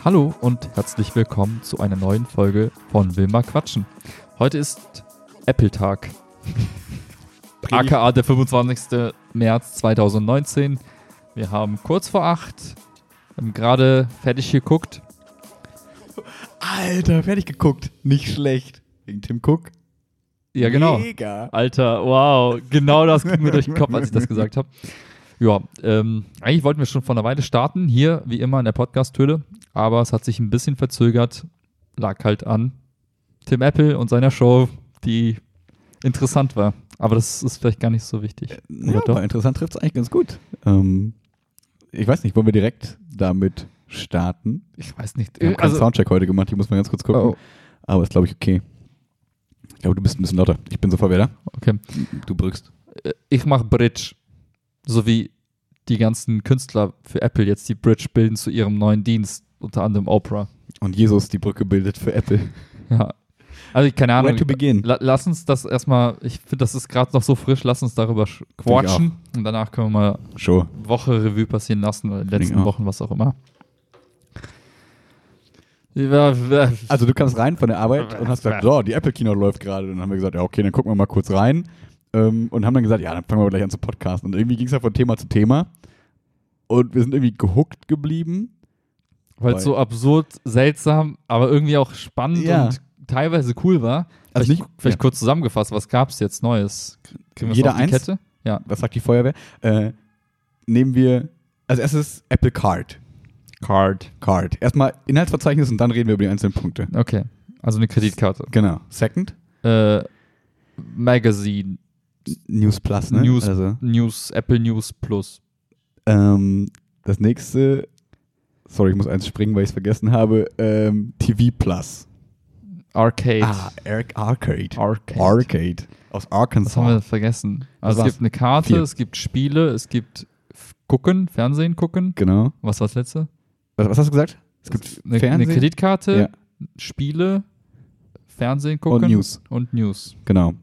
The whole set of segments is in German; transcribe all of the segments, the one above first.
5. Hallo und herzlich willkommen zu einer neuen Folge von Wilma Quatschen. Heute ist Apple-Tag. AKA der 25. März 2019. Wir haben kurz vor 8, haben gerade fertig geguckt. Alter, fertig geguckt. Nicht schlecht. Wegen Tim Cook. Ja, genau. Mega. Alter, wow, genau das ging mir durch den Kopf, als ich das gesagt habe. Ja, ähm, eigentlich wollten wir schon vor einer Weile starten, hier wie immer in der Podcast-Höhle, aber es hat sich ein bisschen verzögert, lag halt an Tim Apple und seiner Show, die interessant war. Aber das ist vielleicht gar nicht so wichtig. Ja, aber interessant trifft es eigentlich ganz gut. Ähm, ich weiß nicht, wollen wir direkt damit starten? Ich weiß nicht. Wir haben keinen Also, Soundcheck heute gemacht, ich muss mal ganz kurz gucken. oh, Aber ist, glaube ich, okay. Ich glaube, du bist ein bisschen lauter. Ich bin sofort wieder. okay. Du brückst. Äh, Ich mache Bridge, so wie die ganzen Künstler für Apple jetzt die Bridge bilden zu ihrem neuen Dienst, unter anderem Oprah. Und Jesus die Brücke bildet für Apple. Ja. Also ich- keine Ahnung. Where to begin? La lass uns das erstmal, ich finde, das ist gerade noch so frisch, lass uns darüber sch- quatschen und danach können wir mal Show. Woche Revue passieren lassen oder in den letzten. Wochen, was auch immer. Also du kamst rein von der Arbeit und hast gesagt, so, die Apple Keynote läuft gerade. Und dann haben wir gesagt, ja, okay, dann gucken wir mal kurz rein. Ähm, und haben dann gesagt, ja, dann fangen wir gleich an zu podcasten. Und irgendwie ging es ja von Thema zu Thema. Und wir sind irgendwie gehuckt geblieben. weil es so absurd, seltsam, aber irgendwie auch spannend Ja. und teilweise cool war. Also vielleicht nicht- vielleicht ja. kurz zusammengefasst, was gab es jetzt Neues? Kriegen Jeder eins? Kette? Ja, Was sagt die Feuerwehr? Äh, nehmen wir, als erstes Apple Card. Card. Card. Erstmal Inhaltsverzeichnis und dann reden wir über die einzelnen Punkte. Okay, also eine Kreditkarte. Genau. Second, Äh, Magazine, News Plus, ne? News, Also, News, Apple News Plus. ähm, das nächste, sorry, ich muss eins springen, weil ich es vergessen habe. Ähm, TV Plus. Arcade. Ah, Ar Arcade. Arcade. Arcade. Aus Was haben wir Arkansas. vergessen? Also es gibt eine Karte, Vier. es gibt Spiele, es gibt Gucken, Fernsehen gucken. Genau. Was war das letzte? Was, was hast du gesagt? Es gibt eine, eine Fernsehen Kreditkarte, Ja. Spiele, Fernsehen gucken und News. Und News. Genau.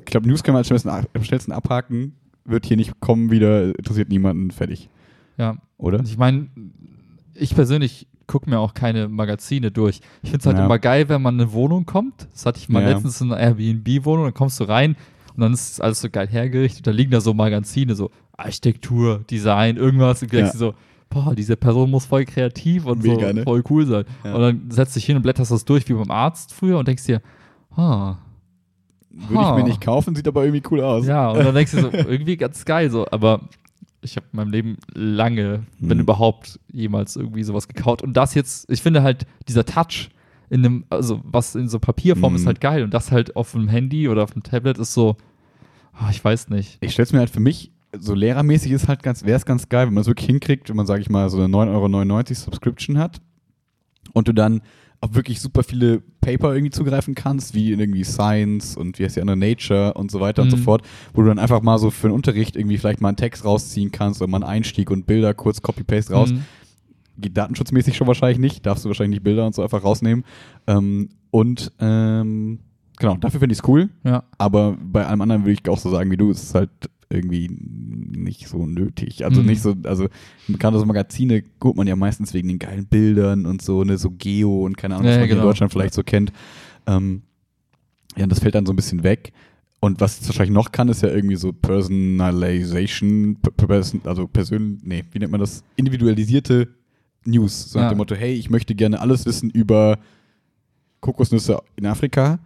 Ich glaube, News können wir am schnellsten, abhaken. Wird hier nicht kommen wieder, interessiert niemanden, fertig. Ja. Oder? Ich meine, ich persönlich gucke mir auch keine Magazine durch. Ich finde es halt Ja. immer geil, wenn man in eine Wohnung kommt. Das hatte ich mal Ja. letztens in einer Airbnb-Wohnung. Dann kommst du rein und dann ist alles so geil hergerichtet. Da liegen da so Magazine, so Architektur, Design, irgendwas. Und du denkst Ja. dir so, boah, diese Person muss voll kreativ und Mega, so ne? voll cool sein. Ja. Und dann setzt dich hin und blätterst das durch wie beim Arzt früher und denkst dir, ah, Würde ich mir nicht kaufen, sieht aber irgendwie cool aus. ja, und dann denkst du so, irgendwie ganz geil so, aber ich habe in meinem Leben lange, wenn Hm. überhaupt, jemals irgendwie sowas gekauft. Und das jetzt, ich finde halt, dieser Touch in einem, also was in so Papierform ist Hm. halt geil. Und das halt auf dem Handy oder auf dem Tablet ist so, ah, ich weiß nicht. Ich stelle es mir halt für mich, so lehrermäßig ist halt ganz, wäre es ganz geil, wenn man es wirklich hinkriegt, wenn man, sage ich mal, so eine 9,99 Euro Subscription hat und du dann auch wirklich super viele Paper irgendwie zugreifen kannst, wie in irgendwie Science und wie heißt die andere Nature und so weiter und so Mhm. fort, wo du dann einfach mal so für den Unterricht irgendwie vielleicht mal einen Text rausziehen kannst oder mal einen Einstieg und Bilder kurz Copy-Paste raus. Mhm. Geht datenschutzmäßig schon wahrscheinlich nicht, darfst du wahrscheinlich nicht Bilder und so einfach rausnehmen. Ähm, und ähm, genau, dafür finde ich es cool. Ja. Aber bei allem anderen würde ich auch so sagen wie du, es ist halt irgendwie nicht so nötig. Also Mhm. nicht so, also gerade so Magazine guckt man ja meistens wegen den geilen Bildern und so, ne, so Geo und keine Ahnung, was ja, man genau. in Deutschland vielleicht so kennt. Ähm, ja, und das fällt dann so ein bisschen weg. Und was es wahrscheinlich noch kann, ist ja irgendwie so Personalization, per- per- person, also persönlich, nee, wie nennt man das? Individualisierte News. So nach Ja. dem Motto, hey, ich möchte gerne alles wissen über Kokosnüsse in Afrika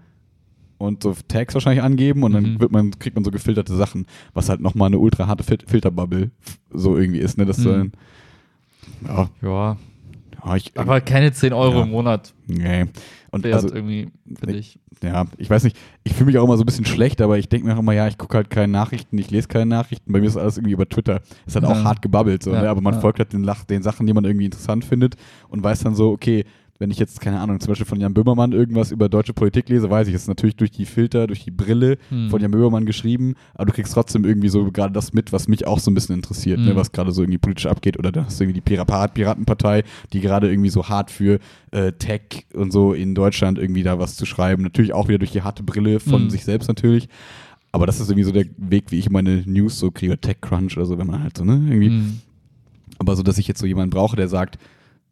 und so Tags wahrscheinlich angeben und dann Mhm. wird man, kriegt man so gefilterte Sachen, was halt nochmal eine ultra harte Fil Filterbubble so irgendwie ist, ne? Das Mhm. dann, ja, Ja, ja, ich, aber keine 10 Euro Ja. im Monat nee. Und wert also, irgendwie, finde ich. ja, ich weiß nicht, ich fühle mich auch immer so ein bisschen schlecht, aber ich denke mir auch immer, ja, ich gucke halt keine Nachrichten, ich lese keine Nachrichten, bei mir ist alles irgendwie über Twitter. Ist halt auch hart gebabbelt, so, ne? aber man folgt halt den, den Sachen, die man irgendwie interessant findet und weiß dann so, okay, wenn ich jetzt, keine Ahnung, zum Beispiel von Jan Böhmermann irgendwas über deutsche Politik lese, weiß ich, es ist natürlich durch die Filter, durch die Brille Hm. von Jan Böhmermann geschrieben, aber du kriegst trotzdem irgendwie so gerade das mit, was mich auch so ein bisschen interessiert, ne, Mhm. was gerade so irgendwie politisch abgeht. Oder da hast du irgendwie die Pirat Piratenpartei, die gerade irgendwie so hart für äh, Tech und so in Deutschland irgendwie da was zu schreiben. Natürlich auch wieder durch die harte Brille von Mhm. sich selbst natürlich. Aber das ist irgendwie so der Weg, wie ich meine News so kriege, TechCrunch oder so, wenn man halt so, ne, irgendwie. Hm. Aber so, dass ich jetzt so jemanden brauche, der sagt,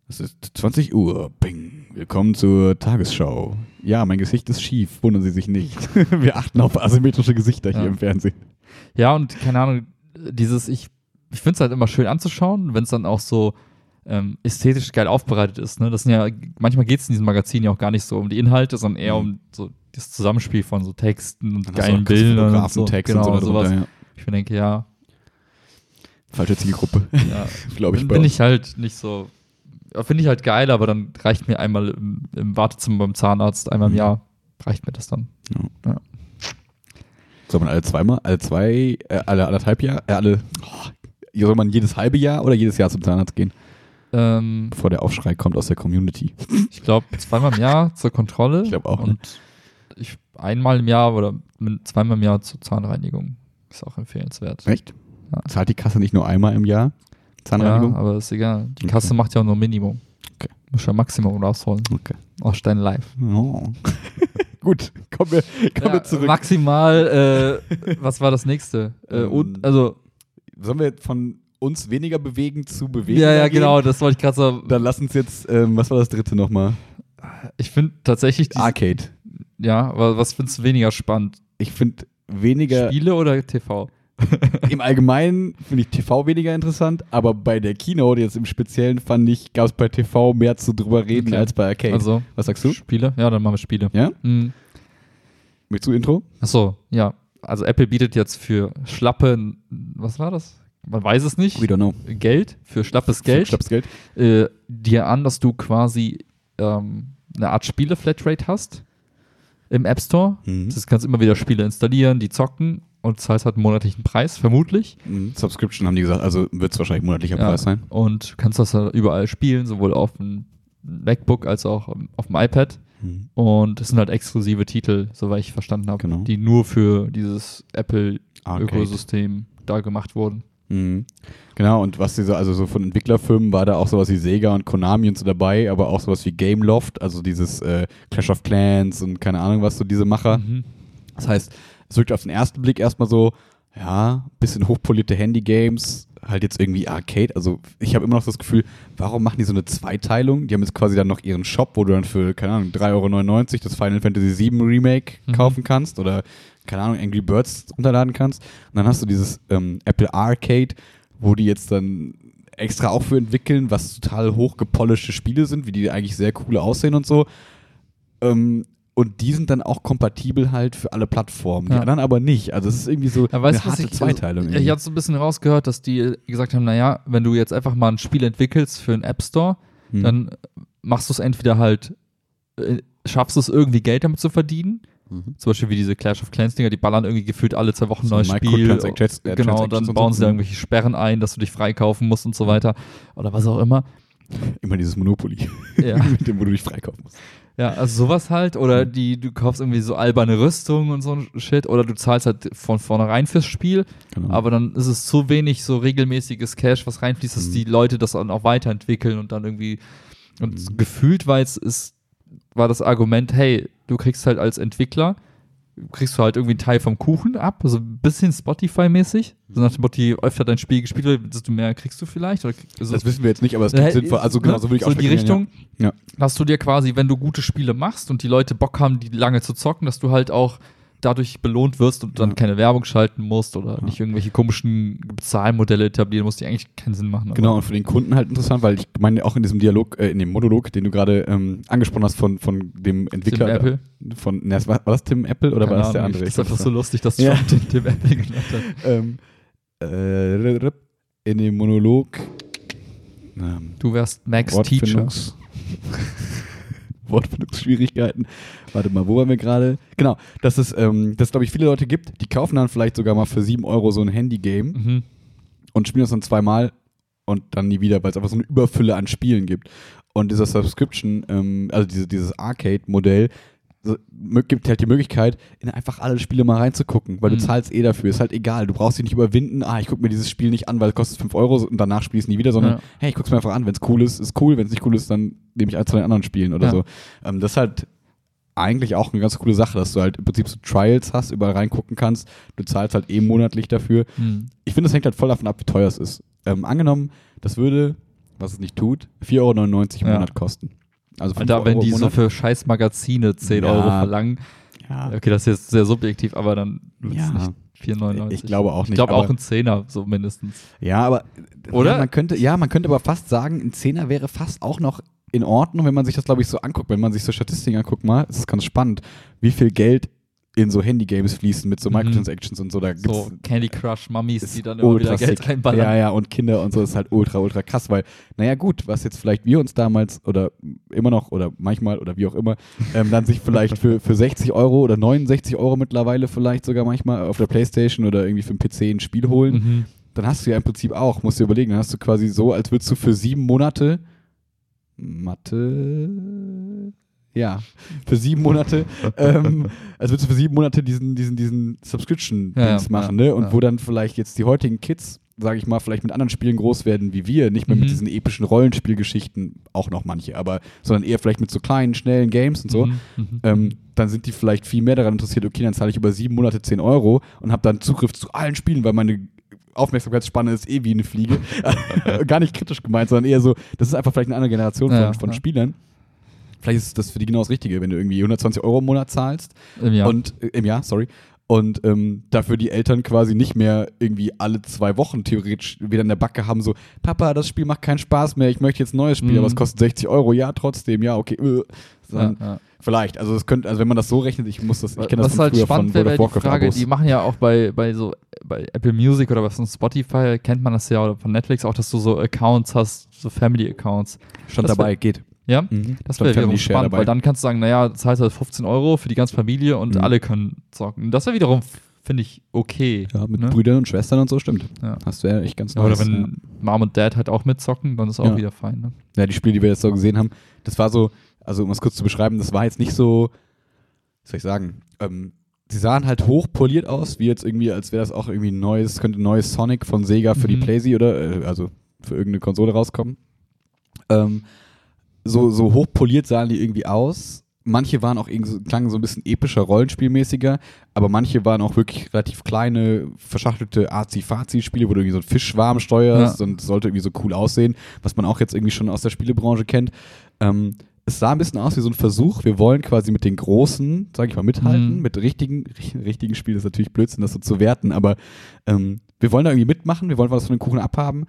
Es ist 20 Uhr. Bing. Willkommen zur Tagesschau. Ja, mein Gesicht ist schief. Wundern Sie sich nicht. Wir achten auf asymmetrische Gesichter Ja. hier im Fernsehen. Ja, und keine Ahnung, dieses, ich, ich finde es halt immer schön anzuschauen, wenn es dann auch so ähm, ästhetisch geil aufbereitet ist. Ne? Das sind ja, manchmal geht es in diesem Magazin ja auch gar nicht so um die Inhalte, sondern eher Mhm. um so das Zusammenspiel von so Texten und geilen Bildern und so. Fotografentext Genau, und so sowas. ja. Ich mir denke, ja, Falsche Zielgruppe, ja glaube ich. bin, bin ich halt nicht so, ja, finde ich halt geil, aber dann reicht mir einmal im, im Wartezimmer beim Zahnarzt, einmal im Mhm. Jahr, reicht mir das dann. Soll man alle zweimal, alle zwei, äh, alle anderthalb Jahre, äh, alle, oh, soll man jedes halbe Jahr oder jedes Jahr zum Zahnarzt gehen, Ähm, bevor der Aufschrei kommt aus der Community? Ich glaube, zweimal im Jahr zur Kontrolle. Ich glaub auch, ne? Und ich, einmal im Jahr oder zweimal im Jahr zur Zahnreinigung. Ist auch empfehlenswert. Echt? Ja. Zahlt die Kasse nicht nur einmal im Jahr Zahnreinigung? Ja, aber ist egal. Die Okay. Kasse macht ja auch nur Minimum. Okay. Muss ja Maximum rausholen. Okay. Aus Stein live. Oh. Gut, kommen wir, kommen wir zurück. Maximal, äh, was war das nächste? Äh, Ähm, und, also, Sollen wir von uns weniger bewegen zu bewegen? ja, ja, genau, das wollte ich gerade so. Dann lass uns jetzt, ähm, was war das dritte nochmal? Ich finde tatsächlich, die, Arcade. ja, aber was findest du weniger spannend? Ich finde weniger, Spiele oder TV? im Allgemeinen finde ich TV weniger interessant, aber bei der Keynote jetzt im Speziellen fand ich, gab es bei TV mehr zu drüber reden Okay. als bei Arcade. Also, was sagst du? Spiele? Ja, dann machen wir Spiele. Ja? Mhm. Möchtest du Intro? Achso, ja. Also Apple bietet jetzt für schlappe, was war das? Man weiß es nicht. We don't know. Geld, für schlappes Geld, Schlappes Geld. äh, dir an, dass du quasi ähm, eine Art Spiele-Flatrate hast im App Store. Mhm. Das kannst immer wieder Spiele installieren, die zocken und zahlst halt einen monatlichen Preis, vermutlich. Mhm. Subscription haben die gesagt, also wird es wahrscheinlich monatlicher Ja, Preis sein. Und kannst das halt überall spielen, sowohl auf dem MacBook als auch auf dem iPad. Mhm. Und es sind halt exklusive Titel, soweit ich verstanden habe, Genau. die nur für dieses. Apple-Ökosystem da gemacht wurden. Mhm. Genau, und was diese, also so von Entwicklerfirmen war da auch sowas wie Sega und Konami und so dabei, aber auch sowas wie Gameloft, also dieses äh, Clash of Clans und keine Ahnung was, so diese Macher. Mhm. Das heißt, es wirkt auf den ersten Blick erstmal so, ja, bisschen hochpolierte Handy-Games, halt jetzt irgendwie Arcade. Also ich habe immer noch das Gefühl, warum machen die so eine Zweiteilung? Die haben jetzt quasi dann noch ihren Shop, wo du dann für, keine Ahnung, 3,99 Euro das Final Fantasy VII Remake Mhm. kaufen kannst oder, keine Ahnung, Angry Birds runterladen kannst. Und dann hast du dieses ähm, Apple Arcade, wo die jetzt dann extra auch für entwickeln, was total hochgepolischte Spiele sind, wie die eigentlich sehr cool aussehen und so. Ähm, und die sind dann auch kompatibel halt für alle Plattformen. Die Ja. anderen aber nicht. Also es ist irgendwie so Ja, weißt, eine harte ich, Zweiteilung. Also, ich habe so ein bisschen rausgehört, dass die gesagt haben, naja, wenn du jetzt einfach mal ein Spiel entwickelst für einen App Store, Hm. dann machst du es entweder halt, äh, schaffst du es irgendwie Geld damit zu verdienen, Mhm. zum Beispiel wie diese Clash of Clans Dinger, die ballern irgendwie gefühlt alle zwei Wochen So neues Spiel. Äh, Genau, dann bauen sie da irgendwelche Sperren ein, dass du dich freikaufen musst und so weiter. Oder was auch immer. Immer dieses Monopoly, Ja. mit dem, wo du dich freikaufen musst. Ja, also sowas halt. Oder die, du kaufst irgendwie so alberne Rüstung und so ein Shit. Oder du zahlst halt von vornherein fürs Spiel. Genau. Aber dann ist es zu wenig so regelmäßiges Cash, was reinfließt, dass Mhm. die Leute das dann auch weiterentwickeln und dann irgendwie. Und Mhm. gefühlt war jetzt ist, war das Argument, hey, du kriegst halt als Entwickler, kriegst du halt irgendwie einen Teil vom Kuchen ab, so ein bisschen Spotify-mäßig. So nach dem Motto, je öfter dein Spiel gespielt wird, desto mehr kriegst du vielleicht. Oder, also, das wissen wir jetzt nicht, aber es gibt sinnvoll. Also genau, ne? so würde ich so auch die Richtung, Ja. dass du dir quasi, wenn du gute Spiele machst und die Leute Bock haben, die lange zu zocken, dass du halt auch dadurch belohnt wirst und dann Ja. keine Werbung schalten musst oder Ja. nicht irgendwelche komischen Bezahlmodelle etablieren musst, die eigentlich keinen Sinn machen. Genau, und für den Kunden halt interessant, weil ich meine auch in diesem Dialog, äh, in dem Monolog, den du gerade ähm, angesprochen hast von, von dem Entwickler. Tim Apple? Von, ne, war, war das Tim Apple oder Keine war das der Ahnung, andere? Ich Ich finde glaub, einfach so lustig, dass du Ja. schon den Tim Apple genannt hast. ähm, äh, in dem Monolog ähm, Du wärst Max Teacher. Wortfindungs Wortfindungsschwierigkeiten. Warte mal, wo waren wir gerade? Genau, dass es, ähm, dass glaube ich viele Leute gibt, die kaufen dann vielleicht sogar mal für 7 Euro so ein Handy-Game Mhm. und spielen das dann zweimal und dann nie wieder, weil es einfach so eine Überfülle an Spielen gibt. Und dieser Subscription, ähm, also diese, dieses Arcade-Modell, so, gibt halt die Möglichkeit, in einfach alle Spiele mal reinzugucken, weil Mhm. du zahlst eh dafür. Ist halt egal. Du brauchst dich nicht überwinden, ah, ich gucke mir dieses Spiel nicht an, weil es kostet 5 Euro und danach spiele ich es nie wieder, sondern Ja. hey, ich guck's mir einfach an. Wenn es cool ist, ist cool. Wenn es nicht cool ist, dann nehme ich eins von den anderen Spielen oder Ja. so. Ähm, das ist halt eigentlich auch eine ganz coole Sache, dass du halt im Prinzip so Trials hast, überall reingucken kannst. Du zahlst halt eh monatlich dafür Mhm. ich finde, das hängt halt voll davon ab, wie teuer es ist. Ähm, angenommen, das würde was es nicht tut, 4,99 Euro im Ja. Monat kosten. Also 5 Alter, wenn Euro die so für scheiß Magazine 10 Ja. Euro verlangen, ja, okay, das ist jetzt sehr subjektiv, aber dann wird es Ja. nicht 4,99. Ich glaube auch Ich nicht, glaube aber- auch ein Zehner, so mindestens. ja, aber Oder? Ja, man könnte, ja, man könnte aber fast sagen, ein Zehner wäre fast auch noch in Ordnung, wenn man sich das, glaube ich, so anguckt. Wenn man sich so Statistiken anguckt, mal, ist es ganz spannend, wie viel Geld in so Handy-Games fließen mit so Mhm. Microtransactions und so. Da gibt's So Candy Crush Mummies, die dann immer wieder Geld sick. reinballern. Ja, ja, und Kinder und so ist halt ultra, ultra krass, weil, naja, gut, was jetzt vielleicht wir uns damals oder immer noch oder manchmal oder wie auch immer, ähm, dann sich vielleicht für, für 60 Euro oder 69 Euro mittlerweile vielleicht sogar manchmal auf der Playstation oder irgendwie für den PC ein Spiel holen, Mhm. dann hast du ja im Prinzip auch, musst du dir überlegen, dann hast du quasi so, als würdest du für sieben Monate Mathe. Ja, für sieben Monate, ähm, als würdest du für sieben Monate diesen, diesen, diesen Subscription-Dings Ja, machen, ne? Und wo dann vielleicht jetzt die heutigen Kids, sage ich mal, vielleicht mit anderen Spielen groß werden wie wir, nicht mehr mit Mhm. diesen epischen Rollenspielgeschichten, auch noch manche, aber, sondern eher vielleicht mit so kleinen, schnellen Games und so. Mhm. Mhm. Ähm, dann sind die vielleicht viel mehr daran interessiert, okay, dann zahle ich über sieben Monate 10 Euro und habe dann Zugriff zu allen Spielen, weil meine Aufmerksamkeitsspanne ist eh wie eine Fliege. Gar nicht kritisch gemeint, sondern eher so, das ist einfach vielleicht eine andere Generation von, Ja, von ja. Spielern. Vielleicht ist das für die genau das Richtige, wenn du irgendwie 120 Euro im Monat zahlst Im Jahr. und äh, im Jahr, sorry. Und ähm, dafür die Eltern quasi nicht mehr irgendwie alle zwei Wochen theoretisch wieder in der Backe haben, so, Papa, das Spiel macht keinen Spaß mehr, ich möchte jetzt ein neues Spiel, Mhm. aber es kostet 60 Euro, ja, trotzdem, ja, okay. Äh. Sondern ja, ja. Vielleicht, also es könnte, also wenn man das so rechnet, ich muss das, ich kenne das von halt früher spannend von World die Frage, Abos. die machen ja auch bei, bei so bei Apple Music oder was von Spotify, kennt man das ja, oder von Netflix auch, dass du so Accounts hast, so Family-Accounts. Stand das dabei, geht. Ja? Mhm. Das wäre wiederum spannend, dabei. weil dann kannst du sagen, naja, das heißt halt 15 Euro für die ganze Familie und Mhm. alle können zocken. Das wäre wiederum, finde ich, okay. Ja, mit ne? Brüdern und Schwestern und so, stimmt. Ja. Hast du ja echt ganz Ja, oder wenn Mom und Dad halt auch mitzocken, dann ist auch Ja. wieder fein. Ne? ja. ja, die Spiele, die wir jetzt so gesehen haben, das war so, also um es kurz zu beschreiben, das war jetzt nicht so, was soll ich sagen, ähm, sie sahen halt hochpoliert aus, wie jetzt irgendwie, als wäre das auch irgendwie ein neues, könnte ein neues Sonic von Sega für die Mhm. Playsee oder, äh, also für irgendeine Konsole rauskommen. Ähm, so, so hochpoliert sahen die irgendwie aus. Manche waren auch irgendwie klangen so ein bisschen epischer, rollenspielmäßiger, aber manche waren auch wirklich relativ kleine, verschachtelte Azi-Fazi-Spiele, wo du irgendwie so einen Fischschwarm steuerst Ja. und sollte irgendwie so cool aussehen, was man auch jetzt irgendwie schon aus der Spielebranche kennt. Ähm, es sah ein bisschen aus wie so ein Versuch. Wir wollen quasi mit den Großen, sag ich mal, mithalten. Mhm. Mit richtigen, richtigen Spielen ist natürlich Blödsinn, das so zu werten, aber ähm, wir wollen da irgendwie mitmachen, wir wollen was von den Kuchen abhaben,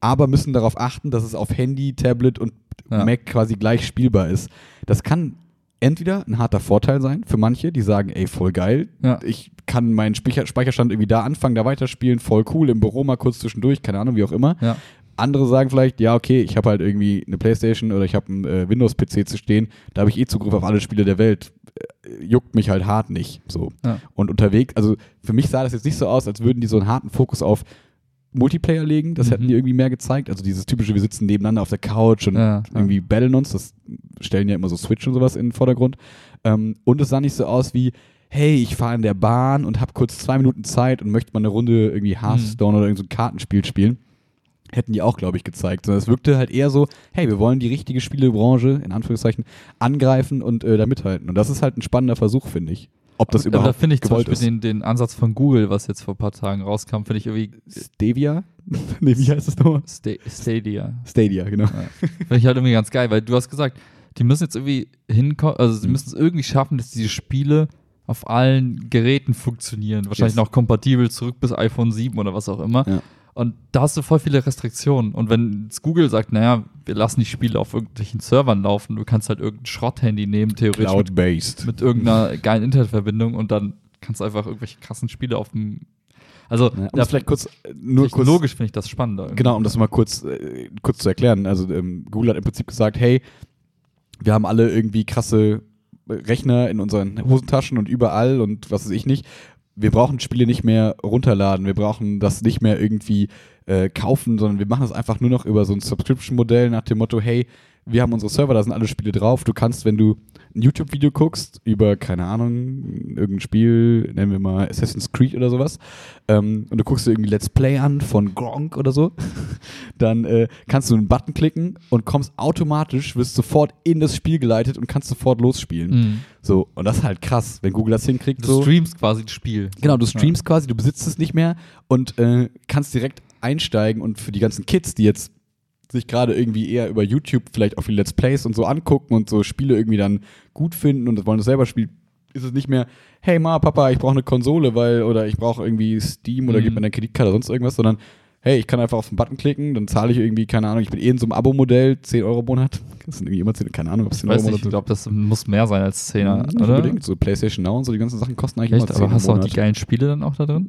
aber müssen darauf achten, dass es auf Handy, Tablet und Ja. Mac quasi gleich spielbar ist. Das kann entweder ein harter Vorteil sein für manche, die sagen, ey, voll geil, Ja. ich kann meinen Speicher Speicherstand irgendwie da anfangen, da weiterspielen, voll cool, im Büro mal kurz zwischendurch, keine Ahnung, wie auch immer. Ja. Andere sagen vielleicht, ja, okay, ich habe halt irgendwie eine Playstation oder ich habe einen äh, Windows-PC zu stehen, da habe ich eh Zugriff auf alle Spiele der Welt. Äh, juckt mich halt hart nicht. So. Ja. Und unterwegs, also für mich sah das jetzt nicht so aus, als würden die so einen harten Fokus auf Multiplayer legen. Das Mhm. hätten die irgendwie mehr gezeigt. Also dieses typische, wir sitzen nebeneinander auf der Couch und Ja, irgendwie battlen uns. Das stellen ja immer so Switch und sowas in den Vordergrund. Ähm, und es sah nicht so aus wie, hey, ich fahre in der Bahn und habe kurz zwei Minuten Zeit und möchte mal eine Runde irgendwie Mhm. Hearthstone oder irgendein so ein Kartenspiel spielen. Hätten die auch, glaube ich, gezeigt. Sondern es wirkte halt eher so, hey, wir wollen die richtige Spielebranche, in Anführungszeichen, angreifen und äh, da mithalten. Und das ist halt ein spannender Versuch, finde ich. Ob das Aber da überhaupt finde ich zum Beispiel den, den Ansatz von Google, was jetzt vor ein paar Tagen rauskam, finde ich irgendwie Stevia? nee, wie heißt das nochmal? Sta Stadia. Stadia, genau. Finde ich halt irgendwie ganz geil, weil du hast gesagt, die müssen jetzt irgendwie hinkommen, also sie Mhm. müssen es irgendwie schaffen, dass diese Spiele auf allen Geräten funktionieren. Wahrscheinlich Yes. noch kompatibel zurück bis iPhone 7 oder was auch immer. Ja. Und da hast du voll viele Restriktionen. Und wenn Google sagt, naja, wir lassen die Spiele auf irgendwelchen Servern laufen, du kannst halt irgendein Schrotthandy nehmen, theoretisch mit, Cloud-based. mit irgendeiner geilen Internetverbindung und dann kannst du einfach irgendwelche krassen Spiele auf dem. Also, Ja, um vielleicht kurz, nur technologisch finde ich das spannender. irgendwie. Genau, um das mal kurz, äh, kurz zu erklären. Also ähm, Google hat im Prinzip gesagt, hey, wir haben alle irgendwie krasse Rechner in unseren Hosentaschen und überall und was weiß ich nicht. Wir brauchen Spiele nicht mehr runterladen, wir brauchen das nicht mehr irgendwie äh, kaufen, sondern wir machen das einfach nur noch über so ein Subscription-Modell nach dem Motto, hey, wir haben unsere Server, da sind alle Spiele drauf. Du kannst, wenn du ein YouTube-Video guckst über, keine Ahnung, irgendein Spiel, nennen wir mal Assassin's Creed oder sowas, ähm, und du guckst dir irgendwie Let's Play an von Gronk oder so, dann äh, kannst du einen Button klicken und kommst automatisch, wirst sofort in das Spiel geleitet und kannst sofort losspielen. Mhm. So, und das ist halt krass, wenn Google das hinkriegt. Du so. streamst quasi das Spiel. Genau, du streamst quasi, du besitzt es nicht mehr und äh, kannst direkt einsteigen und für die ganzen Kids, die jetzt sich gerade irgendwie eher über YouTube vielleicht auch viel Let's Plays und so angucken und so Spiele irgendwie dann gut finden und wollen das selber spielen, ist es nicht mehr, hey Ma, Papa, ich brauche eine Konsole, weil, oder ich brauche irgendwie Steam oder Mhm. gib mir eine Kreditkarte oder sonst irgendwas, sondern hey, ich kann einfach auf den Button klicken, dann zahle ich irgendwie, keine Ahnung, ich bin eh in so einem Abo-Modell, 10 Euro im Monat. Das sind irgendwie immer 10, keine Ahnung, ob es Ich 10 Euro weiß im nicht, Monat ich glaube, das muss mehr sein als 10er, Nicht oder? unbedingt. So PlayStation Now und so, die ganzen Sachen kosten eigentlich Echt? immer 10 Aber hast du auch die geilen Spiele dann auch da drin?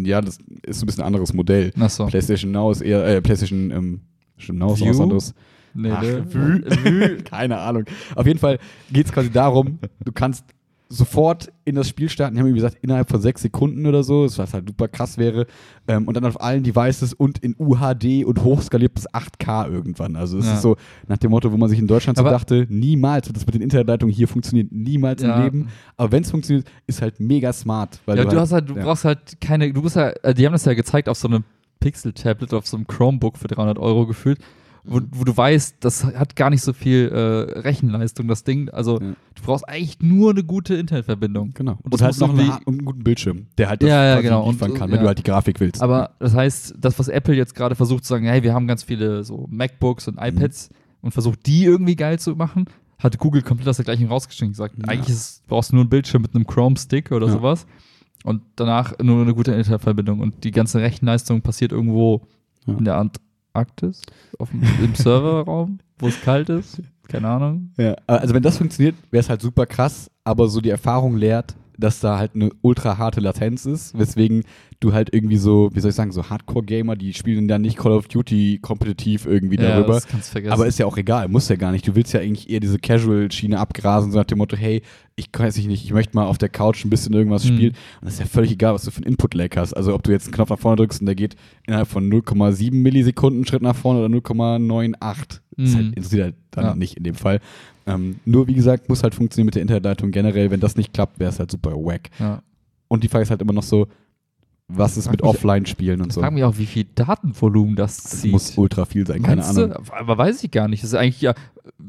Mm, Ja, das ist so ein bisschen ein anderes Modell. Achso. PlayStation Now ist eher, äh, PlayStation, ähm, stimmt, Now ist was anderes. Nee, Ach, nee. Vue. Keine Ahnung. Auf jeden Fall geht es quasi darum, du kannst sofort in das Spiel starten. Die haben irgendwie gesagt, innerhalb von sechs Sekunden oder so, was halt super krass wäre. Ähm, und dann auf allen Devices und in UHD und hochskaliert bis 8K irgendwann. Also es Ja. ist so nach dem Motto, wo man sich in Deutschland so Aber- dachte, niemals wird das mit den Internetleitungen hier funktionieren, niemals Ja. im Leben. Aber wenn es funktioniert, ist halt mega smart. Weil ja, du, hast halt, du ja. brauchst halt keine, du bist ja, äh, die haben das ja gezeigt auf so einem Pixel-Tablet, auf so einem Chromebook für 300 Euro gefühlt, wo, Mhm. wo du weißt, das hat gar nicht so viel äh, Rechenleistung, das Ding. Also Ja. du brauchst eigentlich nur eine gute Internetverbindung. Genau. Und Und, das halt noch einen, und einen guten Bildschirm, der halt das Ja, ja, genau. Und, liefern kann, äh, wenn ja. du halt die Grafik willst. Aber das heißt, das, was Apple jetzt gerade versucht zu sagen, hey, wir haben ganz viele so MacBooks Mhm. und iPads und versucht die irgendwie geil zu machen, hat Google komplett aus der gleichen rausgeschrieben und gesagt, eigentlich ist, brauchst du nur einen Bildschirm mit einem Chrome-Stick oder sowas und danach nur eine gute Internetverbindung und die ganze Rechenleistung passiert irgendwo Ja. in der Antarktis, auf dem, im Serverraum, wo es kalt ist, keine Ahnung. Ja, also wenn das funktioniert, wäre es halt super krass, aber so die Erfahrung lehrt, dass da halt eine ultra harte Latenz ist, weswegen du halt irgendwie so, wie soll ich sagen, so Hardcore-Gamer, die spielen dann nicht Call of Duty kompetitiv irgendwie darüber. das kannst du vergessen. Aber ist ja auch egal, muss ja gar nicht. Du willst ja eigentlich eher diese Casual-Schiene abgrasen, so nach dem Motto, hey, ich weiß ich nicht, ich möchte mal auf der Couch ein bisschen irgendwas Mhm. spielen. Und das ist ja völlig egal, was du für einen Input-Lag hast. Also ob du jetzt einen Knopf nach vorne drückst und der geht innerhalb von 0,7 Millisekunden einen Schritt nach vorne oder 0,98. Das Mhm. halt, interessiert halt dann Ja. nicht in dem Fall. Ähm, nur wie gesagt, muss halt funktionieren mit der Internetleitung generell. Wenn das nicht klappt, wäre es halt super wack. ja. Und die Frage ist halt immer noch so, was ist mit Offline-Spielen und Ich so? frage mich auch, wie viel Datenvolumen das Das zieht. muss ultra viel sein, keine Ahnung. Du? Aber weiß ich gar nicht. Das ist eigentlich ja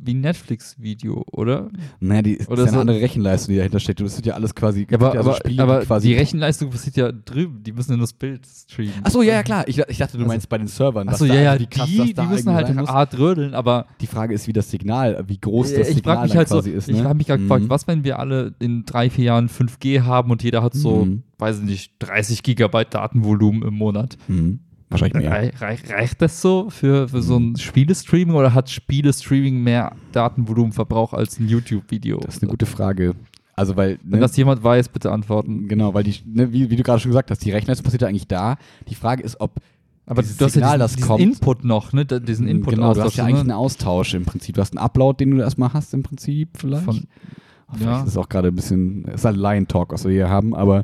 wie ein Netflix-Video, oder? Naja, die ist Oder ja eine so- andere Rechenleistung, die dahinter steckt. Das sind ja alles quasi Ja, aber, ja so aber, Spiele, aber die quasi. die Rechenleistung passiert ja drüben. Die müssen ja nur das Bild streamen. Achso, ja, ja, klar. Ich, ich dachte, du Also- meinst bei den Servern. Achso, ja, ja, die, krass, die, da müssen halt hart rödeln, aber Die Frage ist, wie das Signal, wie groß das ich Signal frage mich dann halt so, quasi ist. ich ne? habe mich gerade gefragt, Mhm. was, wenn wir alle in drei, vier Jahren 5G haben und jeder hat so, Mhm. weiß ich nicht, 30 Gigabyte Datenvolumen im Monat. Mhm. Wahrscheinlich mehr. Rei reich, reicht das so für, für so ein Spielestreaming oder hat Spielestreaming mehr Datenvolumenverbrauch als ein YouTube-Video? Das ist eine gute Frage. Also, weil. Wenn Ne, das jemand weiß, bitte antworten. genau, weil die, ne, wie, wie du gerade schon gesagt hast, die Rechenleistung passiert ja eigentlich da. Die Frage ist, ob. Aber dieses du hast Signal, ja das diesen, diesen kommt- Input noch, ne? Diesen Input genau, du hast ja ne? eigentlich einen Austausch im Prinzip. Du hast einen Upload, den du erstmal hast im Prinzip vielleicht. Von, Oh, vielleicht ja. ist auch gerade ein bisschen, ist halt Lion Talk, was wir hier haben, aber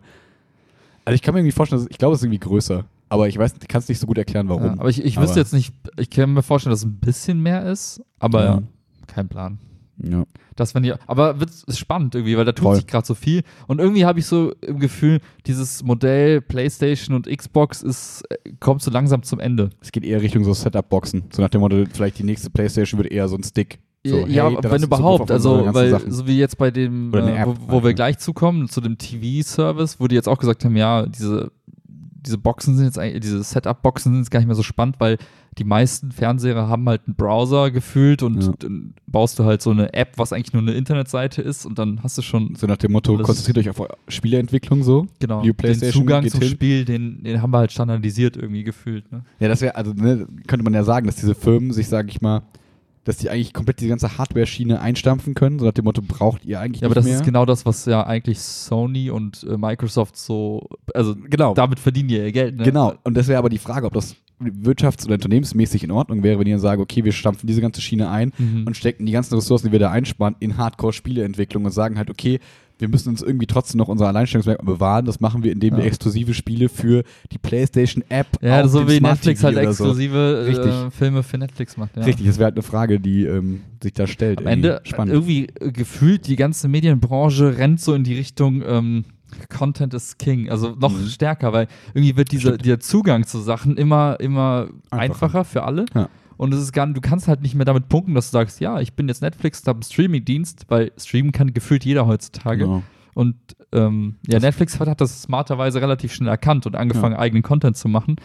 also ich kann mir irgendwie vorstellen, dass, ich glaube, es ist irgendwie größer, aber ich weiß, ich kann es nicht so gut erklären, warum. Ja, aber ich, ich Aber- wüsste jetzt nicht, ich kann mir vorstellen, dass es ein bisschen mehr ist, aber Ja. kein Plan. ja. Das, wenn ihr, aber wird's- ist spannend irgendwie, weil da tut Voll. sich gerade so viel. Und irgendwie habe ich so im Gefühl, dieses Modell PlayStation und Xbox ist, kommt so langsam zum Ende. Es geht eher Richtung so Setup-Boxen. So nach dem Motto, vielleicht die nächste Playstation wird eher so ein Stick. So, ja, hey, wenn überhaupt, also, weil, Sachen. so wie jetzt bei dem, äh, App wo, wo wir gleich zukommen, zu dem TV-Service, wo die jetzt auch gesagt haben, ja, diese, diese Boxen sind jetzt eigentlich, diese Setup-Boxen sind jetzt gar nicht mehr so spannend, weil die meisten Fernseher haben halt einen Browser gefühlt und Ja. dann baust du halt so eine App, was eigentlich nur eine Internetseite ist und dann hast du schon So nach dem Motto, konzentriert euch auf Spieleentwicklung so. genau Die den Zugang zum hin. Spiel, den, den haben wir halt standardisiert irgendwie gefühlt. Ne? Ja, das wäre, also ne, könnte man ja sagen, dass diese Firmen sich, sage ich mal, dass die eigentlich komplett die ganze Hardware-Schiene einstampfen können. So nach dem Motto, braucht ihr eigentlich Ja, aber nicht das mehr. ist genau das, was ja eigentlich Sony und äh, Microsoft so, also Genau. damit verdienen die ihr Geld. Ne? Genau. Und das wäre aber die Frage, ob das wirtschafts- oder unternehmensmäßig in Ordnung wäre, wenn ihr sagen, okay, wir stampfen diese ganze Schiene ein Mhm. und stecken die ganzen Ressourcen, die wir da einsparen, in Hardcore-Spieleentwicklung und sagen halt, okay, wir müssen uns irgendwie trotzdem noch unser Alleinstellungsmerkmal bewahren. Das machen wir, indem wir Ja. exklusive Spiele für die PlayStation-App Ja, auf so wie Smart Netflix TV halt oder so. exklusive äh. Filme für Netflix macht. Ja. Richtig, das wäre halt eine Frage, die ähm, sich da stellt. Am Ende Irgendwie. Spannend. irgendwie äh, gefühlt die ganze Medienbranche rennt so in die Richtung ähm, Content is King, also noch Mhm. stärker, weil irgendwie wird dieser, Stimmt. dieser Zugang zu Sachen immer, immer Einfacher. einfacher, für alle. Ja. Und es ist gar, du kannst halt nicht mehr damit punkten, dass du sagst, ja, ich bin jetzt Netflix, habe einen Streaming-Dienst, weil streamen kann gefühlt jeder heutzutage. Genau. Und ähm, ja, Netflix hat, hat das smarterweise relativ schnell erkannt und angefangen, eigenen Content zu machen.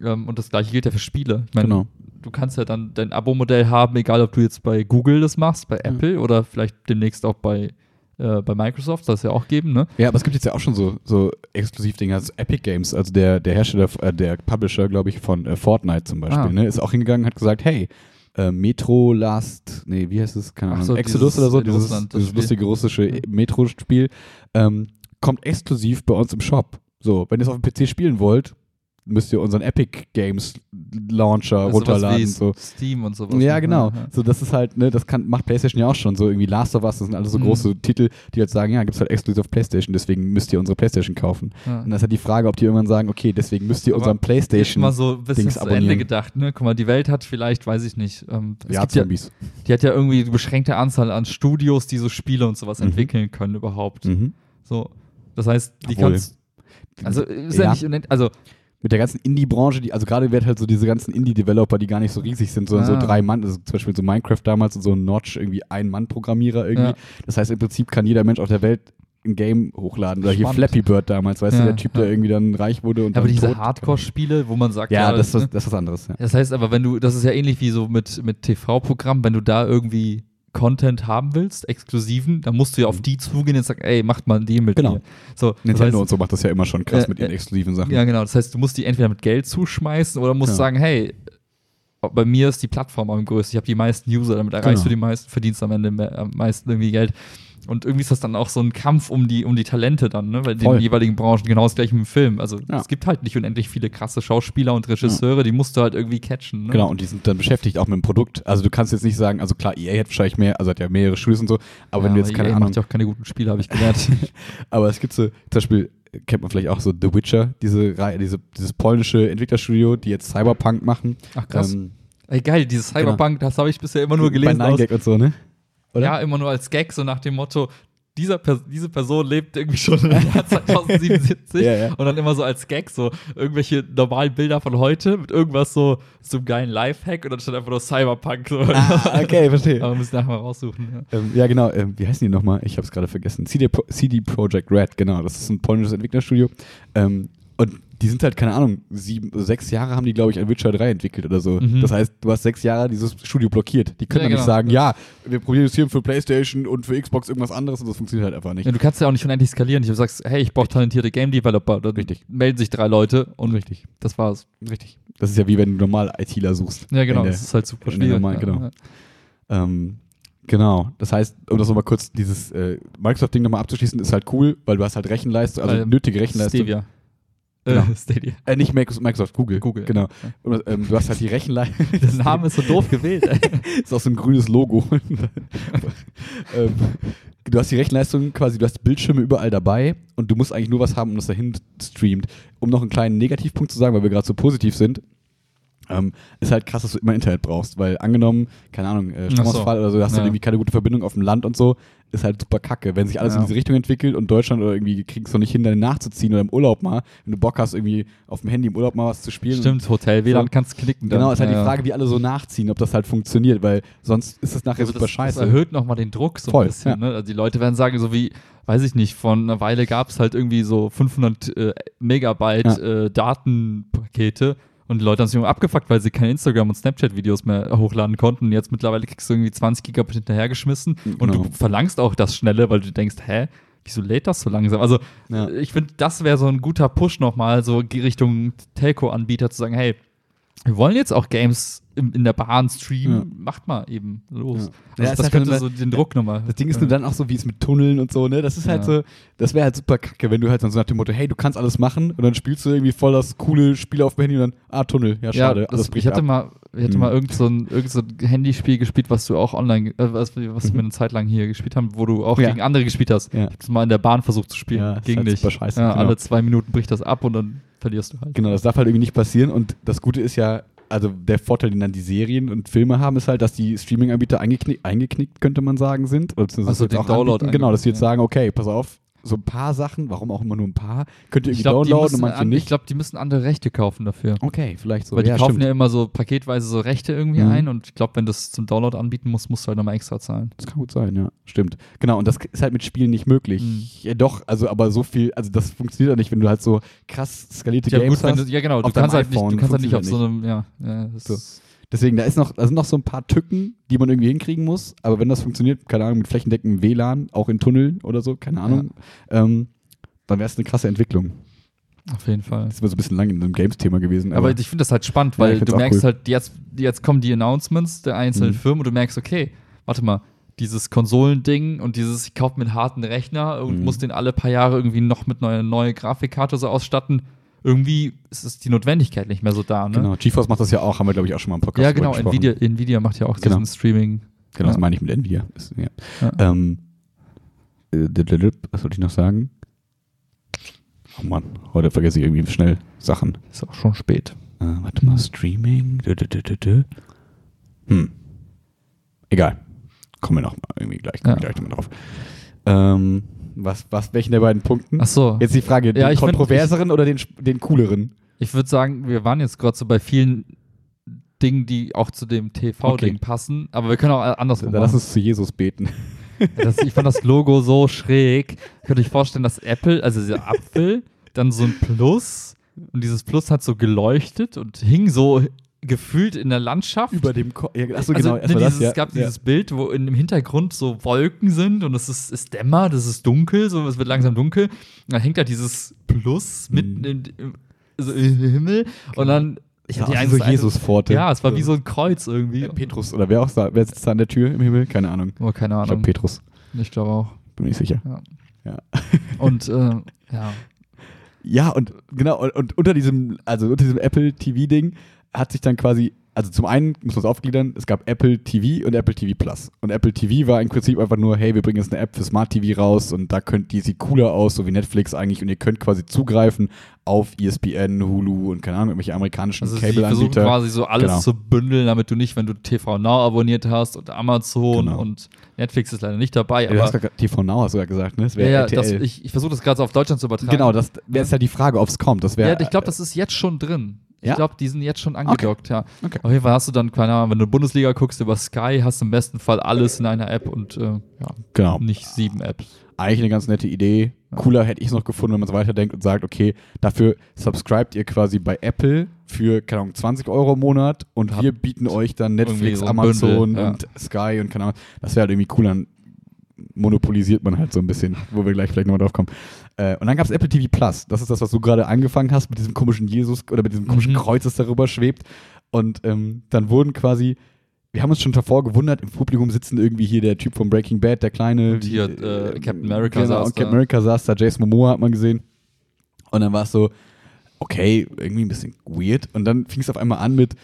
Ähm, und das gleiche gilt ja für Spiele. Ich meine, Genau. du kannst ja dann dein Abo-Modell haben, egal ob du jetzt bei Google das machst, bei Apple oder vielleicht demnächst auch bei, äh, bei Microsoft, soll es ja auch geben, ne? Ja, aber es gibt jetzt ja auch schon so, so Exklusivdinger, also Epic Games, also der, der Hersteller, äh, der Publisher, glaube ich, von äh, Fortnite zum Beispiel, Ah. ne, ist auch hingegangen und hat gesagt, hey, äh, Metro Last, nee, wie heißt es? Keine Ahnung, so, Exodus oder so, dieses, Russland, das dieses lustige russische Ja. Metro-Spiel, ähm, kommt exklusiv bei uns im Shop. So, wenn ihr es auf dem PC spielen wollt, müsst ihr unseren Epic Games Launcher Also runterladen. So. Steam und sowas. Ja, ne? genau. Ja, So, das ist halt, ne, das kann, macht PlayStation ja auch schon. So irgendwie Last of Us, das sind alles so Mhm. große Titel, die halt sagen, ja, gibt's halt exklusiv auf PlayStation, deswegen müsst ihr unsere PlayStation kaufen. ja. Und das ist halt die Frage, ob die irgendwann sagen, okay, deswegen müsst ihr Aber unseren PlayStation. mal so ein bisschen Dings zu Ende abonnieren. gedacht, ne? Guck mal, die Welt hat vielleicht, weiß ich nicht, ähm, es ja, gibt ja, Zombies. die hat ja irgendwie eine beschränkte Anzahl an Studios, die so Spiele und sowas Mhm. entwickeln können überhaupt. Mhm. So, das heißt, die Obwohl, kannst, also ist ja, ja. nicht unend, also Mit der ganzen Indie-Branche, die, also gerade wird halt so diese ganzen Indie-Developer, die gar nicht so riesig sind, sondern Ah. so drei Mann, also zum Beispiel so Minecraft damals und so ein Notch, irgendwie ein Mann-Programmierer irgendwie. Ja. Das heißt, im Prinzip kann jeder Mensch auf der Welt ein Game hochladen. Oder hier Spannend. Flappy Bird damals, weißt Ja, du, der Typ, ja. der irgendwie dann reich wurde und aber dann diese. Hardcore-Spiele, wo man sagt, Ja, das, ist ne? was- das ist was anderes. Ja. Das heißt aber, wenn du, das ist ja ähnlich wie so mit, mit TV-Programmen, wenn du da irgendwie Content haben willst, exklusiven, dann musst du ja auf die zugehen und sagen, ey, macht mal Deal mit Genau. mir. So, Nintendo heißt, und so macht das ja immer schon krass Äh, mit ihren äh, exklusiven Sachen. Ja, genau. Das heißt, du musst die entweder mit Geld zuschmeißen oder musst Ja. sagen, hey, bei mir ist die Plattform am größten. Ich habe die meisten User, damit erreichst Genau. du die meisten, verdienst am Ende mehr, am meisten irgendwie Geld. Und irgendwie ist das dann auch so ein Kampf um die, um die Talente dann, ne? Weil in Voll. den jeweiligen Branchen genau das gleiche mit dem Film. Also Ja. es gibt halt nicht unendlich viele krasse Schauspieler und Regisseure, die musst du halt irgendwie catchen. Ne? Genau, und die sind dann beschäftigt auch mit dem Produkt. Also du kannst jetzt nicht sagen, also klar, EA hat wahrscheinlich mehr, also hat ja mehrere Studios und so, aber wenn du jetzt keine EA Ahnung, macht ja auch keine guten Spiele, habe ich gelernt. aber es gibt so, zum Beispiel kennt man vielleicht auch so The Witcher, diese Reihe, diese, dieses polnische Entwicklerstudio, die jetzt Cyberpunk machen. Ach krass. Ähm, Ey, geil, dieses Cyberpunk, das habe ich bisher immer nur gelesen. Bei aus- 9gag und so, ne? Oder? Ja, immer nur als Gag, so nach dem Motto, dieser Pers diese Person lebt irgendwie schon im Jahr 2077 Ja, ja. und dann immer so als Gag so irgendwelche normalen Bilder von heute mit irgendwas so, so einem geilen Lifehack und dann steht einfach nur Cyberpunk. So. Ah, okay, verstehe. Aber müssen nachher mal raussuchen. Ja. Ähm, ja, genau. Ähm, wie heißen die nochmal? Ich habe es gerade vergessen. CD, Pro CD Projekt Red, genau. Das ist ein polnisches Entwicklerstudio. Ähm, und die sind halt, keine Ahnung, sieben, sechs Jahre haben die, glaube ich, an Witcher 3 entwickelt oder so. Mhm. Das heißt, du hast sechs Jahre dieses Studio blockiert. Die können Ja, dann nicht genau. sagen, ja, wir produzieren für Playstation und für Xbox irgendwas anderes und das funktioniert halt einfach nicht. Ja, du kannst ja auch nicht unendlich skalieren. Ich sagst, hey, ich brauche talentierte Game Developer. Dann Richtig. melden sich drei Leute und Richtig. das war's. Richtig. Das ist ja wie wenn du normal ITler suchst. Ja, genau. Der- Das ist halt super schwierig. normalen- ja. genau. Ähm, genau. Das heißt, um das nochmal kurz, dieses äh, Microsoft-Ding nochmal abzuschließen, ist halt cool, weil du hast halt Rechenleistung, also Äh, nötige Rechenleistung. Stevia. Genau. Äh, Stadia. Äh, nicht Microsoft, Google. Google. Genau. Und, ähm, du hast halt die Rechenleistung. Der Name ist so doof gewählt. ist auch so ein grünes Logo. ähm, du hast die Rechenleistung quasi, du hast Bildschirme überall dabei und du musst eigentlich nur was haben, um das dahin streamt. Um noch einen kleinen Negativpunkt zu sagen, weil wir gerade so positiv sind, ähm, ist halt krass, dass du immer Internet brauchst, weil angenommen, keine Ahnung, äh, Ach so. Stromausfall oder so, du hast Ja. dann irgendwie keine gute Verbindung auf dem Land und so, ist halt super kacke. Wenn sich alles Ja. in diese Richtung entwickelt und Deutschland oder irgendwie kriegst du nicht hin, deine nachzuziehen oder im Urlaub mal, wenn du Bock hast, irgendwie auf dem Handy im Urlaub mal was zu spielen. Stimmt, Hotel WLAN So. kannst knicken. dann. Genau, ist halt Ja, die ja. Frage, wie alle so nachziehen, ob das halt funktioniert, weil sonst ist es nachher Also super das, scheiße. Das erhöht nochmal den Druck so Voll, ein bisschen. ja. Ne? Also die Leute werden sagen, so wie, weiß ich nicht, von einer Weile gab es halt irgendwie so 500 äh, Megabyte äh, Datenpakete und die Leute haben sich immer abgefuckt, weil sie keine Instagram- und Snapchat-Videos mehr hochladen konnten. Und jetzt mittlerweile kriegst du irgendwie 20 Gigabyte hinterhergeschmissen und Genau. du verlangst auch das Schnelle, weil du denkst, hä? Wieso lädt das so langsam? Also, Ja. ich finde, das wäre so ein guter Push nochmal, so Richtung Telco-Anbieter zu sagen, hey, wir wollen jetzt auch Games im, in der Bahn streamen, Ja. macht mal eben los. Ja. Ja, ist das halt könnte so den Druck nochmal. Das Ding ist nur dann auch so, wie es mit Tunneln und so, ne? Das ist halt so, das wäre halt super kacke, wenn du halt dann so nach dem Motto, hey, du kannst alles machen und dann spielst du irgendwie voll das coole Spiel auf dem Handy und dann, ah, Tunnel, ja, schade, ja, alles das, bricht ich hatte ab. mal, ich hatte Hm. mal irgend so ein, irgend so ein Handyspiel gespielt, was du auch online, äh, was, was Mhm. wir eine Zeit lang hier gespielt haben, wo du auch gegen andere gespielt hast. Ich hab's mal in der Bahn versucht zu spielen, gegen halt dich. super scheiße, ja, genau. Alle zwei Minuten bricht das ab und dann verlierst du halt. Genau, das darf halt irgendwie nicht passieren und das Gute ist ja, also der Vorteil, den dann die Serien und Filme haben, ist halt, dass die Streaming-Anbieter eingeknickt, eingeknickt, könnte man sagen, sind. Also den auch Download anbieten. Genau, dass sie jetzt eingeknickt, sagen, okay, pass auf, so ein paar Sachen, warum auch immer nur ein paar, könnt ihr Ich irgendwie glaube, die, downloaden und manche an- nicht. ich glaub, die müssen andere Rechte kaufen dafür. okay, vielleicht so. Weil die ja, kaufen stimmt. ja immer so paketweise so Rechte irgendwie Mhm. ein und ich glaube, wenn du es zum Download anbieten musst, musst du halt nochmal extra zahlen. Das kann gut sein, ja. Stimmt. Genau, und das ist halt mit Spielen nicht möglich. Mhm. Ja, doch, also aber so viel, also das funktioniert ja nicht, wenn du halt so krass skalierte Ja, Games gut, hast. du, ja genau, du auf deinem kannst, halt nicht, du kannst halt nicht auf so einem, ja, ja das So. ist- Deswegen, da, ist noch, da sind noch so ein paar Tücken, die man irgendwie hinkriegen muss. Aber wenn das funktioniert, keine Ahnung, mit flächendeckendem WLAN, auch in Tunneln oder so, keine Ahnung, ähm, dann wäre es eine krasse Entwicklung. auf jeden Fall. Das ist immer so ein bisschen lang in einem Games-Thema gewesen. Aber ich finde das halt spannend, Ja, weil find's du merkst cool. halt, jetzt, jetzt kommen die Announcements der einzelnen Mhm. Firmen und du merkst, okay, warte mal, dieses Konsolending und dieses, ich kaufe mir einen harten Rechner und Mhm. muss den alle paar Jahre irgendwie noch mit einer neuen Grafikkarte so ausstatten. Irgendwie ist es die Notwendigkeit nicht mehr so da, ne? Genau, GeForce macht das ja auch, haben wir, glaube ich, auch schon mal im Podcast Ja, genau. Nvidia, Nvidia macht ja auch Genau. diesen Streaming. Genau, das Ja. meine ich mit Nvidia. Ist, ja. Ja. Ähm, äh, was wollte ich noch sagen? Oh Mann, heute vergesse ich irgendwie schnell Sachen. Ist auch schon spät. Äh, warte mal, Streaming. Hm. Egal. Kommen wir noch mal irgendwie gleich, Ja. gleich nochmal drauf. Ähm, was, was, welchen der beiden Punkten? Ach so. Jetzt die Frage, den Ja, ich find- kontroverseren oder den, den cooleren? Ich würde sagen, wir waren jetzt gerade so bei vielen Dingen, die auch zu dem TV-Ding Okay. passen, aber wir können auch andersrum Lass machen. uns zu Jesus beten. Das, ich fand das Logo so schräg. Könnt ihr euch vorstellen, dass Apple, also dieser Apfel, dann so ein Plus und dieses Plus hat so geleuchtet und hing so gefühlt in der Landschaft. Über dem Ko ja, Achso, also, genau. erstmal dieses, das, ja. es gab ja. dieses Bild, wo in, im Hintergrund so Wolken sind und es ist, es dämmert, es ist dunkel, so es wird langsam dunkel. Und dann hängt da dieses Plus mitten Mhm. in, im, so im Himmel und dann ich Ja, hatte also Angst, so Jesus-Pforte. Ja, es war wie so ein Kreuz irgendwie. Ja, Petrus, oder wer auch da, wer sitzt da an der Tür im Himmel? Keine Ahnung. Oh, keine Ich glaube Ahnung. Petrus, Ich glaube auch. bin mir nicht sicher. Ja. Ja. Und äh, ja. Ja, und genau, und, und unter diesem, also unter diesem Apple TV-Ding hat sich dann quasi, also zum einen muss man es aufgliedern, es gab Apple TV und Apple TV Plus. Und Apple TV war im Prinzip einfach nur, hey, wir bringen jetzt eine App für Smart TV raus und da könnt, die sieht cooler aus, so wie Netflix eigentlich, und ihr könnt quasi zugreifen auf ESPN, Hulu und keine Ahnung, irgendwelche amerikanischen Also Cable-Anbieter. quasi so alles Genau. zu bündeln, damit du nicht, wenn du TV Now abonniert hast und Amazon Genau. und Netflix ist leider nicht dabei, Ja, du hast grad TV Now hast du ja gesagt, ne? Das ja, wäre ja, das, ich, ich versuche das gerade so auf Deutschland zu übertragen. genau, das wäre jetzt ja die Frage, ob es kommt. Das wäre, ja, ich glaube, das ist jetzt schon drin. Ich Ja? glaube, die sind jetzt schon angedockt, ja. Okay. Auf jeden Fall hast du dann, keine Ahnung, wenn du Bundesliga guckst über Sky, hast du im besten Fall alles in einer App und äh, ja, genau. nicht sieben Apps. eigentlich eine ganz nette Idee. Cooler hätte ich es noch gefunden, wenn man es weiterdenkt und sagt, okay, dafür subscribt ihr quasi bei Apple für, keine Ahnung, 20 Euro im Monat und Habt wir bieten euch dann Netflix, so Amazon Bündel, ja. und Sky und keine Ahnung. Das wäre halt irgendwie cool, dann monopolisiert man halt so ein bisschen, wo wir gleich vielleicht nochmal drauf kommen. Äh, und dann gab es Apple TV Plus. Das ist das, was du gerade angefangen hast mit diesem komischen Jesus oder mit diesem komischen Mhm. Kreuz, das darüber schwebt. Und ähm, dann wurden quasi wir haben uns schon davor gewundert, im Publikum sitzen irgendwie hier der Typ von Breaking Bad, der kleine. Und hier, äh, Captain America genau, saß und Captain da. America saß da, Jason Momoa hat man gesehen. Und dann war es so, okay, irgendwie ein bisschen weird. Und dann fing es auf einmal an mit,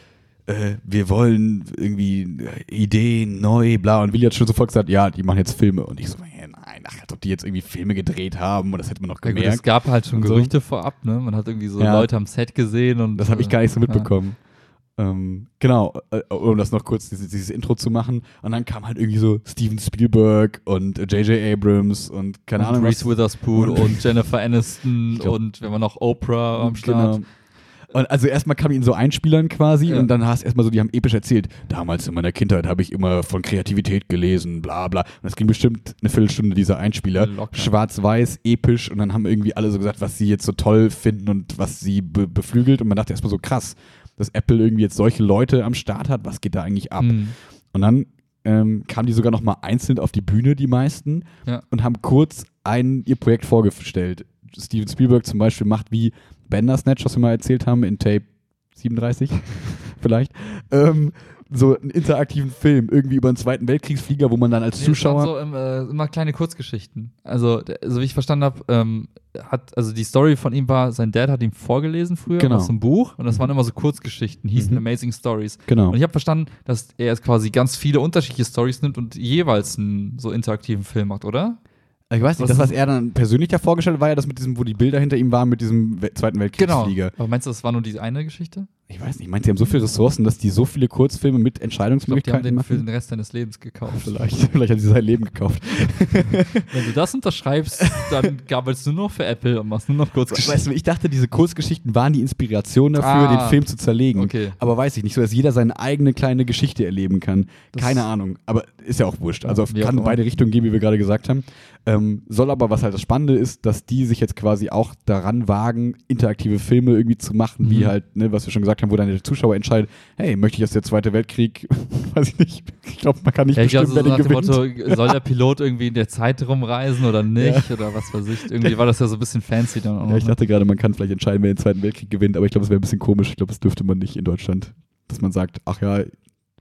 äh, wir wollen irgendwie äh, Ideen, neu, bla. Und Willi hat schon sofort gesagt, ja, die machen jetzt Filme. Und ich so, hey, nein, ach, als ob die jetzt irgendwie Filme gedreht haben. Und das hätte man noch Ja, gut, es gemerkt. gab halt schon so. Gerüchte vorab, ne? Man hat irgendwie so Ja. Leute am Set gesehen und. Das habe ich gar nicht so äh, mitbekommen. Ähm, genau, äh, um das noch kurz, dieses, dieses Intro zu machen. Und dann kam halt irgendwie so Steven Spielberg und J.J. Abrams und keine und Ahnung. Reese Witherspoon Und- und, Jennifer Aniston glaub- und wenn man noch Oprah am Start. Genau. Und also erstmal kam ihn so einspielern quasi Ja. und dann hast du erstmal so, die haben episch erzählt, damals in meiner Kindheit habe ich immer von Kreativität gelesen, bla bla. Und das ging bestimmt eine Viertelstunde, dieser Einspieler. Schwarz-Weiß, episch und dann haben irgendwie alle so gesagt, was sie jetzt so toll finden und was sie be beflügelt und man dachte erstmal so krass, dass Apple irgendwie jetzt solche Leute am Start hat, was geht da eigentlich ab? Mhm. Und dann ähm, kamen die sogar noch mal einzeln auf die Bühne, die meisten, Ja. und haben kurz ein, ihr Projekt vorgestellt. Steven Spielberg zum Beispiel macht wie Bandersnatch, was wir mal erzählt haben, in Tape 37 vielleicht, ähm, so einen interaktiven Film, irgendwie über einen Zweiten Weltkriegsflieger, wo man dann als Nee, Zuschauer... so ähm, äh, immer kleine Kurzgeschichten. Also, so wie ich verstanden habe, ähm, hat, also die Story von ihm war, sein Dad hat ihm vorgelesen früher Genau. aus einem Buch und das waren immer so Kurzgeschichten, hießen Mhm. Amazing Stories. Genau. Und ich habe verstanden, dass er jetzt quasi ganz viele unterschiedliche Stories nimmt und jeweils einen so interaktiven Film macht, oder? Ich weiß nicht, Was- das, was er dann persönlich da vorgestellt hat, war ja das mit diesem, wo die Bilder hinter ihm waren, mit diesem We Zweiten Weltkriegsflieger. Aber meinst du, das war nur diese eine Geschichte? Ich weiß nicht, meint, sie haben so viele Ressourcen, dass die so viele Kurzfilme mit Ich glaube, die haben Entscheidungsmöglichkeiten den für den Rest deines Lebens gekauft. Vielleicht, vielleicht haben sie sein Leben gekauft. Wenn du das unterschreibst, dann gabelst du nur noch für Apple und machst nur noch Kurzgeschichten. Weißt du, ich dachte, diese Kurzgeschichten waren die Inspiration dafür, Ah. den Film zu zerlegen. Okay. Aber weiß ich nicht, so dass jeder seine eigene kleine Geschichte erleben kann. Das- Keine Ahnung. Aber ist ja auch wurscht. Also wie auch kann in beide Richtungen gehen, wie wir gerade gesagt haben. Ähm, soll aber, was halt das Spannende ist, dass die sich jetzt quasi auch daran wagen, interaktive Filme irgendwie zu machen, wie Mhm. halt, ne, was wir schon gesagt haben, wo dann der Zuschauer entscheidet, hey, möchte ich, dass der Zweite Weltkrieg, weiß ich nicht, ich glaube, man kann nicht Ja, ich bestimmen, so wer den gewinnt. Motto, soll der Pilot irgendwie in der Zeit rumreisen oder nicht? Oder was weiß ich. Irgendwie war das ja so ein bisschen fancy dann auch. Ja, ich ne? dachte gerade, man kann vielleicht entscheiden, wer den Zweiten Weltkrieg gewinnt, aber ich glaube, es wäre ein bisschen komisch. Ich glaube, das dürfte man nicht in Deutschland. Dass man sagt, ach ja,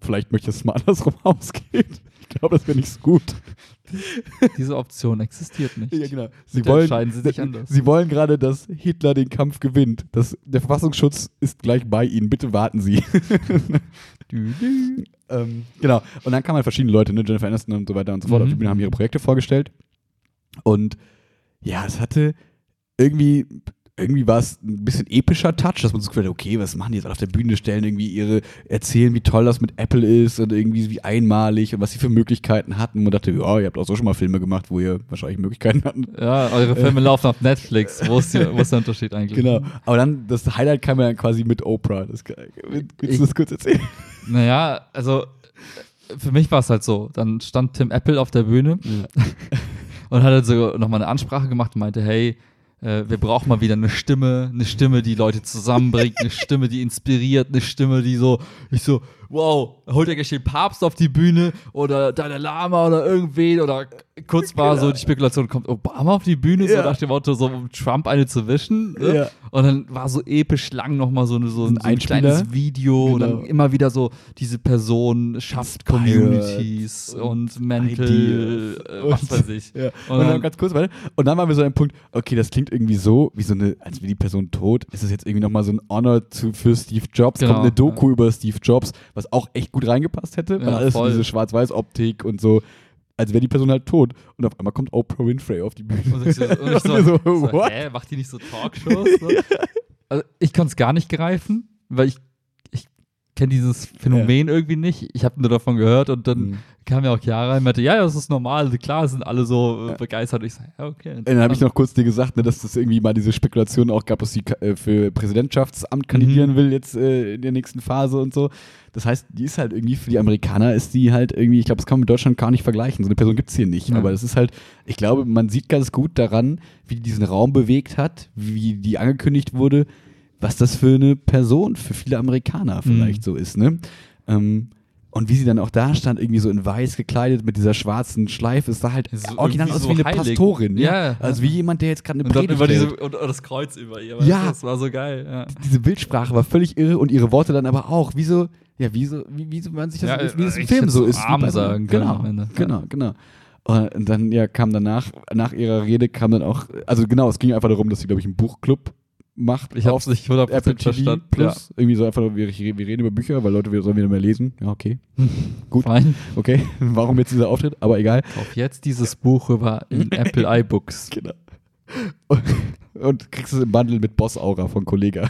vielleicht möchte es mal andersrum ausgehen. Ich glaube, das wäre nicht so gut. Diese Option existiert nicht. Ja, genau. Sie Bitte wollen, entscheiden Sie sich anders. Sie wollen gerade, dass Hitler den Kampf gewinnt. Das, der Verfassungsschutz ist gleich bei Ihnen. Bitte warten Sie. Dü, dü. ähm, genau. Und dann kamen halt verschiedene Leute, ne? Jennifer Aniston und so weiter und so fort, Mhm. auf die Bühne, haben ihre Projekte vorgestellt. Und ja, es hatte irgendwie, irgendwie war es ein bisschen epischer Touch, dass man so gefühlt hat, okay, was machen die jetzt auf der Bühne, stellen irgendwie ihre, erzählen, wie toll das mit Apple ist und irgendwie wie einmalig und was sie für Möglichkeiten hatten. Und man dachte, ja, ihr habt auch so schon mal Filme gemacht, wo ihr wahrscheinlich Möglichkeiten hatten. Ja, eure Filme laufen auf Netflix. Wo ist, die, wo ist der Unterschied eigentlich? Genau. Aber dann, das Highlight kam ja dann quasi mit Oprah. Das, willst du das kurz erzählen? Naja, also für mich war es halt so. Dann stand Tim Apple auf der Bühne und hat halt so nochmal eine Ansprache gemacht und meinte, hey, äh, wir brauchen mal wieder eine Stimme, eine Stimme, die Leute zusammenbringt, eine Stimme, die inspiriert, eine Stimme, die so, ich so, wow, holt er gleich den Papst auf die Bühne oder Dalai Lama oder irgendwen oder kurz war so die Spekulation, kommt Obama auf die Bühne, so Ja. nach dem Motto, so um Trump eine zu wischen. Ne? Ja. Und dann war so episch lang nochmal so, so, Ein ein, so ein kleines Video und Genau. dann immer wieder so, diese Person schafft Inspired Communities und und, mental, Ideas äh, was und- weiß ich. Ja. Und Und, dann dann- ganz kurz, warte. Und dann waren wir so an einem Punkt, okay, das klingt irgendwie so, wie so eine, als wäre die Person tot. Ist das jetzt irgendwie nochmal so ein Honor zu, für Steve Jobs? Genau, Kommt eine Doku über Steve Jobs, was auch echt gut reingepasst hätte, weil Ja, alles voll. diese Schwarz-Weiß-Optik und so, als wäre die Person halt tot. Und auf einmal kommt Oprah Winfrey auf die Bühne. Und ich so, und ich so, so, so hä, macht die nicht so Talkshows? So? Also ich kann es gar nicht greifen, weil ich kenne dieses Phänomen irgendwie nicht. Ich habe nur davon gehört und dann Mhm. kam ja auch Chiara und meinte, ja, ja, das ist normal, klar, sind alle so äh, Ja. begeistert. Ich sage, ja, okay. Dann habe ich noch kurz dir gesagt, ne, dass es irgendwie mal diese Spekulation auch gab, dass sie äh, für Präsidentschaftsamt kandidieren Mhm. will jetzt äh, in der nächsten Phase und so. Das heißt, die ist halt irgendwie für die Amerikaner ist die halt irgendwie, ich glaube, das kann man mit Deutschland gar nicht vergleichen. So eine Person gibt es hier nicht. Ja. Aber das ist halt, ich glaube, man sieht ganz gut daran, wie die diesen Raum bewegt hat, wie die angekündigt wurde, was das für eine Person für viele Amerikaner vielleicht so ist, ne? Ähm, und wie sie dann auch da stand, irgendwie so in weiß gekleidet mit dieser schwarzen Schleife, es sah halt So original irgendwie aus so wie eine heilig. Pastorin. Ja, Also wie jemand, der jetzt gerade eine und Predigt über diese und, und das Kreuz über ihr. Ja. Das war so geil. Ja. Diese Bildsprache war völlig irre und ihre Worte dann aber auch. Wie so, ja, wie so, wie, wie so man sich das, Ja, wie das im Film so ist. arm sagen können genau, am Ende. Genau, genau. Und dann, ja, kam danach, nach ihrer Rede kam dann auch, also genau, es ging einfach darum, dass sie, glaube ich, einen Buchclub macht. Ich habe auf es nicht 100% Apple TV verstanden. Plus. Irgendwie so einfach, wir, wir reden über Bücher, weil Leute wir sollen wieder mehr lesen. Ja, okay. Gut. Fein. Okay. Warum jetzt dieser Auftritt? Aber egal. Kauf jetzt dieses Buch über in Apple iBooks. Genau. Und, und kriegst es im Bundle mit Boss Aura von Kollega.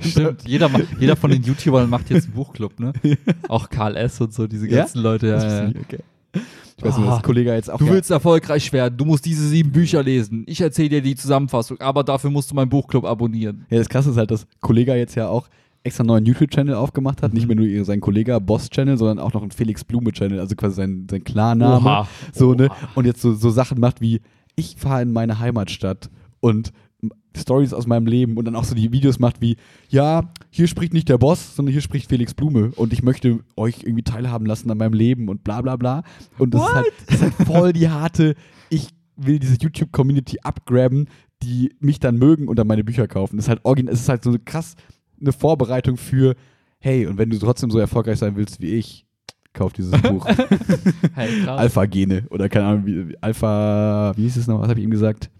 Stimmt. Jeder, jeder von den YouTubern macht jetzt einen Buchclub, ne? Auch Karl S. und so, diese Ja? ganzen Leute. Ja, Das ja. nicht, okay. Ich weiß nicht, dass Ah. Kollega jetzt auch. Du willst erfolgreich werden, du musst diese sieben Bücher lesen. Ich erzähle dir die Zusammenfassung, aber dafür musst du meinen Buchclub abonnieren. Ja, das krasse ist halt, dass Kollega jetzt ja auch extra einen neuen YouTube-Channel aufgemacht hat. Mhm. Nicht mehr nur ihr- sein Kollega Boss-Channel, sondern auch noch einen Felix Blume-Channel, also quasi sein, sein Klarname. Oha. So, ne? Oha. Und jetzt so, so Sachen macht wie, ich fahre in meine Heimatstadt und Stories aus meinem Leben und dann auch so die Videos macht wie, ja, hier spricht nicht der Boss, sondern hier spricht Felix Blume und ich möchte euch irgendwie teilhaben lassen an meinem Leben und bla bla bla. Und das ist halt, das ist halt voll die harte, ich will diese YouTube-Community abgraben, die mich dann mögen und dann meine Bücher kaufen. Das ist halt original, es ist halt so krass eine Vorbereitung für, hey, und wenn du trotzdem so erfolgreich sein willst wie ich, kauf dieses Buch. Hey. Alpha-Gene oder keine Ahnung, wie, Alpha, wie hieß es noch, was habe ich ihm gesagt?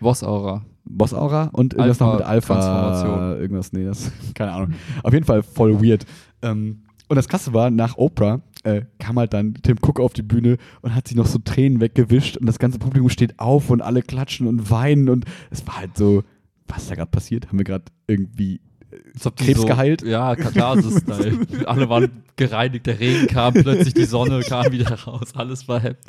Boss Aura. Boss Aura und irgendwas noch mit Alpha. Transformation. Irgendwas, nee, das, keine Ahnung. Auf jeden Fall voll weird. Ähm, und das Krasse war, nach Oprah äh, kam halt dann Tim Cook auf die Bühne und hat sich noch so Tränen weggewischt und das ganze Publikum steht auf und alle klatschen und weinen und es war halt so, was ist da gerade passiert? Haben wir gerade irgendwie Krebs so, geheilt. Ja, Katharsis-Style. Alle waren gereinigt, der Regen kam, plötzlich die Sonne kam wieder raus, alles war happy.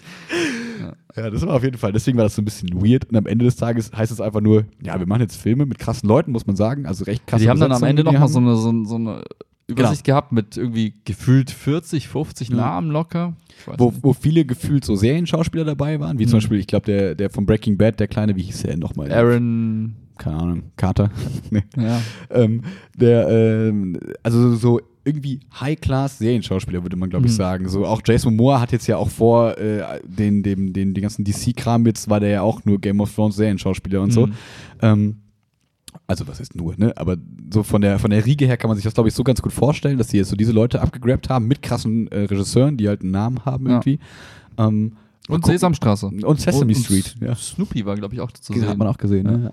Ja, das war auf jeden Fall. Deswegen war das so ein bisschen weird. Und am Ende des Tages heißt es einfach nur, ja, wir machen jetzt Filme mit krassen Leuten, muss man sagen. Also recht krasse die haben dann am Ende nochmal so eine, so, so eine Übersicht gehabt mit irgendwie gefühlt 40, 50 Ja. Namen locker. Wo, wo viele gefühlt so Serienschauspieler dabei waren, wie zum Mhm. Beispiel, ich glaube, der, der von Breaking Bad, der kleine, wie hieß der denn nochmal? Aaron, Keine Ahnung, Carter. nee. ja. ähm, der, ähm, also so irgendwie High-Class-Serienschauspieler, würde man, glaube ich, Mhm. sagen. So auch Jason Moore hat jetzt ja auch vor äh, den, dem, den, den ganzen DC-Kram jetzt, war der ja auch nur Game of Thrones Serienschauspieler und so. Mhm. Ähm, also was ist nur, ne? Aber so von der von der Riege her kann man sich das, glaube ich, so ganz gut vorstellen, dass sie jetzt so diese Leute abgegrabt haben mit krassen äh, Regisseuren, die halt einen Namen haben Ja. irgendwie. Ähm, mal Und. Sesamstraße. Und Sesame Und- und Street, ja. Snoopy war, glaube ich, auch zu Hat sehen. man auch gesehen, ne?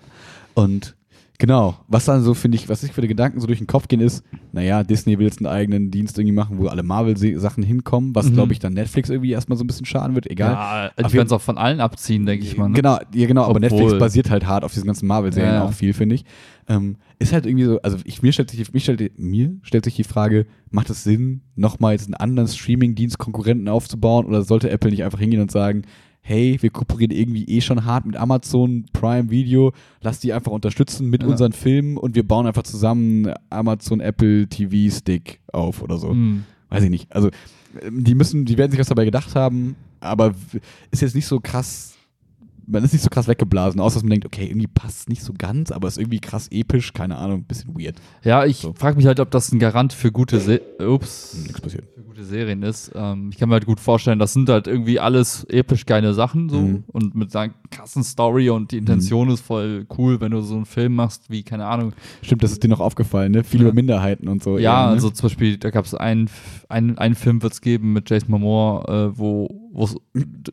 Und genau, was dann so, finde ich, was sich für die Gedanken so durch den Kopf gehen, ist, naja, Disney will jetzt einen eigenen Dienst irgendwie machen, wo alle Marvel-Sachen hinkommen, was, Mhm. glaube ich, dann Netflix irgendwie erstmal so ein bisschen schaden wird, egal. Ja, die werden es auch von allen abziehen, denke ich mal. Ne? Genau, ja, genau, aber Obwohl- Netflix basiert halt hart auf diesen ganzen Marvel-Serien Ja, auch viel, finde ich. Ähm, ist halt irgendwie so, also ich, mir, stellt sich, mich stellt, mir stellt sich die Frage, macht es Sinn, nochmal jetzt einen anderen Streaming-Dienst-Konkurrenten aufzubauen oder sollte Apple nicht einfach hingehen und sagen, hey, wir kooperieren irgendwie eh schon hart mit Amazon Prime Video, lass die einfach unterstützen mit Ja. unseren Filmen und wir bauen einfach zusammen Amazon Apple TV Stick auf oder so Mhm. weiß ich nicht. Also ähm, die müssen, die werden sich was dabei gedacht haben, aber ist jetzt nicht so krass, man ist nicht so krass weggeblasen, außer dass man denkt, okay, irgendwie passt es nicht so ganz, aber ist irgendwie krass episch, keine Ahnung, bisschen weird. Ja, ich So. frage mich halt, ob das ein Garant für gute, Se Ups, Nichts passiert. Gute Serien ist. Ähm, ich kann mir halt gut vorstellen, das sind halt irgendwie alles episch geile Sachen so Mhm. und mit einer krassen Story und die Intention ist voll cool, wenn du so einen Film machst wie, keine Ahnung. Stimmt, das ist dir noch aufgefallen, ne? Viel Ja. Minderheiten und so. Ja, eher, ne? also zum Beispiel, da gab es einen, einen, einen Film, wird es geben mit Jason Momoa, äh, wo es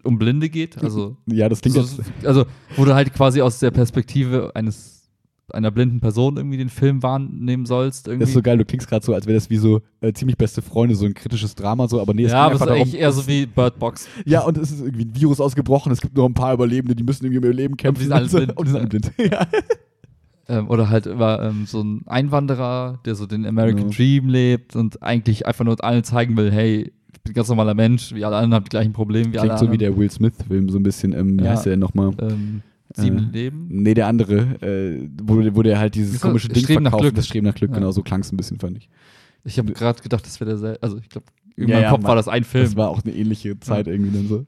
um Blinde geht. Also, Ja, das klingt so, jetzt. also, wo du halt quasi aus der Perspektive eines einer blinden Person irgendwie den Film wahrnehmen sollst. Irgendwie. Das ist so geil, du klingst gerade so, als wäre das wie so äh, ziemlich beste Freunde, so ein kritisches Drama, so, aber nee, es ja, ging aber einfach ist darum. eigentlich eher so wie Bird Box. ja, und es ist irgendwie ein Virus ausgebrochen, es gibt nur ein paar Überlebende, die müssen irgendwie um ihr Leben kämpfen. die sind alle und so. blind. Und die sind alle blind. ja. Ähm, oder halt über ähm, so ein Einwanderer, der so den American Ja. Dream lebt und eigentlich einfach nur allen zeigen will, hey, ich bin ein ganz normaler Mensch, wie alle anderen haben die gleichen Probleme wie alle Klingt so wie anderen. der Will Smith-Film, so ein bisschen, ähm, wie Ja. heißt der denn nochmal? ähm, Sieben Äh, Leben. Nee, der andere, äh, wo, wo der halt dieses komische Ding Streben verkauft, das Streben nach Glück, Ja. genau, so klang es ein bisschen, fand ich. Ich habe gerade gedacht, das wäre derselbe. Also ich glaube, in Ja, meinem Kopf man- war das ein Film. Das war auch eine ähnliche Zeit irgendwie dann so.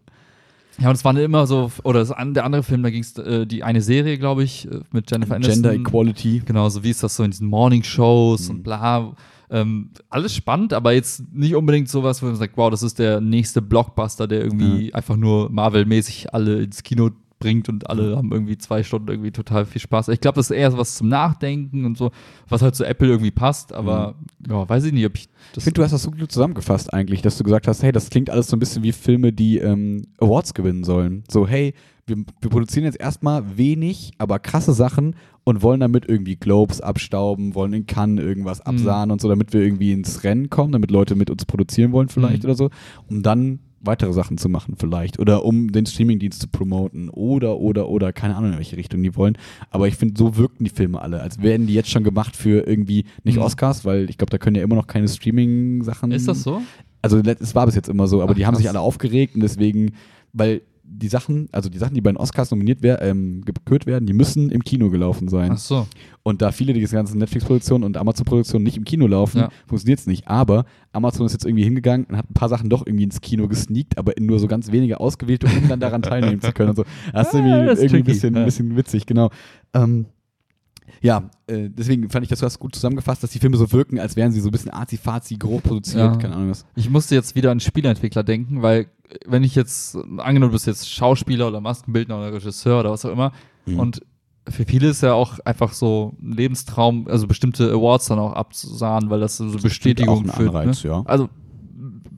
ja, und es waren immer so, oder das, der andere Film, da ging es äh, die eine Serie, glaube ich, äh, mit Jennifer Aniston. Gender Equality. Genau, so wie ist das so in diesen Morning-Shows Mhm. und bla. Ähm, alles spannend, aber jetzt nicht unbedingt sowas, wo man sagt, wow, das ist der nächste Blockbuster, der irgendwie einfach nur Marvel-mäßig alle ins Kino bringt und alle haben irgendwie zwei Stunden irgendwie total viel Spaß. Ich glaube, das ist eher was zum Nachdenken und so, was halt zu Apple irgendwie passt, aber ja, weiß ich nicht, ob ich Ich das. finde, du hast das so gut zusammengefasst eigentlich, dass du gesagt hast, hey, das klingt alles so ein bisschen wie Filme, die ähm, Awards gewinnen sollen. So, hey, wir, wir produzieren jetzt erstmal wenig, aber krasse Sachen und wollen damit irgendwie Globes abstauben, wollen in Cannes irgendwas Mhm. absahen und so, damit wir irgendwie ins Rennen kommen, damit Leute mit uns produzieren wollen vielleicht Mhm. oder so, um dann weitere Sachen zu machen vielleicht oder um den Streamingdienst zu promoten oder, oder, oder, keine Ahnung, in welche Richtung die wollen. Aber ich finde, so wirkten die Filme alle, als wären die jetzt schon gemacht für irgendwie, nicht Mhm. Oscars, weil ich glaube, da können ja immer noch keine Streaming-Sachen ist das so? also es war bis jetzt immer so, aber Ach, die haben sich krass. alle aufgeregt und deswegen, weil die Sachen, also die Sachen, die bei den Oscars nominiert werden, ähm, gekürt werden, die müssen im Kino gelaufen sein. Ach so. Und da viele diese ganzen Netflix-Produktionen und Amazon-Produktionen nicht im Kino laufen, Ja. funktioniert es nicht. Aber Amazon ist jetzt irgendwie hingegangen und hat ein paar Sachen doch irgendwie ins Kino gesneakt, aber in nur so ganz wenige ausgewählte, um dann daran teilnehmen zu können. Und so. Das ist Ah, irgendwie, das ist irgendwie ein bisschen, ein bisschen witzig, genau. Ähm, ja, äh, deswegen fand ich, das gut zusammengefasst, dass die Filme so wirken, als wären sie so ein bisschen arzi-fazi, grob produziert, Ja. keine Ahnung was. Ich musste jetzt wieder an Spieleentwickler denken, weil äh, wenn ich jetzt, angenommen, du bist jetzt Schauspieler oder Maskenbildner oder Regisseur oder was auch immer, Mhm. und für viele ist ja auch einfach so ein Lebenstraum, also bestimmte Awards dann auch abzusahnen, weil das so Bestätigung auch ein führt. Anreiz, ne? ja. Also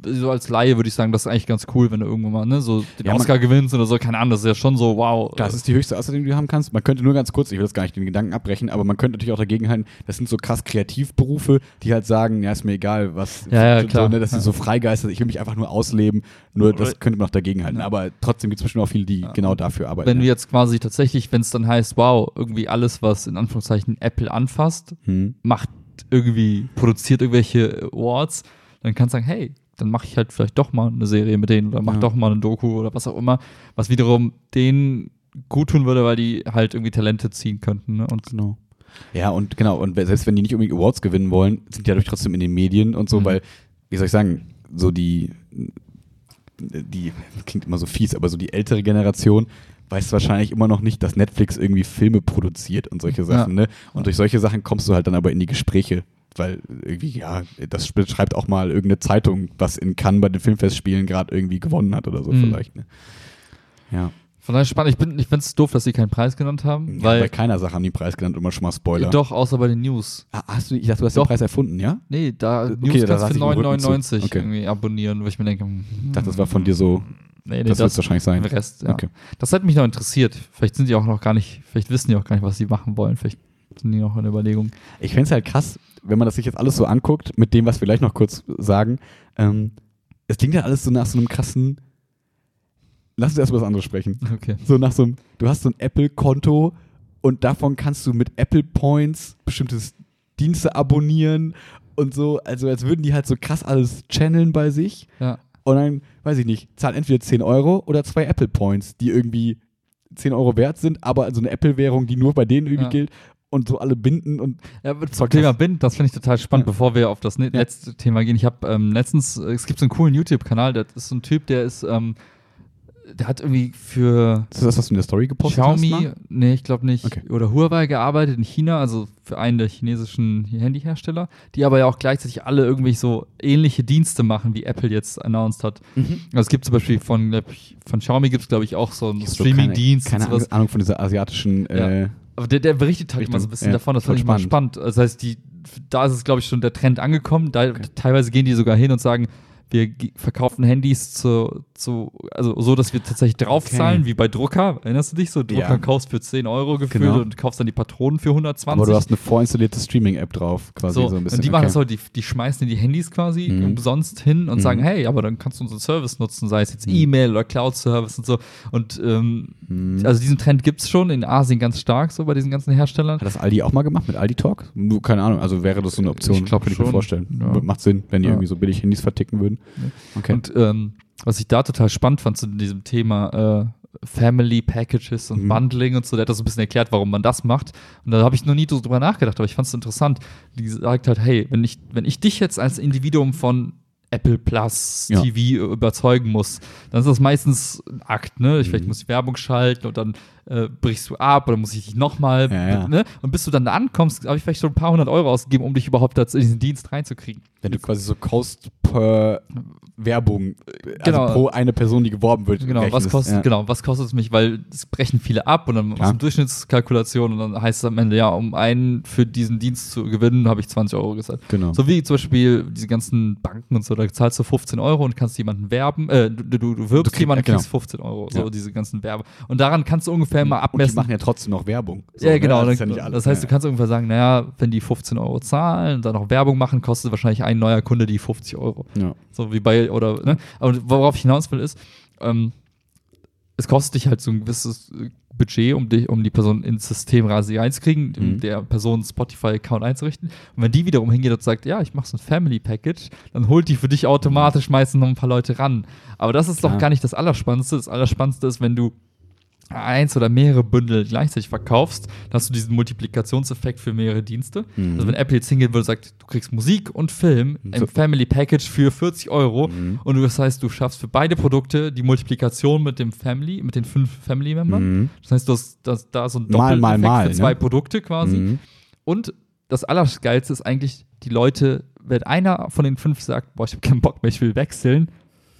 so als Laie würde ich sagen, das ist eigentlich ganz cool, wenn du irgendwann mal ne, so den Ja, Oscar gewinnst oder so, keine Ahnung, das ist ja schon so, wow. Das ist die höchste Außerdem, die du haben kannst. Man könnte nur ganz kurz, ich will das gar nicht den Gedanken abbrechen, aber man könnte natürlich auch dagegen halten, das sind so krass Kreativberufe, die halt sagen, ja, ist mir egal, was, Ja, ja, so, klar. ne, das Ja. ist so freigeistert, ich will mich einfach nur ausleben, nur das könnte man auch dagegen halten. Ja. Aber trotzdem gibt es bestimmt auch viele, die Ja. genau dafür arbeiten. wenn du jetzt quasi tatsächlich, wenn es dann heißt, wow, irgendwie alles, was in Anführungszeichen Apple anfasst, hm. macht irgendwie produziert irgendwelche Awards, dann kannst du sagen, hey, dann mache ich halt vielleicht doch mal eine Serie mit denen oder mach Ja. doch mal eine Doku oder was auch immer, was wiederum denen gut tun würde, weil die halt irgendwie Talente ziehen könnten. Ne? Und Genau. Ja, und genau, und selbst wenn die nicht unbedingt Awards gewinnen wollen, sind die dadurch trotzdem in den Medien und so, Mhm. weil, wie soll ich sagen, so die, die, klingt immer so fies, aber so die ältere Generation weiß wahrscheinlich immer noch nicht, dass Netflix irgendwie Filme produziert und solche Sachen, ne? Und durch solche Sachen kommst du halt dann aber in die Gespräche, weil irgendwie, ja, das schreibt auch mal irgendeine Zeitung, was in Cannes bei den Filmfestspielen gerade irgendwie gewonnen hat oder so Mhm. vielleicht, ne? Ja. von daher spannend. Ich, bin- ich finde es doof, dass sie keinen Preis genannt haben, ja bei weil keiner Sache haben die Preis genannt, immer schon mal Spoiler. doch, außer bei den News. Ah, hast du, ich dachte, du hast Doch. den Preis erfunden, ja? Nee, da Okay, News kannst du für mit dem Rücken zu. 9,99 Okay. irgendwie abonnieren, wo ich mir denke, hm, Ich dachte, das war von dir so, nee, nee, das, wird wahrscheinlich sein. Rest, ja. Okay. Das hat mich noch interessiert. Vielleicht sind die auch noch gar nicht, vielleicht wissen die auch gar nicht, was sie machen wollen. Vielleicht sind die noch in Überlegung. Ich fände es halt krass, wenn man das sich jetzt alles so anguckt, mit dem, was wir gleich noch kurz sagen. Ähm, es klingt ja alles so nach so einem krassen. Lass uns erst über das andere sprechen. Okay. So nach so einem, du hast so ein Apple-Konto und davon kannst du mit Apple Points bestimmte Dienste abonnieren und so. Also als würden die halt so krass alles channeln bei sich. Ja. Und dann, weiß ich nicht, zahl entweder 10 Euro oder zwei Apple Points, die irgendwie 10 Euro wert sind, aber so eine Apple-Währung, die nur bei denen irgendwie Ja. gilt und so alle binden und Ja, zum Thema. Bind, das finde ich total spannend, Ja. bevor wir auf das ne Ja. letzte Thema gehen. Ich habe ähm, letztens, äh, es gibt so einen coolen YouTube-Kanal, das ist so ein Typ, der ist, ähm, der hat irgendwie für ist das, was du in der Story gepostet hast? Xiaomi, mal? nee, ich glaube nicht, Okay. oder Huawei gearbeitet in China, also für einen der chinesischen Handyhersteller, die aber ja auch gleichzeitig alle irgendwie so ähnliche Dienste machen, wie Apple jetzt announced hat. Mhm. Also es gibt zum Beispiel von, ich, von Xiaomi gibt es, glaube ich, auch so einen so Streaming-Dienst Keine, keine. Ahnung von dieser asiatischen. Äh, Aber der, der berichtet halt Richtung, immer so ein bisschen ja, davon, das fand ich mal spannend. Das heißt, die, da ist es, glaube ich, schon der Trend angekommen. Da, Okay. Teilweise gehen die sogar hin und sagen, wir verkaufen Handys zu, zu, also so, dass wir tatsächlich draufzahlen, Okay. wie bei Drucker. Erinnerst du dich so? Drucker Ja. kaufst für 10 Euro gefühlt Genau. und kaufst dann die Patronen für 120. aber du hast eine vorinstallierte Streaming-App drauf, quasi so, so, ein bisschen. und die machen okay. das so, die, die schmeißen die Handys quasi Mhm. umsonst hin und Mhm. sagen, hey, aber dann kannst du unseren Service nutzen, sei es jetzt Mhm. E-Mail oder Cloud-Service und so. Und ähm, Mhm. also diesen Trend gibt es schon in Asien ganz stark, so bei diesen ganzen Herstellern. Hat das Aldi auch mal gemacht mit Aldi Talk? Nur, keine Ahnung, also wäre das so eine Option, Ich glaub könnte ich mir vorstellen. Ja. Macht Sinn, wenn die Ja. irgendwie so billig Handys verticken würden. Okay. Und ähm, was ich da total spannend fand zu diesem Thema äh, Family Packages und Mhm. Bundling und so, der hat das so ein bisschen erklärt, warum man das macht. Und da habe ich noch nie so drüber nachgedacht, aber ich fand es interessant. Die sagt halt, hey, wenn ich, wenn ich dich jetzt als Individuum von Apple Plus Ja. TV überzeugen muss, dann ist das meistens ein Akt, ne? Ich, Vielleicht Mhm. muss ich Werbung schalten und dann äh, brichst du ab oder muss ich dich nochmal, Ja, ja. ne? Und bis du dann da ankommst, habe ich vielleicht schon ein paar hundert Euro ausgegeben, um dich überhaupt dazu in diesen Dienst reinzukriegen. Wenn du quasi so Cost per Werbung, also Genau. pro eine Person, die geworben wird, Genau, was kostet, ja. genau, was kostet es mich, weil es brechen viele ab und dann du Klar. eine Durchschnittskalkulation und dann heißt es am Ende, ja, um einen für diesen Dienst zu gewinnen, habe ich 20 Euro gezahlt. Genau. So wie zum Beispiel diese ganzen Banken und so, da zahlst du 15 Euro und kannst jemanden werben, äh, du, du, du wirbst krieg- jemanden, genau. kriegst 15 Euro, so Ja. diese ganzen Werbe. Und daran kannst du ungefähr mal Und die abmessen. machen ja trotzdem noch Werbung. So, ja, ne? genau. Das, dann, ist ja nicht alles, das heißt, du kannst ungefähr sagen, naja, wenn die 15 Euro zahlen und dann noch Werbung machen, kostet wahrscheinlich ein neuer Kunde die 50 Euro. Ja. So wie bei, oder, ne? Aber worauf ich hinaus will, ist, ähm, es kostet dich halt so ein gewisses äh, Budget, um, dich, um die Person ins System quasi reinzukriegen, um Mhm. der Person Spotify-Account einzurichten. Und wenn die wiederum hingeht und sagt, ja, ich mache so ein Family-Package, dann holt die für dich automatisch meistens noch ein paar Leute ran. Aber das ist Klar. doch gar nicht das Allerspannendste. Das Allerspannendste ist, wenn du eins oder mehrere Bündel gleichzeitig verkaufst, dann hast du diesen Multiplikationseffekt für mehrere Dienste. Mhm. Also wenn Apple jetzt hingehen würde und sagt, du kriegst Musik und Film So. im Family Package für 40 Euro Mhm. und du- das heißt, du schaffst für beide Produkte die Multiplikation mit dem Family, mit den fünf Family-Membern. Mhm. Das heißt, du hast das, da so ein Mal, mal, Doppeleffekt mal, für zwei ne? Produkte quasi. Mhm. Und das Allergeilste ist eigentlich, die Leute, wenn einer von den fünf sagt, boah, ich habe keinen Bock mehr, ich will wechseln,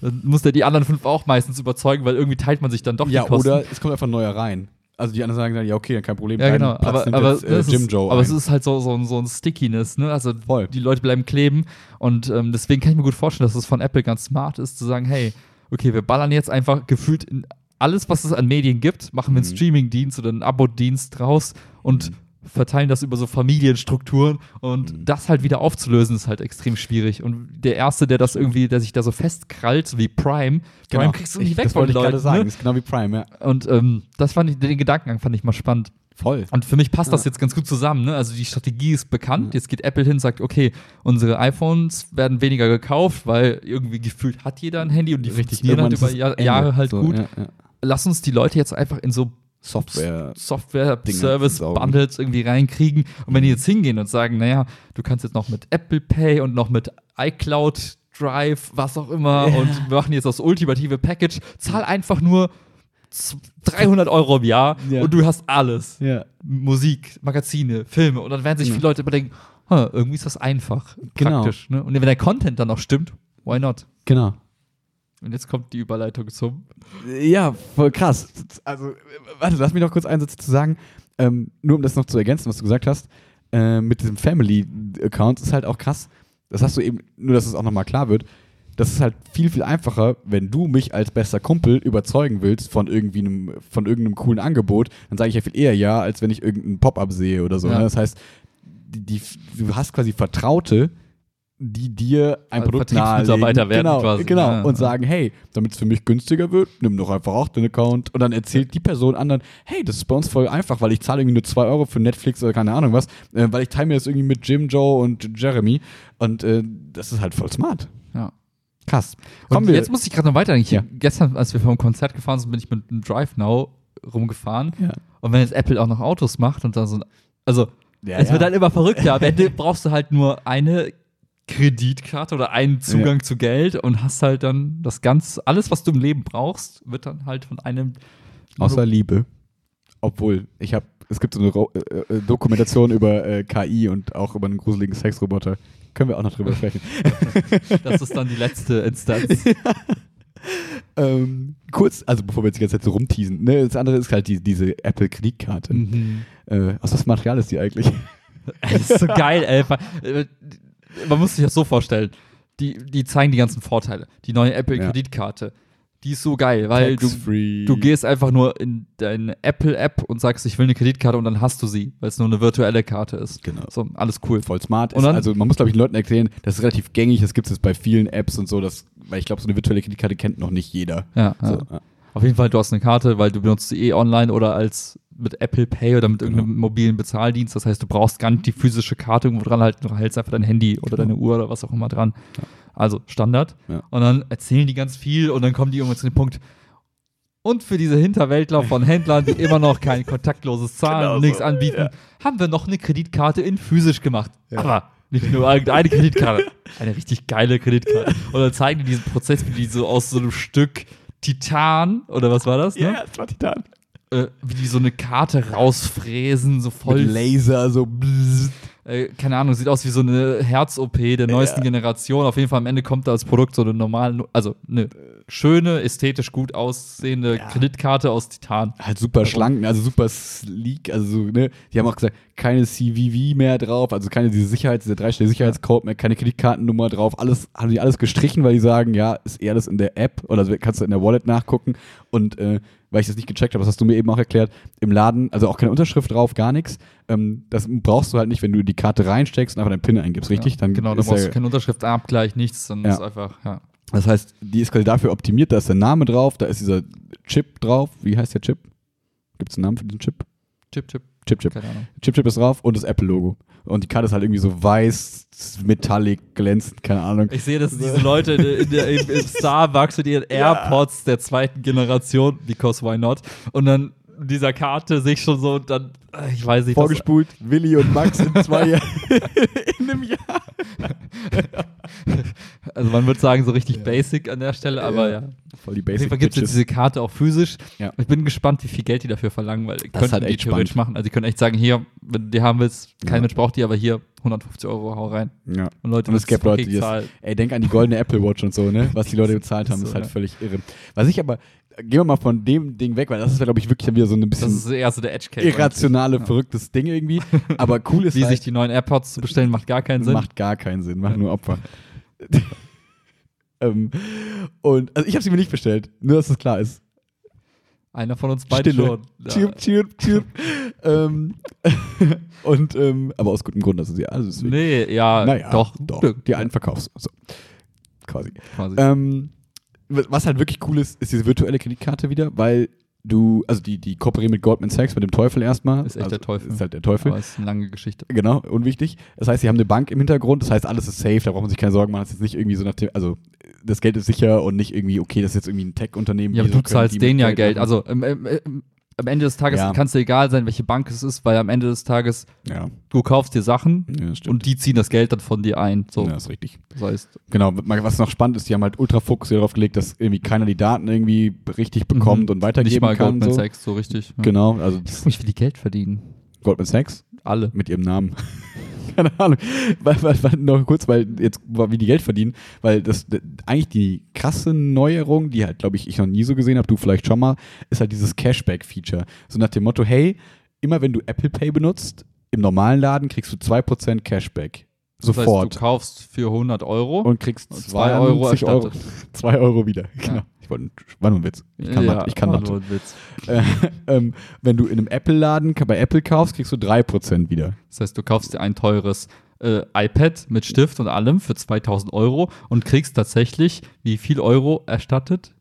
dann muss der die anderen fünf auch meistens überzeugen, weil irgendwie teilt man sich dann doch Ja, die Kosten. oder es kommt einfach ein neuer rein. Also die anderen sagen dann, ja, okay, dann kein Problem. Ja, genau. Aber, aber, jetzt, äh, ist, Joe aber es ist halt so, so, ein- so ein Stickiness, ne? Also Voll. die Leute bleiben kleben. Und ähm, deswegen kann ich mir gut vorstellen, dass es von Apple ganz smart ist, zu sagen, hey, okay, wir ballern jetzt einfach gefühlt in alles, was es an Medien gibt, machen wir einen Mhm. Streaming-Dienst oder einen Abo-Dienst draus und verteilen das über so Familienstrukturen und Mhm. das halt wieder aufzulösen ist halt extrem schwierig und der erste der das irgendwie der sich da so festkrallt wie Prime Prime Genau. kriegst du Ich- nicht weg Das von wollte ich gerade Leuten sagen. ne? Das ist genau wie Prime, ja. und ähm, das fand ich den Gedankengang fand ich mal spannend Voll. Und für mich passt das Ja. jetzt ganz gut zusammen. Ne? Also die Strategie ist bekannt. Jetzt geht Apple hin, sagt, okay, unsere iPhones werden weniger gekauft, weil irgendwie gefühlt hat jeder ein Handy und die funktionieren halt über Jahr. Jahre halt So, gut. Ja, ja. Lass uns die Leute jetzt einfach in so Software. Software, Service. Bundles irgendwie reinkriegen. Und wenn die jetzt hingehen und sagen, naja, du kannst jetzt noch mit Apple Pay und noch mit iCloud Drive, was auch immer, Ja. und wir machen jetzt das ultimative Package, zahl einfach nur z- 300 Euro im Jahr Ja. und du hast alles. Ja. Musik, Magazine, Filme. Und dann werden sich viele Leute überdenken, "Hm, irgendwie ist das einfach, Genau. praktisch. Ne? Und wenn der Content dann noch stimmt, why not? Genau. Und jetzt kommt die Überleitung zum Ja, voll krass. Also, warte, lass mich noch kurz einen Satz zu sagen. Ähm, nur um das noch zu ergänzen, was du gesagt hast, äh, mit diesem Family-Account ist halt auch krass. Das hast du eben, nur dass es auch nochmal klar wird. Das ist halt viel, viel einfacher, wenn du mich als bester Kumpel überzeugen willst von irgendwie einem, von irgendeinem coolen Angebot, dann sage ich ja viel eher ja, als wenn ich irgendeinen Pop-up sehe oder so. Ja. Ne? Das heißt, die, die, du hast quasi Vertraute, die dir ein Also Produkt Vertriebsmitarbeiter werden genau, quasi. Genau, Ja, und ja. sagen, hey, damit es für mich günstiger wird, nimm doch einfach auch den Account. Und dann erzählt die Person anderen, hey, das ist bei uns voll einfach, weil ich zahle irgendwie nur 2 Euro für Netflix oder keine Ahnung was, äh, weil ich teile mir das irgendwie mit Jim, Joe und Jeremy. Und äh, das ist halt voll smart. Ja. Krass. Und Kommen wir. jetzt muss ich gerade noch weiterdenken. Ich, Ja. Gestern, als wir vom Konzert gefahren sind, bin ich mit einem Drive Now rumgefahren. Ja. Und wenn jetzt Apple auch noch Autos macht und da so ein. Also, Ja, es ja. wird halt immer verrückter. Am Ende brauchst du halt nur eine Kreditkarte oder einen Zugang zu Geld und hast halt dann das ganz, alles, was du im Leben brauchst, wird dann halt von einem. Außer Liebe. Obwohl, ich habe, es gibt so eine Ro äh, äh, Dokumentation über äh, KI und auch über einen gruseligen Sexroboter. Können wir auch noch drüber sprechen. Das ist dann die letzte Instanz. ähm, kurz, also bevor wir jetzt die ganze Zeit so rumteasen, ne, das andere ist halt die, diese Apple-Kreditkarte. mhm. Äh, aus was Material ist die eigentlich? Das ist so geil, ey. Man muss sich das so vorstellen. Die, die zeigen die ganzen Vorteile. Die neue Ja. Apple-Kreditkarte, die ist so geil, weil du, du gehst einfach nur in deine Apple-App und sagst, ich will eine Kreditkarte und dann hast du sie, weil es nur eine virtuelle Karte ist. Genau. So, alles cool. voll smart. Dann- also man muss, glaube ich, den Leuten erklären, das ist relativ gängig, das gibt es bei vielen Apps und so, das, weil ich glaube, so eine virtuelle Kreditkarte kennt noch nicht jeder. Ja, So, ja. ja. Auf jeden Fall, du hast eine Karte, weil du benutzt sie eh online oder als mit Apple Pay oder mit irgendeinem mobilen Bezahldienst. Das heißt, du brauchst gar nicht die physische Karte irgendwo dran halten, du hältst einfach dein Handy oder deine Uhr oder was auch immer dran. Also Standard. Ja. Und dann erzählen die ganz viel und dann kommen die irgendwann zu dem Punkt. Und für diese Hinterwäldler von Händlern, die immer noch kein kontaktloses Zahlen Genau und nichts so. anbieten, haben wir noch eine Kreditkarte in physisch gemacht. Aber nicht nur irgendeine Kreditkarte, eine richtig geile Kreditkarte. Und dann zeigen die diesen Prozess, wie die so aus so einem Stück Titan, oder was war das? Ne? das war Titan. Äh, wie die so eine Karte rausfräsen, so voll. Mit Laser, so bzzzt. Äh, keine Ahnung, sieht aus wie so eine Herz-OP der neuesten Generation. Auf jeden Fall am Ende kommt da als Produkt so eine normale, also eine schöne, ästhetisch gut aussehende Ja. Kreditkarte aus Titan. Halt super schlank, also super sleek, also so, ne, die haben auch gesagt, keine CVV mehr drauf, also keine diese Sicherheits, dieser dreistellige Sicherheitscode mehr, keine Kreditkartennummer drauf, alles, haben die alles gestrichen, weil die sagen, ja, ist eher das in der App oder kannst du in der Wallet nachgucken und äh, weil ich das nicht gecheckt habe, das hast du mir eben auch erklärt, im Laden, also auch keine Unterschrift drauf, gar nichts, ähm, das brauchst du halt nicht, wenn du die Karte reinsteckst und einfach deinen PIN eingibst, richtig? Ja, Dann genau, da brauchst ja- du keinen Unterschriftabgleich, nichts, dann Ja. ist einfach, ja. Das heißt, die ist quasi dafür optimiert, da ist der Name drauf, da ist dieser Chip drauf. Wie heißt der Chip? Gibt es einen Namen für diesen Chip? Chip, Chip, Chip, Chip. keine Ahnung. Chip, Chip ist drauf und das Apple-Logo. Und die Karte ist halt irgendwie so weiß, metallic, glänzend, keine Ahnung. Ich sehe, dass diese Leute in, in der, im, im Starbucks mit ihren AirPods der zweiten Generation, because why not? Und dann dieser Karte sich schon so dann, äh, ich weiß nicht, Vorgespult, Willi und Max in zwei Jahren. In einem Jahr. also man würde sagen, so richtig basic an der Stelle, aber ja. Voll die Auf jeden Basic Fall gibt es jetzt diese Karte auch physisch. Ja. Ich bin gespannt, wie viel Geld die dafür verlangen, weil Das könnten halt die echt theoretisch spannend. machen. Also die können echt sagen, hier, wenn du die haben willst, kein Ja. Mensch braucht die, aber hier 150 Euro, hau rein. Ja. Und Leute, Und es gibt Leute, die das, zahlen. ey, denk an die goldene Apple Watch und so, ne? Was die Leute bezahlt haben, So, ist halt ja. völlig irre. Was ich aber, gehen wir mal von dem Ding weg, weil das ist, glaube ich, wirklich wieder so ein Das bisschen ist eher so der Edge Case. irrationale, Ja. verrücktes Ding irgendwie. Aber cool ist Wie halt, sich die neuen AirPods zu bestellen, macht gar keinen Sinn. Macht gar keinen Sinn, macht nur Opfer. ähm, und also ich habe sie mir nicht bestellt, nur dass es klar ist. Einer von uns beiden Stille. schon. Ja. Chirp, chirp, chirp. ähm, und ähm, aber aus gutem Grund, dass sie also deswegen. Nee, ja, naja, doch. doch. Die einen verkaufst. So. Quasi. quasi. Ähm, was halt wirklich cool ist, ist diese virtuelle Kreditkarte wieder, weil du, also die, die kooperieren mit Goldman Sachs, mit dem Teufel erstmal. Ist echt also, der Teufel. Ist halt der Teufel. Aber ist eine lange Geschichte. Genau, unwichtig. Das heißt, sie haben eine Bank im Hintergrund, das heißt, alles ist safe, da braucht man sich keine Sorgen machen. Das ist jetzt nicht irgendwie so nach dem, also das Geld ist sicher und nicht irgendwie, okay, das ist jetzt irgendwie ein Tech-Unternehmen. Ja, aber du zahlst denen ja Geld. machen. Also ähm, ähm, ähm, am Ende des Tages Ja. kann es dir egal sein, welche Bank es ist, weil am Ende des Tages ja, du kaufst dir Sachen ja, und die ziehen das Geld dann von dir ein. So, Ja, ist richtig. das heißt, Genau, was noch spannend ist, die haben halt ultra Fokus darauf gelegt, dass irgendwie keiner die Daten irgendwie richtig bekommt Mhm. und weitergeben nicht mal kann. Goldman so. Sachs so richtig. Genau, also Ich das, frage mich, wie die Geld verdienen. Goldman Sachs Alle. mit ihrem Namen. Keine Ahnung. Weil, weil, weil, noch kurz, weil jetzt, wie die Geld verdienen, weil das d- eigentlich die krasse Neuerung, die halt, glaube ich, ich noch nie so gesehen habe, du vielleicht schon mal, ist halt dieses Cashback-Feature. So nach dem Motto, hey, immer wenn du Apple Pay benutzt, im normalen Laden kriegst du 2% Cashback. Das Sofort. heißt, du kaufst für 100 Euro. und kriegst Und 2 zwei Euro, Euro Euro, erstattet. 2 Euro wieder. Ja. Genau. Ich wollte, war nur ein Witz. Ich kann ja, Mathe. Ich kann war Mathe. nur ein Witz. Äh, ähm, wenn du in einem Apple-Laden bei Apple kaufst, kriegst du 3% wieder. Das heißt, du kaufst dir ein teures äh, iPad mit Stift und allem für 2000 Euro und kriegst tatsächlich wie viel Euro erstattet?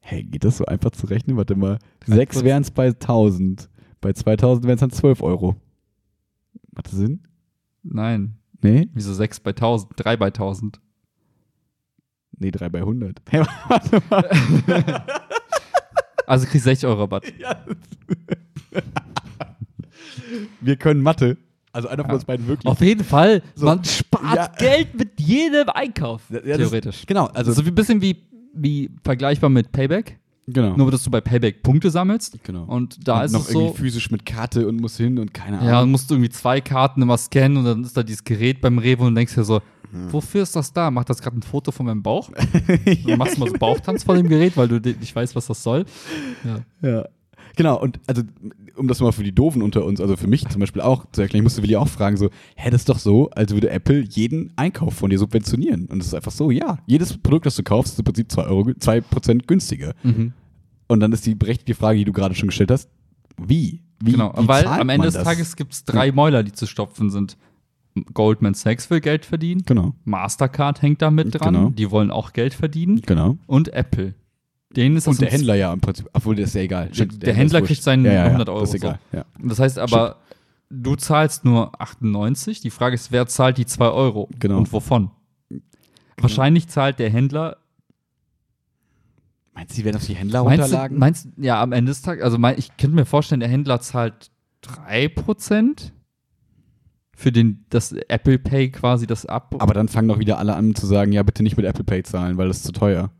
Hey, geht das so einfach zu rechnen? Warte mal. 6 kurz. wären es bei 1000. Bei 2000 wären es dann 12 Euro. Macht das Sinn? Nein. Nee? Wieso 6 bei 1000? 3 bei 1000? Nee, 3 bei 100. Hey, warte mal. Also kriegst 60 Euro Rabatt. Wir können Mathe. Also einer von Ja. uns beiden wirklich. Auf jeden Fall, So. man spart Ja. Geld mit jedem Einkauf. Ja, das- theoretisch. Genau, also. Also so ein bisschen wie, wie vergleichbar mit Payback. Genau. Nur, dass du bei Payback Punkte sammelst. genau. Und da Und ist noch es so. irgendwie physisch mit Karte und muss hin und keine Ahnung. Ja, und musst du irgendwie zwei Karten immer scannen und dann ist da dieses Gerät beim Rewe und denkst dir so, Hm. wofür ist das da? Macht das gerade ein Foto von meinem Bauch? Du machst mal so Bauchtanz vor dem Gerät, weil du nicht weißt, was das soll. Ja. Ja. Genau, und also, um das mal für die Doofen unter uns, also für mich zum Beispiel auch zu erklären, ich musste Willi auch fragen, so, hä, das ist doch so, als würde Apple jeden Einkauf von dir subventionieren. Und es ist einfach so, ja, jedes Produkt, das du kaufst, ist im Prinzip 2 Euro, 2% günstiger. Mhm. Und dann ist die berechtigte Frage, die du gerade schon gestellt hast, wie? wie Genau, wie weil am Ende des? Tages gibt es drei Mäuler, die zu stopfen sind. Goldman Sachs will Geld verdienen, Genau, Mastercard hängt da mit dran, Genau. die wollen auch Geld verdienen genau. und Apple. Denen ist Und der Händler ja im Prinzip, obwohl das ist ja egal. Der- der Händler ist kriegt seinen ja, ja, ja, 100 Euro Das ist so. egal, ja. Das heißt aber, du zahlst nur 98. Die Frage ist, wer zahlt die 2 Euro? Genau. Und wovon? Wahrscheinlich zahlt der Händler. Meinst du, die werden auf die Händler Meinst du, runterlagen? meinst, ja, am Ende des Tages, also mein, ich könnte mir vorstellen, der Händler zahlt 3% für den, das Apple Pay quasi das ab. Aber dann fangen doch wieder alle an zu sagen, ja, bitte nicht mit Apple Pay zahlen, weil das ist zu teuer.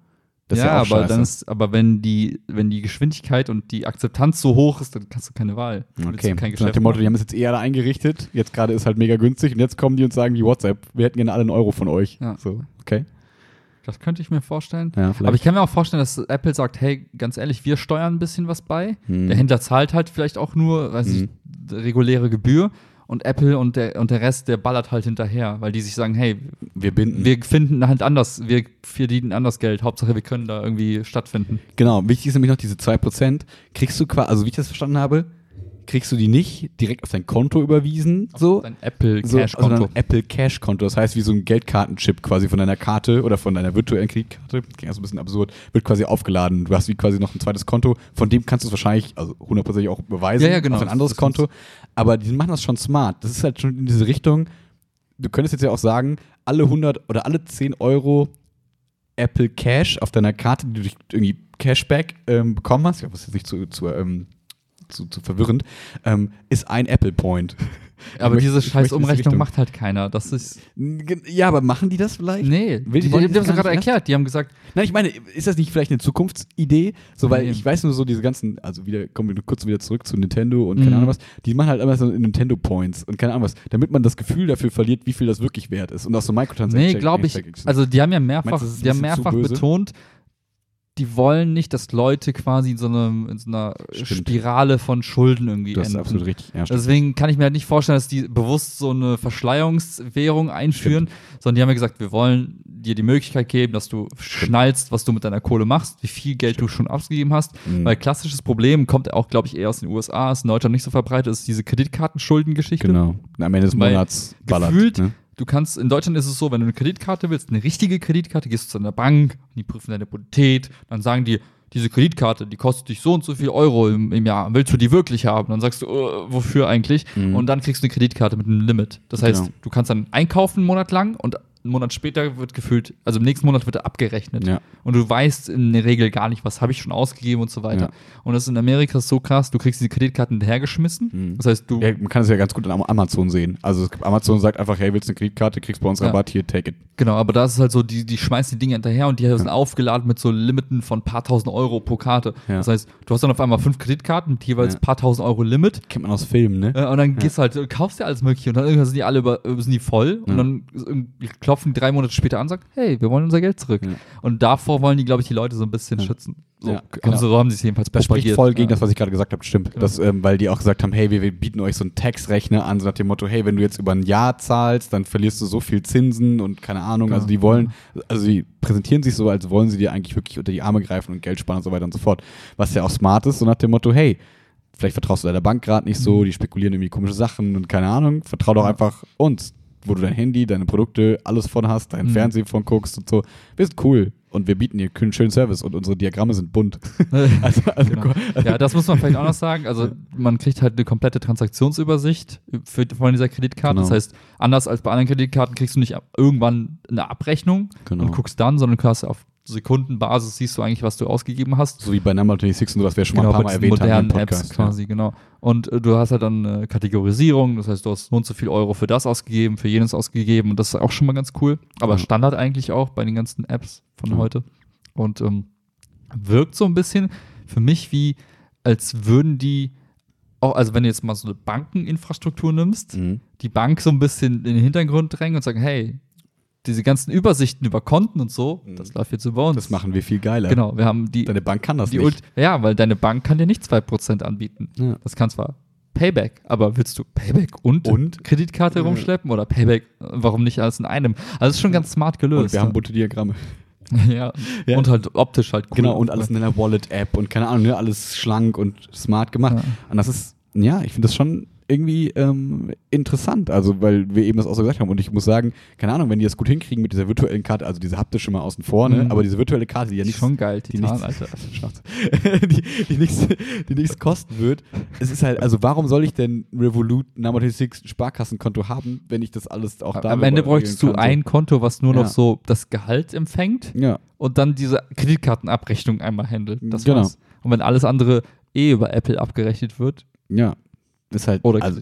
Das ja, ja auch aber scheiße. dann ist, aber wenn die, wenn die Geschwindigkeit und die Akzeptanz so hoch ist, dann kannst du keine Wahl. Dann Okay, kein so nach Geschäft dem Motto, die haben es jetzt eh alle eingerichtet, jetzt gerade ist halt mega günstig und jetzt kommen die und sagen wie WhatsApp, wir hätten gerne alle einen Euro von euch. Ja. So, okay. Das könnte ich mir vorstellen. Ja. Aber ich kann mir auch vorstellen, dass Apple sagt, hey, ganz ehrlich, wir steuern ein bisschen was bei. Hm. Der Händler zahlt halt vielleicht auch nur, weiß ich, reguläre Gebühr und Apple und der, und der Rest, der ballert halt hinterher, weil die sich sagen, hey, wir binden. wir finden halt anders, wir verdienen anders Geld. Hauptsache, wir können da irgendwie stattfinden. genau, wichtig ist nämlich noch diese 2%. Kriegst du quasi, also wie ich das verstanden habe, kriegst du die nicht direkt auf dein Konto überwiesen, so, Dein Apple so Cash Konto. sondern Apple Cash Konto. Das heißt, wie so ein Geldkartenchip quasi von deiner Karte oder von deiner virtuellen Kreditkarte, klingt so ein bisschen absurd, wird quasi aufgeladen. Du hast wie quasi noch ein zweites Konto, von dem kannst du es wahrscheinlich, also hundertprozentig auch überweisen Ja, ja, genau. auf ein anderes Konto. Aber die machen das schon smart. Das ist halt schon in diese Richtung. Du könntest jetzt ja auch sagen, alle 100 oder alle 10 Euro Apple Cash auf deiner Karte, die du durch irgendwie Cashback ähm, bekommen hast, ich das ist jetzt nicht zu, zu, ähm, zu, zu verwirrend, ähm, ist ein Apple Point. aber diese scheiß Umrechnung macht halt keiner. Das ist. Ja, aber machen die das vielleicht? Nee, Will- die, die, die die haben es gerade erklärt. Die haben gesagt, Nein, ich meine, ist das nicht vielleicht eine Zukunftsidee? So, weil Nee. ich weiß nur so diese ganzen, also wieder, kommen wir kurz wieder zurück zu Nintendo und keine Mhm. Ahnung was, die machen halt immer so Nintendo Points und keine Ahnung was, damit man das Gefühl dafür verliert, wie viel das wirklich wert ist und auch so Microtransactions. nee, glaube ich. Also, die haben ja mehrfach, Meinst die haben mehrfach betont, die wollen nicht, dass Leute quasi in so, einem, in so einer Stimmt. Spirale von Schulden irgendwie du hast enden. absolut richtig. Ja, stimmt. Deswegen kann ich mir halt nicht vorstellen, dass die bewusst so eine Verschleierungswährung einführen, sondern die haben ja gesagt, wir wollen dir die Möglichkeit geben, dass du schnallst, was du mit deiner Kohle machst, wie viel Geld du schon ausgegeben hast. Mhm. Weil klassisches Problem kommt auch, glaube ich, eher aus den USA, ist in Deutschland nicht so verbreitet, ist diese Kreditkartenschuldengeschichte. genau. Am Ende des Weil Monats ballert. Gefühlt, ne? Du kannst, in Deutschland ist es so, wenn du eine Kreditkarte willst, eine richtige Kreditkarte, gehst du zu einer Bank, die prüfen deine Bonität, dann sagen die, diese Kreditkarte, die kostet dich so und so viel Euro im, im Jahr. Willst du die wirklich haben? Dann sagst du, äh, wofür eigentlich? Mhm. Und dann kriegst du eine Kreditkarte mit einem Limit. Das heißt, Genau. du kannst dann einkaufen einen Monat lang und einen Monat später wird gefühlt, also im nächsten Monat wird er abgerechnet. Ja. Und du weißt in der Regel gar nicht, was habe ich schon ausgegeben und so weiter. Ja. Und das ist in Amerika so krass, du kriegst diese Kreditkarten hinterhergeschmissen. Mhm. Das heißt, du Ja, man kann es ja ganz gut an Amazon sehen. Also Amazon sagt einfach, hey, willst du eine Kreditkarte, kriegst bei uns. Rabatt, hier, take it. Genau, aber da ist es halt so, die, die schmeißen die Dinge hinterher und die sind aufgeladen mit so Limiten von paar tausend Euro pro Karte. Das heißt, du hast dann auf einmal fünf Kreditkarten mit jeweils Ja. paar tausend Euro Limit. Kennt man aus Filmen, ne? Und dann gehst du halt, du kaufst dir alles mögliche und dann irgendwann sind die alle über, sind die voll und dann irgendwie klopfen drei Monate später an und sagen, hey, wir wollen unser Geld zurück. Ja. Und davor wollen die, glaube ich, die Leute so ein bisschen Ja. schützen. So, Ja, haben genau. sie, so haben sie es jedenfalls Das spricht propagiert. voll gegen das, was ich gerade gesagt habe, stimmt. Genau. Das, ähm, weil die auch gesagt haben, hey, wir, wir bieten euch so einen Textrechner an, so nach dem Motto, hey, wenn du jetzt über ein Jahr zahlst, dann verlierst du so viel Zinsen und keine Ahnung. Genau. Also die wollen, also die präsentieren sich so, als wollen sie dir eigentlich wirklich unter die Arme greifen und Geld sparen und so weiter und so fort. Was ja auch smart ist, so nach dem Motto, hey, vielleicht vertraust du deiner Bank gerade nicht so, Mhm. die spekulieren irgendwie komische Sachen und keine Ahnung, vertrau doch einfach uns, wo du dein Handy, deine Produkte, alles von hast, dein Mhm. Fernsehen von guckst und so. Wir sind cool und wir bieten dir einen schönen Service und unsere Diagramme sind bunt. also, also, Genau. Ja, das muss man vielleicht auch noch sagen. Also man kriegt halt eine komplette Transaktionsübersicht für, von dieser Kreditkarte. Genau. Das heißt, anders als bei anderen Kreditkarten kriegst du nicht ab- irgendwann eine Abrechnung Genau. und guckst dann, sondern du hast auf Sekundenbasis siehst du eigentlich, was du ausgegeben hast. So wie bei Number 26 und so, was wir schon mal ein Genau, paar bei Mal erwähnt haben modernen Podcast. Apps quasi, genau. Und äh, du hast halt dann eine Kategorisierung, das heißt, du hast so und so viel Euro für das ausgegeben, für jenes ausgegeben und das ist auch schon mal ganz cool. Aber Ja. Standard eigentlich auch bei den ganzen Apps von Ja. heute. Und ähm, wirkt so ein bisschen für mich wie, als würden die auch, also wenn du jetzt mal so eine Bankeninfrastruktur nimmst, Ja. Mhm. die Bank so ein bisschen in den Hintergrund drängen und sagen, hey, diese ganzen Übersichten über Konten und so, Mhm. das läuft jetzt über uns. Das machen wir viel geiler. Genau, wir haben die, Deine Bank kann das nicht. Ja, weil deine Bank kann dir nicht 2% anbieten. Ja. Das kann zwar Payback, aber willst du Payback und, Und? Kreditkarte Ja. rumschleppen oder Payback, warum nicht alles in einem? Also ist schon ganz smart gelöst. Und wir haben bunte Diagramme. ja. Ja. Und halt optisch halt cool. Genau, und alles in einer Wallet-App und keine Ahnung, ne, alles schlank und smart gemacht. Und das ist, ja, ich finde das schon irgendwie ähm, interessant, also weil wir eben das auch so gesagt haben. Und ich muss sagen, keine Ahnung, wenn die das gut hinkriegen mit dieser virtuellen Karte, also diese haptische mal außen vor, ne, Mhm. aber diese virtuelle Karte, die ja Die nicht ist schon geil, die Titan, nichts, Alter. Die, die, nichts, die nichts kosten wird. Es ist halt, also warum soll ich denn Revolut 26 Sparkassenkonto haben, wenn ich das alles auch da Am Ende bräuchtest du ein Konto, was nur Ja. noch so das Gehalt empfängt Ja, und dann diese Kreditkartenabrechnung einmal handelt. Das Genau. war's. Und wenn alles andere eh über Apple abgerechnet wird, ja. Ist halt, Oder also,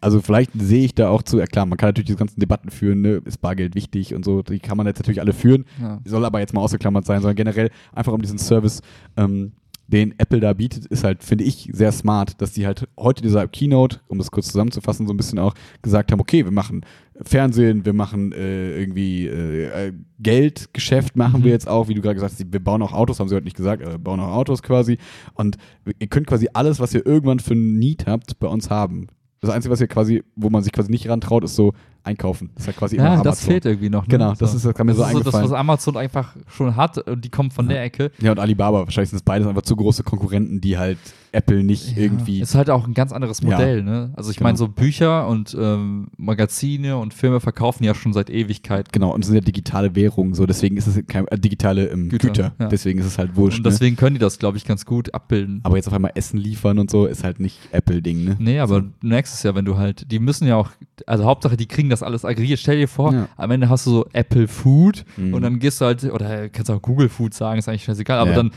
also vielleicht sehe ich da auch zu, ja klar, man kann natürlich diese ganzen Debatten führen, ne, ist Bargeld wichtig und so, die kann man jetzt natürlich alle führen, ja. soll aber jetzt mal ausgeklammert sein, sondern generell einfach um diesen Service, ähm, den Apple da bietet, ist halt, finde ich, sehr smart, dass die halt heute dieser Keynote, um das kurz zusammenzufassen, so ein bisschen auch gesagt haben, okay, wir machen Fernsehen, wir machen äh, irgendwie äh, Geldgeschäft machen Mhm. wir jetzt auch, wie du gerade gesagt hast, wir bauen auch Autos, haben sie heute nicht gesagt, äh, bauen auch Autos quasi und ihr könnt quasi alles, was ihr irgendwann für ein Need habt, bei uns haben. Das Einzige, was ihr quasi, wo man sich quasi nicht rantraut, ist so einkaufen. Das ist halt quasi immer Ja, Amazon. das fehlt irgendwie noch. Ne? Genau, das ist- das kam mir so das ist das, eingefallen. was Amazon einfach schon hat und die kommen von Ja. der Ecke. Ja, und Alibaba, wahrscheinlich sind es beides einfach zu große Konkurrenten, die halt Apple nicht Ja, irgendwie. Ist halt auch ein ganz anderes Ja. Modell, ne? Also ich Genau. meine, so Bücher und ähm, Magazine und Filme verkaufen ja schon seit Ewigkeit. Genau, und es sind ja digitale Währungen, so deswegen ist es kein äh, digitale ähm, Güter, Güter. ja. Deswegen ist es halt wurscht. Und ne? deswegen können die das, glaube ich, ganz gut abbilden. Aber jetzt auf einmal Essen liefern und so ist halt nicht Apple-Ding, ne? Nee, aber du merkst es ja, wenn du halt, die müssen ja auch, also Hauptsache, die kriegen das alles aggregiert. Stell dir vor, Ja. am Ende hast du so Apple Food Mhm. und dann gehst du halt, oder kannst auch Google Food sagen, ist eigentlich scheißegal, aber Ja. dann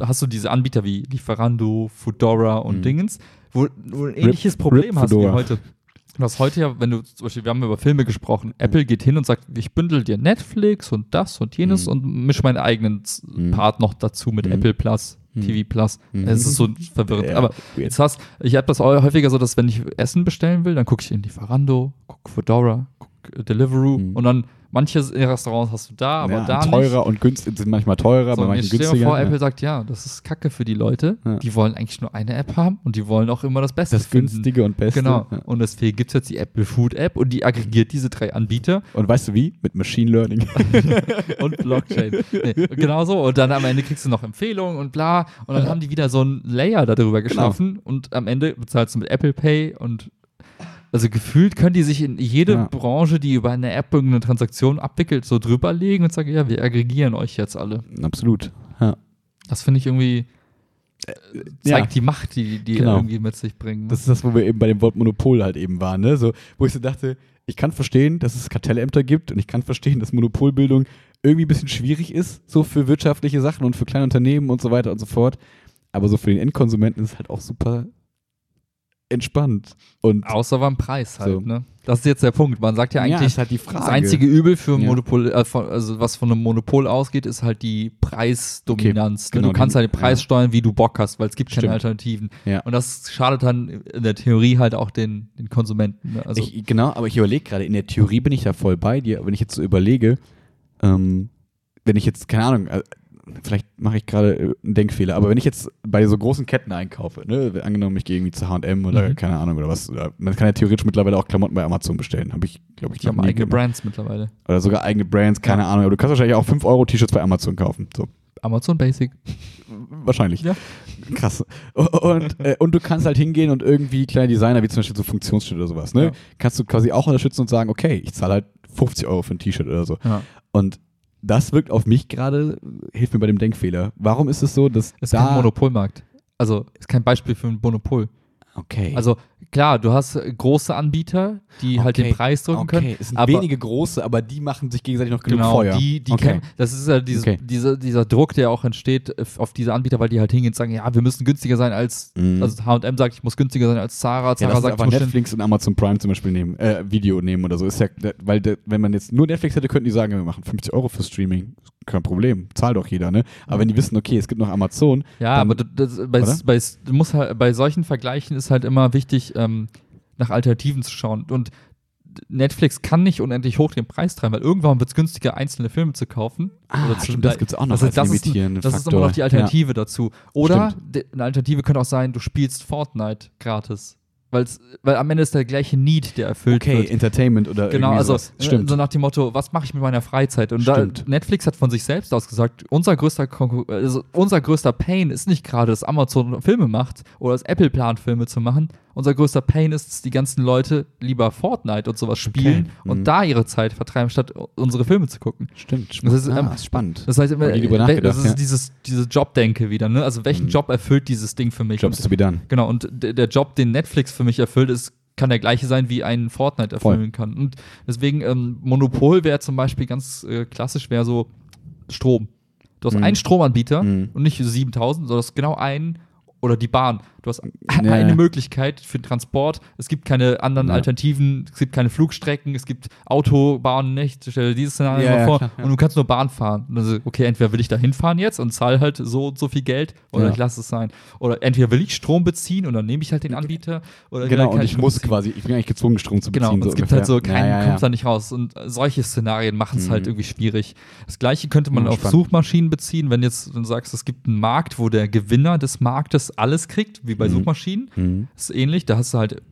hast du diese Anbieter wie Lieferando, Foodora und Mhm. Dingens, wo du ein ähnliches Rip Problem hast wie heute. Du hast heute ja, wenn du, zum Beispiel, wir haben über Filme gesprochen, Apple geht hin und sagt, ich bündel dir Netflix und das und jenes Mhm. und misch meinen eigenen Mhm. Part noch dazu mit Mhm. Apple Plus, Mhm. TV Plus. Mhm. Es ist so verwirrend. Ja, aber jetzt hast, ich habe das auch häufiger so, dass wenn ich Essen bestellen will, dann gucke ich in Lieferando, gucke Fedora, gucke Deliveroo Mhm. und dann manche Restaurants hast du da, aber ja, da teurer und günstig sind manchmal teurer, So, bei manchen stell dir günstiger. vor, ja. Apple sagt, ja, das ist Kacke für die Leute. Ja. Die wollen eigentlich nur eine App haben und die wollen auch immer das Beste das finden. günstige und beste. Genau. Und deswegen gibt es jetzt die Apple Food App und die aggregiert diese drei Anbieter Und weißt du wie? Mit Machine Learning. und Blockchain. nee, genau so. Und dann am Ende kriegst du noch Empfehlungen und bla. Und dann haben die wieder so ein Layer darüber geschaffen. Und am Ende bezahlst du mit Apple Pay und also gefühlt können die sich in jede Ja. Branche, die über eine App irgendeine Transaktion abwickelt, so drüberlegen und sagen, ja, wir aggregieren euch jetzt alle. Absolut. Ja. Das finde ich irgendwie äh, zeigt die Macht, die die Genau. irgendwie mit sich bringen. Das ist das, wo wir eben bei dem Wort Monopol halt eben waren, ne? So, wo ich so dachte, ich kann verstehen, dass es Kartellämter gibt und ich kann verstehen, dass Monopolbildung irgendwie ein bisschen schwierig ist, so für wirtschaftliche Sachen und für kleine Unternehmen und so weiter und so fort. Aber so für den Endkonsumenten ist es halt auch super entspannt. Und Außer beim Preis halt, So. ne? Das ist jetzt der Punkt. Man sagt ja ja, eigentlich, ist halt die Frage. das einzige Übel für Ja. Monopol, äh, von, also was von einem Monopol ausgeht, ist halt die Preisdominanz. Okay, ne? genau, du kannst halt den Preis ja. steuern, wie du Bock hast, weil es gibt keine Stimmt. Alternativen. Ja. Und das schadet dann in der Theorie halt auch den, den Konsumenten. Ne? Also ich, genau, aber ich überlege gerade, in der Theorie bin ich da voll bei dir, aber wenn ich jetzt so überlege, ähm, wenn ich jetzt, keine Ahnung, äh, vielleicht mache ich gerade äh, einen Denkfehler, aber wenn ich jetzt bei so großen Ketten einkaufe, ne, angenommen, ich gehe irgendwie zu H&M oder Mhm. keine Ahnung oder was, oder man kann ja theoretisch mittlerweile auch Klamotten bei Amazon bestellen, habe ich, glaube ich, die haben eigene. Brands mittlerweile. Oder sogar eigene Brands, keine Ahnung, aber du kannst wahrscheinlich auch 5 Euro T-Shirts bei Amazon kaufen, so, Amazon Basic. wahrscheinlich. Ja. Krass. Und, äh, und du kannst halt hingehen und irgendwie kleine Designer, wie zum Beispiel so Funktionsschnitt oder sowas, ne? Ja. Kannst du quasi auch unterstützen und sagen, okay, ich zahle halt 50 Euro für ein T-Shirt oder so. Ja. Und das wirkt auf mich gerade, hilft mir bei dem Denkfehler. Warum ist es so, dass Ist da... kein Monopolmarkt. Also ist kein Beispiel für ein Monopol. Okay. Also klar, du hast äh, große Anbieter, die halt Okay. den Preis drücken okay. können. Es sind aber wenige große, aber die machen sich gegenseitig noch genug Genau, Feuer. die, die okay. Das ist ja dieses, dieser, dieser Druck, der auch entsteht äh, auf diese Anbieter, weil die halt hingehen und sagen, ja, wir müssen günstiger sein als, Mhm. also H&M sagt, ich muss günstiger sein als Zara, Ja, Zara ist sagt, ich einfach muss Netflix und Amazon Prime zum Beispiel nehmen, äh, Video nehmen oder so. Ist ja, weil, der, wenn man jetzt nur Netflix hätte, könnten die sagen, wir machen 50 Euro für Streaming. Kein Problem, zahlt doch jeder, ne? Aber wenn die wissen, okay, es gibt noch Amazon, Ja, aber das, bei, bei, du musst halt, bei solchen Vergleichen ist halt immer wichtig, ähm, nach Alternativen zu schauen. Und Netflix kann nicht unendlich hoch den Preis treiben, weil irgendwann wird es günstiger, einzelne Filme zu kaufen. Ah, zu stimmt, das gibt's auch noch Das, als heißt, das, ist, limitierenden das ist immer noch die Alternative dazu. Oder Stimmt. eine Alternative könnte auch sein, du spielst Fortnite gratis. Weil's, weil am Ende ist der gleiche Need, der erfüllt Okay, wird. Entertainment oder Genau, also sowas. Stimmt. so nach dem Motto, was mache ich mit meiner Freizeit? Und da. Netflix hat von sich selbst aus gesagt, unser größter, Konkur also unser größter Pain ist nicht gerade, dass Amazon Filme macht oder dass Apple plant, Filme zu machen. Unser größter Pain ist, dass die ganzen Leute lieber Fortnite und sowas spielen und Mhm. da ihre Zeit vertreiben, statt unsere Filme zu gucken. Stimmt. Das ist, ah, ähm, spannend. Das heißt, immer, äh, das ist ja. dieses, diese Jobdenke wieder, ne? Also welchen Mhm. Job erfüllt dieses Ding für mich? Jobs to be done. Genau, und der, Job, den Netflix für mich erfüllt, ist, kann der gleiche sein, wie ein Fortnite Voll. erfüllen kann. Und deswegen, ähm, Monopol wäre zum Beispiel ganz äh, klassisch, wäre so Strom. Du hast Mhm. einen Stromanbieter Mhm. und nicht 7000, sondern du hast genau einen oder die Bahn. Du hast Ja, eine. Möglichkeit für den Transport. Es gibt keine anderen Ja. Alternativen. Es gibt keine Flugstrecken. Es gibt Autobahnen nicht. Stell dir dieses Szenario Ja, mal vor. klar. Und du kannst nur Bahn fahren. Und dann so, okay, entweder will ich da hinfahren jetzt und zahle halt so und so viel Geld oder ich lasse es sein. Oder entweder will ich Strom beziehen und dann nehme ich halt den Anbieter. Oder Genau, und ich Strom muss beziehen. quasi, ich bin eigentlich gezwungen, Strom zu Genau, beziehen. und es gibt ungefähr. halt so keinen, kommst da nicht raus. Und solche Szenarien machen es Mhm. halt irgendwie schwierig. Das gleiche könnte man Ja, auf. Suchmaschinen beziehen, wenn jetzt du sagst, es gibt einen Markt, wo der Gewinner des Marktes alles kriegt, wie bei Mhm. Suchmaschinen. Mhm. Das ist ähnlich, da hast du halt,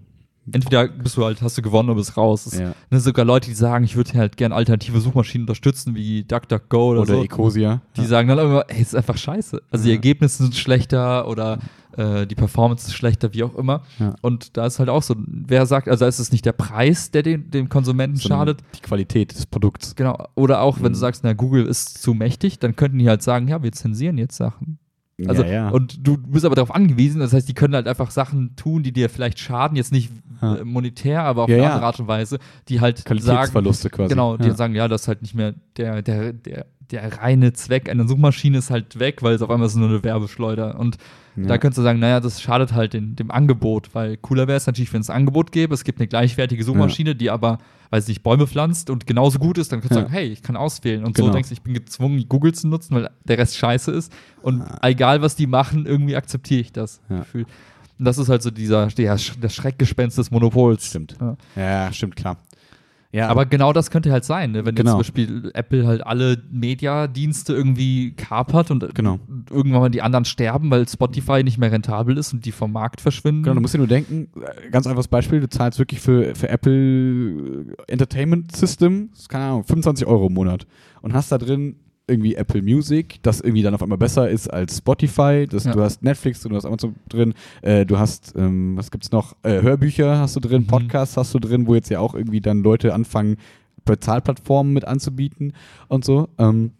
entweder bist du halt, hast du gewonnen oder bist raus. Das, Ja. ne, sogar Leute, die sagen, ich würde halt gerne alternative Suchmaschinen unterstützen, wie DuckDuckGo oder, Oder so. Ecosia. Die sagen dann immer, ey, ist einfach scheiße. Also die Ja. Ergebnisse sind schlechter oder äh, die Performance ist schlechter, wie auch immer. Ja. Und da ist halt auch so, wer sagt, also ist es nicht der Preis, der dem, dem Konsumenten sondern schadet. Die Qualität des Produkts. Genau. Oder auch, wenn Mhm. du sagst, na, Google ist zu mächtig, dann könnten die halt sagen, ja, wir zensieren jetzt Sachen. Also, ja, ja. Und du bist aber darauf angewiesen, das heißt, die können halt einfach Sachen tun, die dir vielleicht schaden, jetzt nicht Ja. äh, monetär, aber auf eine andere Art und Weise, die halt sagen, Qualitätsverluste quasi. Genau, die sagen, ja, das ist halt nicht mehr der, der, der, der reine Zweck einer Suchmaschine ist halt weg, weil es auf einmal so nur eine Werbeschleuder. Und Ja. da könntest du sagen, naja, das schadet halt den, dem Angebot, weil cooler wäre es natürlich, wenn es ein Angebot gäbe. Es gibt eine gleichwertige Suchmaschine, die aber, weiß nicht, Bäume pflanzt und genauso gut ist, dann kannst du Ja. sagen, hey, ich kann auswählen. Und Genau. so denkst du, ich bin gezwungen, Google zu nutzen, weil der Rest scheiße ist. Und egal, was die machen, irgendwie akzeptiere ich das Ja. Gefühl. Und das ist halt so dieser, der, das Schreckgespenst des Monopols. Stimmt. Ja. Ja, stimmt, klar. Ja, Aber genau das könnte halt sein, ne? wenn jetzt Genau. zum Beispiel Apple halt alle Mediadienste irgendwie kapert und Genau. irgendwann mal die anderen sterben, weil Spotify nicht mehr rentabel ist und die vom Markt verschwinden. Genau, du musst dir nur denken, äh, ganz einfaches Beispiel, du zahlst wirklich für, für Apple äh, Entertainment System, keine Ahnung, 25 Euro im Monat und hast da drin irgendwie Apple Music, das irgendwie dann auf einmal besser ist als Spotify, das, Ja. du hast Netflix, du hast Amazon drin, äh, du hast, ähm, was gibt's noch, äh, Hörbücher hast du drin, Mhm. Podcasts hast du drin, wo jetzt ja auch irgendwie dann Leute anfangen, Bezahlplattformen mit anzubieten und so. Ähm,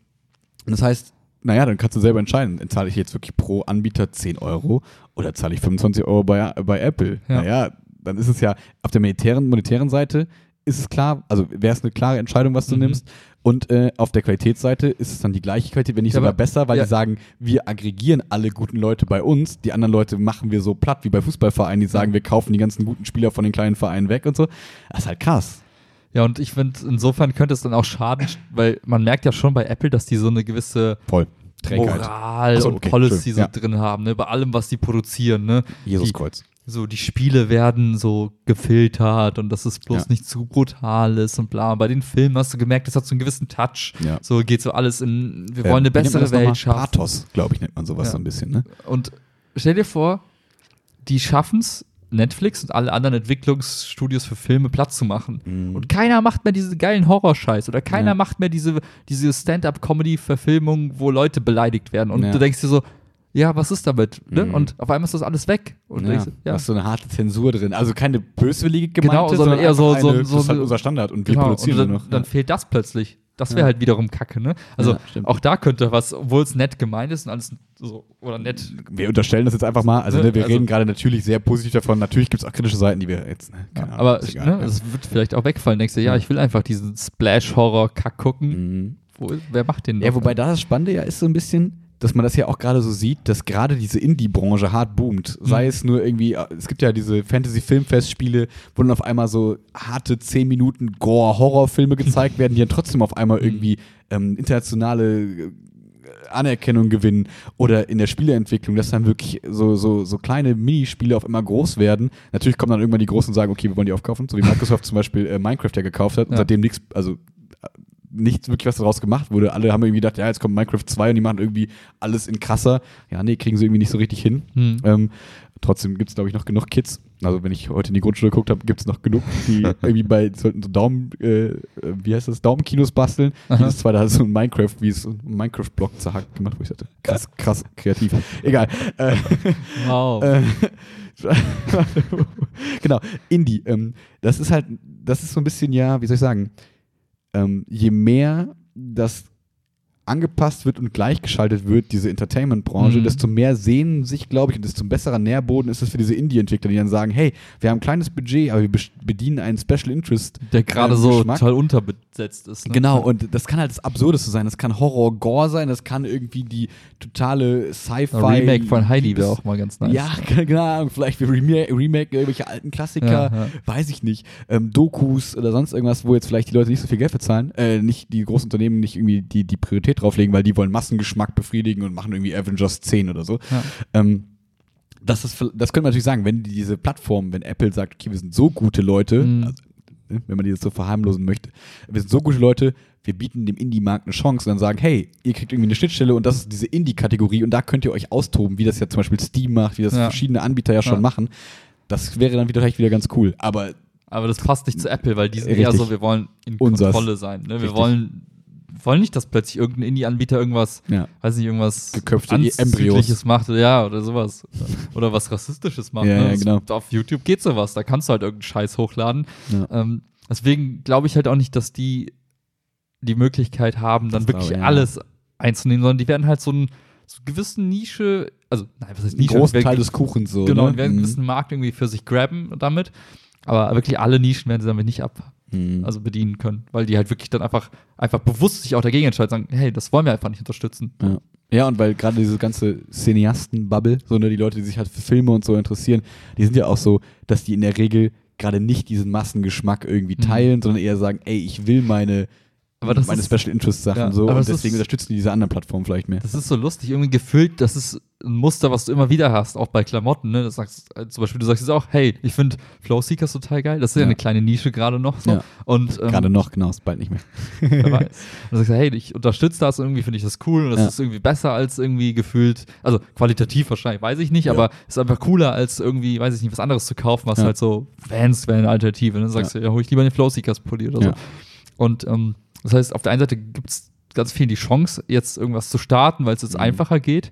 das heißt, naja, dann kannst du selber entscheiden. Zahle ich jetzt wirklich pro Anbieter 10 Euro oder zahle ich 25 Euro bei, bei Apple? Ja. Naja, dann ist es ja auf der monetären, monetären Seite ist es klar, also wäre es eine klare Entscheidung, was du Mhm. nimmst. Und äh, auf der Qualitätsseite ist es dann die gleiche Qualität, wenn nicht Ja, sogar aber- besser, weil ja. die sagen, wir aggregieren alle guten Leute bei uns, die anderen Leute machen wir so platt wie bei Fußballvereinen, die sagen, wir kaufen die ganzen guten Spieler von den kleinen Vereinen weg und so. Das ist halt krass. Ja, und ich finde, insofern könnte es dann auch schaden, weil man merkt ja schon bei Apple, dass die so eine gewisse Voll. Moral so, und okay, Policy schön, so ja. drin haben, ne? bei allem, was die produzieren. Ne? Die, Jesuskreuz. So, die Spiele werden so gefiltert und dass es bloß Ja. nicht zu brutal ist und bla. Bei den Filmen hast du gemerkt, das hat so einen gewissen Touch. Ja. So geht so alles in, wir Ähm, wollen eine bessere? Welt schaffen. Pathos, glaube ich, nennt man sowas Ja. so ein bisschen, ne? Und stell dir vor, die schaffen es, Netflix und alle anderen Entwicklungsstudios für Filme Platz zu machen. Und keiner macht mehr diese geilen Horrorscheiß oder keiner Mhm. Macht mehr diese, diese Stand-up-Comedy-Verfilmung, wo Leute beleidigt werden. Und du denkst dir so, ja, was ist damit? Ne? Mhm. Und auf einmal ist das alles weg. Und Ja, da ja. ist so eine harte Zensur drin. Also keine böswillige gemeinte, Genau, sondern eher so- so- eine, so- das ist halt so- unser Standard und wir Genau, produzieren und dann, noch. dann ja. fehlt das plötzlich. Das wäre Ja. halt wiederum Kacke, ne? Also auch da könnte was, obwohl es nett gemeint ist und alles so, oder nett. Wir unterstellen das jetzt einfach mal. Also, Ne, ne, wir also- reden gerade natürlich sehr positiv davon. Natürlich gibt es auch kritische Seiten, die wir jetzt. Ne, keine Ahnung, aber ne, es wird vielleicht auch wegfallen. Denkst du, ja, ich will einfach diesen Splash-Horror-Kack gucken. Mhm. Wo, wer macht den Ja, wobei da das Spannende ja ist so ein bisschen, dass man das ja auch gerade so sieht, dass gerade diese Indie-Branche hart boomt. Sei Mhm. es nur irgendwie, äh, es gibt ja diese Fantasy-Filmfestspiele, wo dann auf einmal so harte 10 Minuten Gore-Horrorfilme gezeigt werden, die dann trotzdem auf einmal Mhm. irgendwie ähm, internationale äh, Anerkennung gewinnen oder in der Spieleentwicklung, dass dann wirklich so, so, so kleine Minispiele auf einmal groß werden. Natürlich kommen dann irgendwann die Großen und sagen, okay, wir wollen die aufkaufen, so wie Microsoft zum Beispiel äh, Minecraft ja gekauft hat und Ja. seitdem nichts, also nichts wirklich was daraus gemacht wurde. Alle haben irgendwie gedacht, ja, jetzt kommt Minecraft 2 und die machen irgendwie alles in krasser. Ja, nee, kriegen sie irgendwie nicht so richtig hin. Hm. Ähm, trotzdem gibt es, glaube ich, noch genug Kids. Also, wenn ich heute in die Grundschule geguckt habe, gibt es noch genug, die irgendwie bei sollten so Daumen, äh, wie heißt das, Daumenkinos basteln. Aha. Jedes zweite hat so ein Minecraft, wie es so ein Minecraft-Block zerhackt gemacht, wo ich dachte, krass, krass, kreativ. Egal. Äh, Wow. äh, genau, Indie. Ähm, das ist halt, das ist so ein bisschen, ja, wie soll ich sagen, ähm, je mehr das angepasst wird und gleichgeschaltet wird, diese Entertainment-Branche, Mhm. desto mehr sehnen sich, glaube ich, und desto besserer Nährboden ist es für diese Indie-Entwickler, die dann sagen, hey, wir haben ein kleines Budget, aber wir bedienen einen Special Interest. der gerade äh, so Geschmack. total unterbesetzt ist. Ne? Genau, und das kann halt das Absurdeste sein. Das kann Horror-Gore sein, das kann irgendwie die totale Sci-Fi. Remake von Heidi wäre auch mal ganz nice. Ja, keine Ahnung, vielleicht wir Remake, Remake irgendwelche alten Klassiker, Ja, ja. weiß ich nicht. Ähm, Dokus oder sonst irgendwas, wo jetzt vielleicht die Leute nicht so viel Geld bezahlen, äh, nicht die großen Unternehmen nicht irgendwie die, die Priorität drauflegen, weil die wollen Massengeschmack befriedigen und machen irgendwie Avengers 10 oder so. Ja. Ähm, das, ist, das könnte man natürlich sagen, wenn diese Plattform, wenn Apple sagt, okay, wir sind so gute Leute, Mhm. also, ne, wenn man die jetzt so verharmlosen möchte, wir sind so gute Leute, wir bieten dem Indie-Markt eine Chance und dann sagen, hey, ihr kriegt irgendwie eine Schnittstelle und das ist diese Indie-Kategorie und da könnt ihr euch austoben, wie das ja zum Beispiel Steam macht, wie das Ja. verschiedene Anbieter ja schon Ja. machen. Das wäre dann wieder vielleicht wieder ganz cool. Aber Aber das passt nicht zu Apple, weil die sind Richtig. eher so, wir wollen in. Kontrolle sein. Ne? Wir Richtig. wollen, wollen nicht, dass plötzlich irgendein Indie-Anbieter irgendwas, ja, weiß nicht, irgendwas Anzügliches macht, ja, oder sowas. Oder was Rassistisches macht. Ja, ne? ja, genau. Auf YouTube geht sowas, da kannst du halt irgendeinen Scheiß hochladen. Ja. Ähm, deswegen glaube ich halt auch nicht, dass die die Möglichkeit haben, dann Das wirklich glaube alles einzunehmen, sondern die werden halt so einen so gewissen Nische, also nein, was heißt Nische? großen werden- des Kuchens so. Genau, ne? die werden einen Mhm. gewissen Markt irgendwie für sich grabben damit. Aber wirklich alle Nischen werden sie damit nicht ab, Mhm. also bedienen können, weil die halt wirklich dann einfach, einfach bewusst sich auch dagegen entscheiden, sagen, hey, das wollen wir einfach nicht unterstützen. Ja. ja, und weil gerade diese ganze Cineasten-Bubble, so ne, die Leute, die sich halt für Filme und so interessieren, die sind ja auch so, dass die in der Regel gerade nicht diesen Massengeschmack irgendwie Mhm. teilen, sondern eher sagen, ey, ich will meine, Aber das meine ist- Special Interest Sachen Ja, so und deswegen ist- unterstützen die diese anderen Plattformen vielleicht mehr. Das ist so lustig, irgendwie gefühlt, das ist ein Muster, was du immer wieder hast, auch bei Klamotten, ne? Das sagst, äh, zum Beispiel, du sagst jetzt auch, hey, ich finde Flow Seekers total geil, das ist ja, Ja. eine kleine Nische gerade noch so. Ja. Und ähm, Gerade noch, genau, ist bald nicht mehr. wer weiß. Und du sagst, hey, ich unterstütze das, irgendwie finde ich das cool und das ist irgendwie besser als irgendwie gefühlt, also qualitativ wahrscheinlich, weiß ich nicht, aber ist einfach cooler als irgendwie, weiß ich nicht, was anderes zu kaufen, was halt so Fans wäre eine Alternative. Und dann sagst du, ja, hol ich lieber den Flow Seekers Pulli oder so. Und ähm, das heißt, auf der einen Seite gibt es ganz vielen die Chance, jetzt irgendwas zu starten, weil es jetzt Mhm. einfacher geht.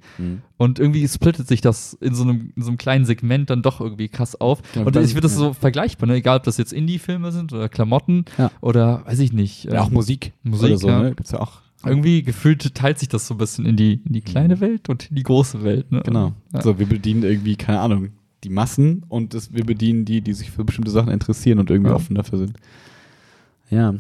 Und irgendwie splittet sich das in so einem, in so einem kleinen Segment dann doch irgendwie krass auf. Ja, und ich finde das ja. so vergleichbar, ne? egal ob das jetzt Indie-Filme sind oder Klamotten Ja. oder weiß ich nicht. Ja, auch ähm, Musik. Musik, oder so, ja. ne? Gibt's ja auch. irgendwie gefühlt teilt sich das so ein bisschen in die, in die kleine Welt und in die große Welt. Ne? Genau. Ja. So, wir bedienen irgendwie, keine Ahnung, die Massen und das, wir bedienen die, die sich für bestimmte Sachen interessieren und irgendwie offen dafür sind. Ja.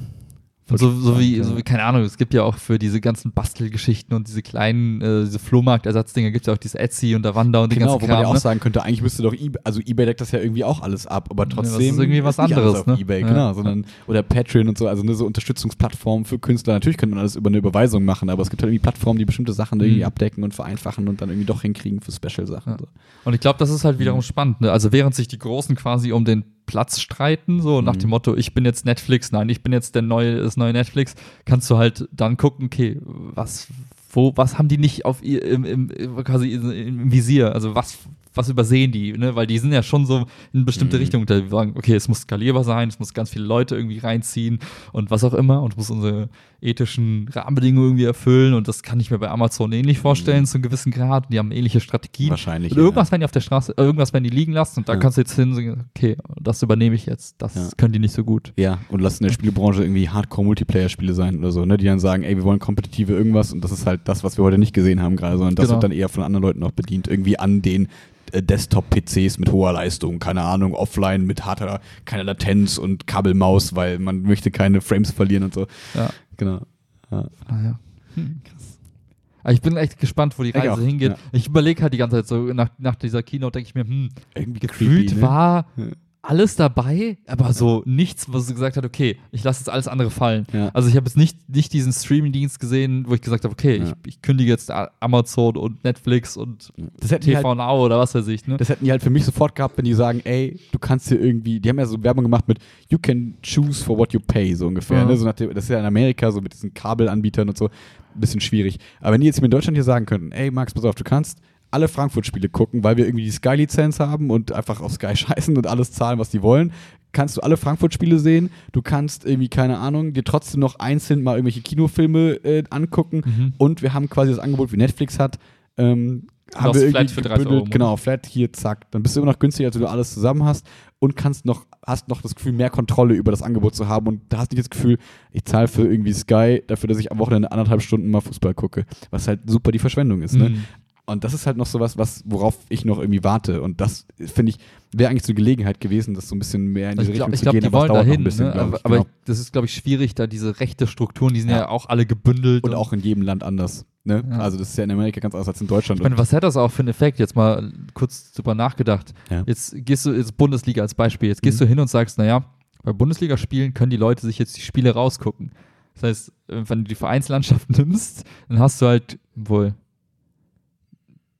Und so, so, wie, so wie, keine Ahnung, es gibt ja auch für diese ganzen Bastelgeschichten und diese kleinen, äh, diese Flohmarktersatzdinger gibt es ja auch dieses Etsy und der Wander und den Genau, ganzen wo man ja Kram. auch ne? sagen könnte, eigentlich müsste doch eBay, also eBay deckt das ja irgendwie auch alles ab, aber Ja, trotzdem das ist irgendwie was anderes, auf ne? eBay, Ja. genau, sondern oder Patreon und so, also ne, so Unterstützungsplattformen für Künstler. Natürlich könnte man alles über eine Überweisung machen, aber es gibt halt irgendwie Plattformen, die bestimmte Sachen irgendwie Mhm. abdecken und vereinfachen und dann irgendwie doch hinkriegen für Special-Sachen. So. Und ich glaube, das ist halt wiederum Mhm. spannend. Ne? Also während sich die Großen quasi um den Platz streiten, so nach Mhm. dem Motto, ich bin jetzt Netflix, nein, ich bin jetzt der neue, das neue Netflix, kannst du halt dann gucken, okay, was, wo, was haben die nicht auf ihr, im, im, quasi im, im Visier? Also was, was übersehen die, ne? Weil die sind ja schon so in bestimmte Mhm. Richtungen, da wir sagen, okay, es muss skalierbar sein, es muss ganz viele Leute irgendwie reinziehen und was auch immer und es muss unsere ethischen Rahmenbedingungen irgendwie erfüllen und das kann ich mir bei Amazon ähnlich vorstellen zu einem gewissen Grad. Die haben ähnliche Strategien. Wahrscheinlich. Und irgendwas werden die auf der Straße, irgendwas werden die liegen lassen und da Ja. kannst du jetzt hin und sagen, okay, das übernehme ich jetzt. Das Ja. können die nicht so gut. Ja, und lass in der Spielebranche irgendwie Hardcore-Multiplayer-Spiele sein oder so, ne? Die dann sagen, ey, wir wollen kompetitive irgendwas und das ist halt das, was wir heute nicht gesehen haben gerade, sondern das Genau. wird dann eher von anderen Leuten auch bedient, irgendwie an den äh, Desktop-PCs mit hoher Leistung, keine Ahnung, offline mit harter, keiner Latenz und Kabelmaus, weil man möchte keine Frames verlieren und so. Ja. Genau. Ja. Naja. Hm, krass. Aber ich bin echt gespannt, wo die Reise hingeht. ja. Ich überlege halt die ganze Zeit so, nach, nach dieser Keynote denke ich mir, hm, Irgendwie gefühlt creepy, ne? war Ja. Alles dabei, aber so nichts, wo sie gesagt hat, okay, ich lasse jetzt alles andere fallen. Ja. Also ich habe jetzt nicht, nicht diesen Streaming-Dienst gesehen, wo ich gesagt habe, okay, Ja. ich, ich kündige jetzt Amazon und Netflix und Das die halt TV Now oder was weiß ich. Ne? Das hätten die halt für mich sofort gehabt, wenn die sagen, ey, du kannst hier irgendwie, die haben ja so Werbung gemacht mit You can choose for what you pay, so ungefähr. Ja. Ne? So dem, das ist ja in Amerika so mit diesen Kabelanbietern und so, ein bisschen schwierig. Aber wenn die jetzt mir in Deutschland hier sagen könnten, ey Max, pass auf, du kannst alle Frankfurt-Spiele gucken, weil wir irgendwie die Sky-Lizenz haben und einfach auf Sky scheißen und alles zahlen, was die wollen, kannst du alle Frankfurt-Spiele sehen. Du kannst irgendwie, keine Ahnung, dir trotzdem noch einzeln mal irgendwelche Kinofilme äh, angucken. Mhm. Und wir haben quasi das Angebot, wie Netflix hat. Ähm, haben wir Flat irgendwie für 30 gebündelt. Euro. Genau, flat hier, zack. Dann bist du immer noch günstiger, als wenn du alles zusammen hast und kannst noch, hast noch das Gefühl, mehr Kontrolle über das Angebot zu haben und da hast du nicht das Gefühl, ich zahle für irgendwie Sky dafür, dass ich am Wochenende anderthalb Stunden mal Fußball gucke. Was halt super die Verschwendung ist, ne? Und das ist halt noch sowas, was, worauf ich noch irgendwie warte. Und das, finde ich, wäre eigentlich so eine Gelegenheit gewesen, das so ein bisschen mehr in diese Ich Richtung ich zu glaub, gehen, die aber wollen dahin. bisschen, ne? glaub aber ich. aber Genau. das ist, glaube ich, schwierig, da diese rechte Strukturen, die sind ja, Ja. auch alle gebündelt. Und auch in jedem Land anders. Ne? Ja. Also das ist ja in Amerika ganz anders als in Deutschland. Ich meine, was hat das auch für einen Effekt? Jetzt mal kurz drüber nachgedacht. Ja. Jetzt gehst du, jetzt Bundesliga als Beispiel, jetzt gehst Mhm. du hin und sagst, naja, bei Bundesligaspielen können die Leute sich jetzt die Spiele rausgucken. Das heißt, wenn du die Vereinslandschaft nimmst, dann hast du halt wohl.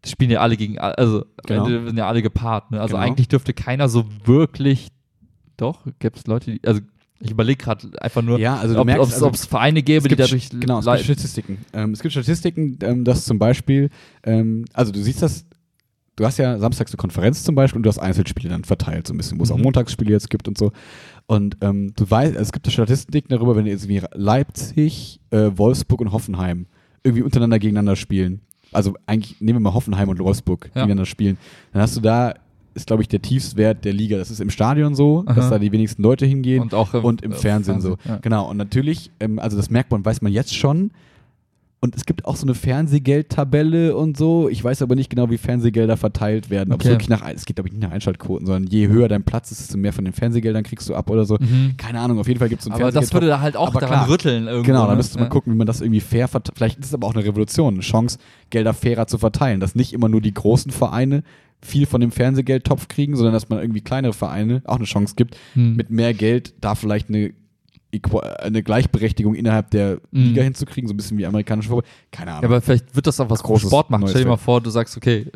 Die spielen ja alle gegen, also Genau. sind ja alle gepaart. Ne? Also Genau. eigentlich dürfte keiner so wirklich. Doch, gibt es Leute, die, also ich überlege gerade einfach nur, ja, also ob es also, Vereine gäbe, die dadurch genau, es gibt Statistiken. Ähm, es gibt Statistiken, ähm, dass zum Beispiel, ähm, also du siehst das, du hast ja samstags eine Konferenz zum Beispiel und du hast Einzelspiele dann verteilt, so ein bisschen, wo es auch Mhm. Montagsspiele jetzt gibt und so. Und ähm, du weißt, es gibt Statistiken darüber, wenn jetzt irgendwie Leipzig, äh, Wolfsburg und Hoffenheim irgendwie untereinander gegeneinander spielen. Also eigentlich nehmen wir mal Hoffenheim und Wolfsburg Ja. gegeneinander spielen. Dann hast du da, ist glaube ich der Tiefstwert der Liga. Das ist im Stadion so, Aha. dass da die wenigsten Leute hingehen und auch und im äh, Fernsehen, so. ja. Genau, und natürlich, ähm, also das merkt man, weiß man jetzt schon. Und es gibt auch so eine Fernsehgeldtabelle und so. Ich weiß aber nicht genau, wie Fernsehgelder verteilt werden. Ob es Okay. wirklich nach, es geht glaube ich nicht nach Einschaltquoten, sondern je höher dein Platz ist, desto mehr von den Fernsehgeldern kriegst du ab oder so. Mhm. Keine Ahnung, auf jeden Fall gibt es so einen Aber das würde da halt auch Aber daran klar. rütteln irgendwo. Genau, da ne? müsste man Ja. gucken, wie man das irgendwie fair verteilt. Vielleicht ist es aber auch eine Revolution, eine Chance, Gelder fairer zu verteilen. Dass nicht immer nur die großen Vereine viel von dem Fernsehgeldtopf kriegen, sondern dass man irgendwie kleinere Vereine auch eine Chance gibt, Hm. mit mehr Geld da vielleicht eine, eine Gleichberechtigung innerhalb der Mhm. Liga hinzukriegen, so ein bisschen wie amerikanische Fußball. Keine Ja, Ahnung. aber vielleicht wird das auch was Großes Sport machen. Stell dir mal vor, du sagst, okay,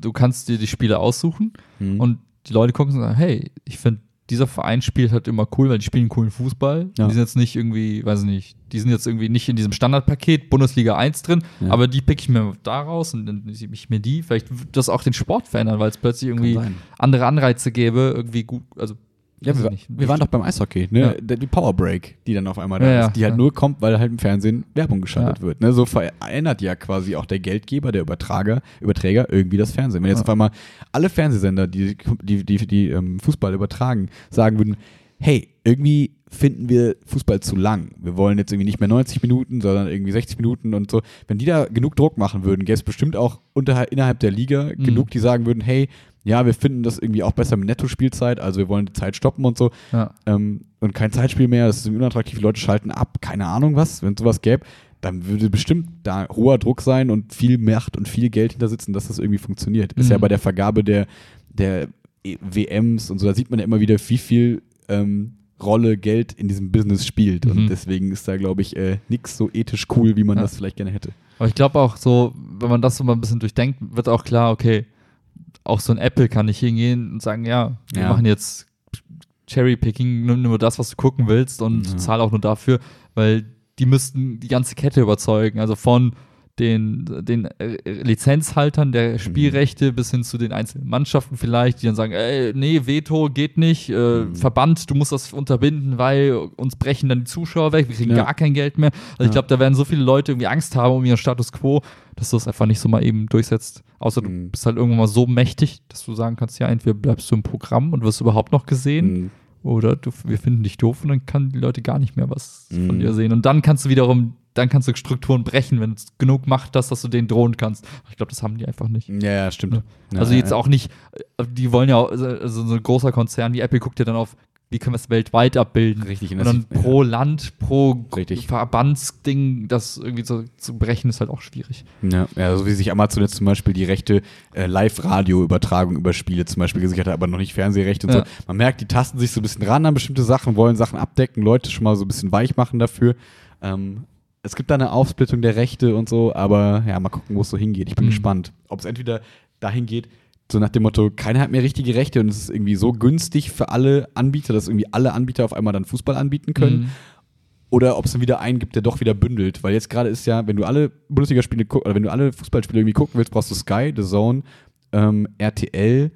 du kannst dir die Spiele aussuchen Mhm. und die Leute gucken und sagen, hey, ich finde, dieser Verein spielt halt immer cool, weil die spielen coolen Fußball. Ja. Die sind jetzt nicht irgendwie, weiß ich nicht, die sind jetzt irgendwie nicht in diesem Standardpaket Bundesliga 1 drin, Ja. aber die pick ich mir da raus und dann nehme ich mir die. Vielleicht wird das auch den Sport verändern, weil es plötzlich irgendwie andere Anreize gäbe, irgendwie gut, also ja, wir, ich nicht. wir waren doch beim Eishockey, ne? Ja. Die Power Break, die dann auf einmal da Ja, ist, die halt ja. nur kommt, weil halt im Fernsehen Werbung geschaltet wird. Ne? So verändert ja quasi auch der Geldgeber, der Übertrager, Überträger irgendwie das Fernsehen. Wenn jetzt auf einmal alle Fernsehsender, die, die, die, die ähm, Fußball übertragen, sagen würden, hey, irgendwie finden wir Fußball zu lang. Wir wollen jetzt irgendwie nicht mehr 90 Minuten, sondern irgendwie 60 Minuten und so. Wenn die da genug Druck machen würden, gäbe es bestimmt auch unter, innerhalb der Liga Mhm. genug, die sagen würden, hey, ja, wir finden das irgendwie auch besser mit Netto-Spielzeit, also wir wollen die Zeit stoppen und so. Ja. Ähm, und kein Zeitspiel mehr, das ist unattraktiv, die Leute schalten ab, keine Ahnung was, wenn sowas gäbe, dann würde bestimmt da hoher Druck sein und viel Macht und viel Geld hinter sitzen, dass das irgendwie funktioniert. Ist Mhm. ja bei der Vergabe der, der E- WMs und so, da sieht man ja immer wieder, wie viel ähm, Rolle Geld in diesem Business spielt. Mhm. Und deswegen ist da, glaube ich, äh, nichts so ethisch cool, wie man Ja. das vielleicht gerne hätte. Aber ich glaube auch so, wenn man das so mal ein bisschen durchdenkt, wird auch klar, okay, auch so ein Apple kann nicht hingehen und sagen, ja, wir Ja. machen jetzt Cherry-Picking, nimm nur das, was du gucken willst und Ja. zahl auch nur dafür, weil die müssten die ganze Kette überzeugen, also von den, den äh, Lizenzhaltern der Spielrechte bis hin zu den einzelnen Mannschaften vielleicht, die dann sagen, ey, nee, Veto geht nicht, äh, Mhm. Verband, du musst das unterbinden, weil uns brechen dann die Zuschauer weg, wir kriegen Ja. gar kein Geld mehr. Also ich Ja. glaube, da werden so viele Leute irgendwie Angst haben um ihren Status quo, dass du das einfach nicht so mal eben durchsetzt. Außer du Mhm. bist halt irgendwann mal so mächtig, dass du sagen kannst, ja, entweder bleibst du im Programm und wirst überhaupt noch gesehen, Mhm. oder du, wir finden dich doof und dann kann die Leute gar nicht mehr was von Mhm. dir sehen. Und dann kannst du wiederum, dann kannst du Strukturen brechen, wenn es genug Macht hast, dass du denen drohen kannst. Ich glaube, das haben die einfach nicht. Ja, ja, stimmt. Ja. Ja, also jetzt ja. auch nicht, äh, die wollen ja, auch- also so ein großer Konzern wie Apple guckt ja dann auf, wie können wir es weltweit abbilden. Richtig, Und dann ja. pro Land, pro Richtig. Verbandsding, das irgendwie so zu brechen, ist halt auch schwierig. Ja, ja, so wie sich Amazon jetzt zum Beispiel die Rechte äh, Live-Radio-Übertragung über Spiele zum Beispiel gesichert hat, aber noch nicht Fernsehrechte und Ja. so. Man merkt, die tasten sich so ein bisschen ran an bestimmte Sachen, wollen Sachen abdecken, Leute schon mal so ein bisschen weich machen dafür. Ähm, es gibt da eine Aufsplittung der Rechte und so, aber ja, mal gucken, wo es so hingeht. Ich bin Mhm. gespannt, ob es entweder dahin geht, so nach dem Motto, keiner hat mehr richtige Rechte und es ist irgendwie so günstig für alle Anbieter, dass irgendwie alle Anbieter auf einmal dann Fußball anbieten können. Mhm. Oder ob es dann wieder einen gibt, der doch wieder bündelt. Weil jetzt gerade ist ja, wenn du alle Bundesligaspiele guckst, oder wenn du alle Fußballspiele irgendwie gucken willst, brauchst du Sky, The Zone, ähm, RTL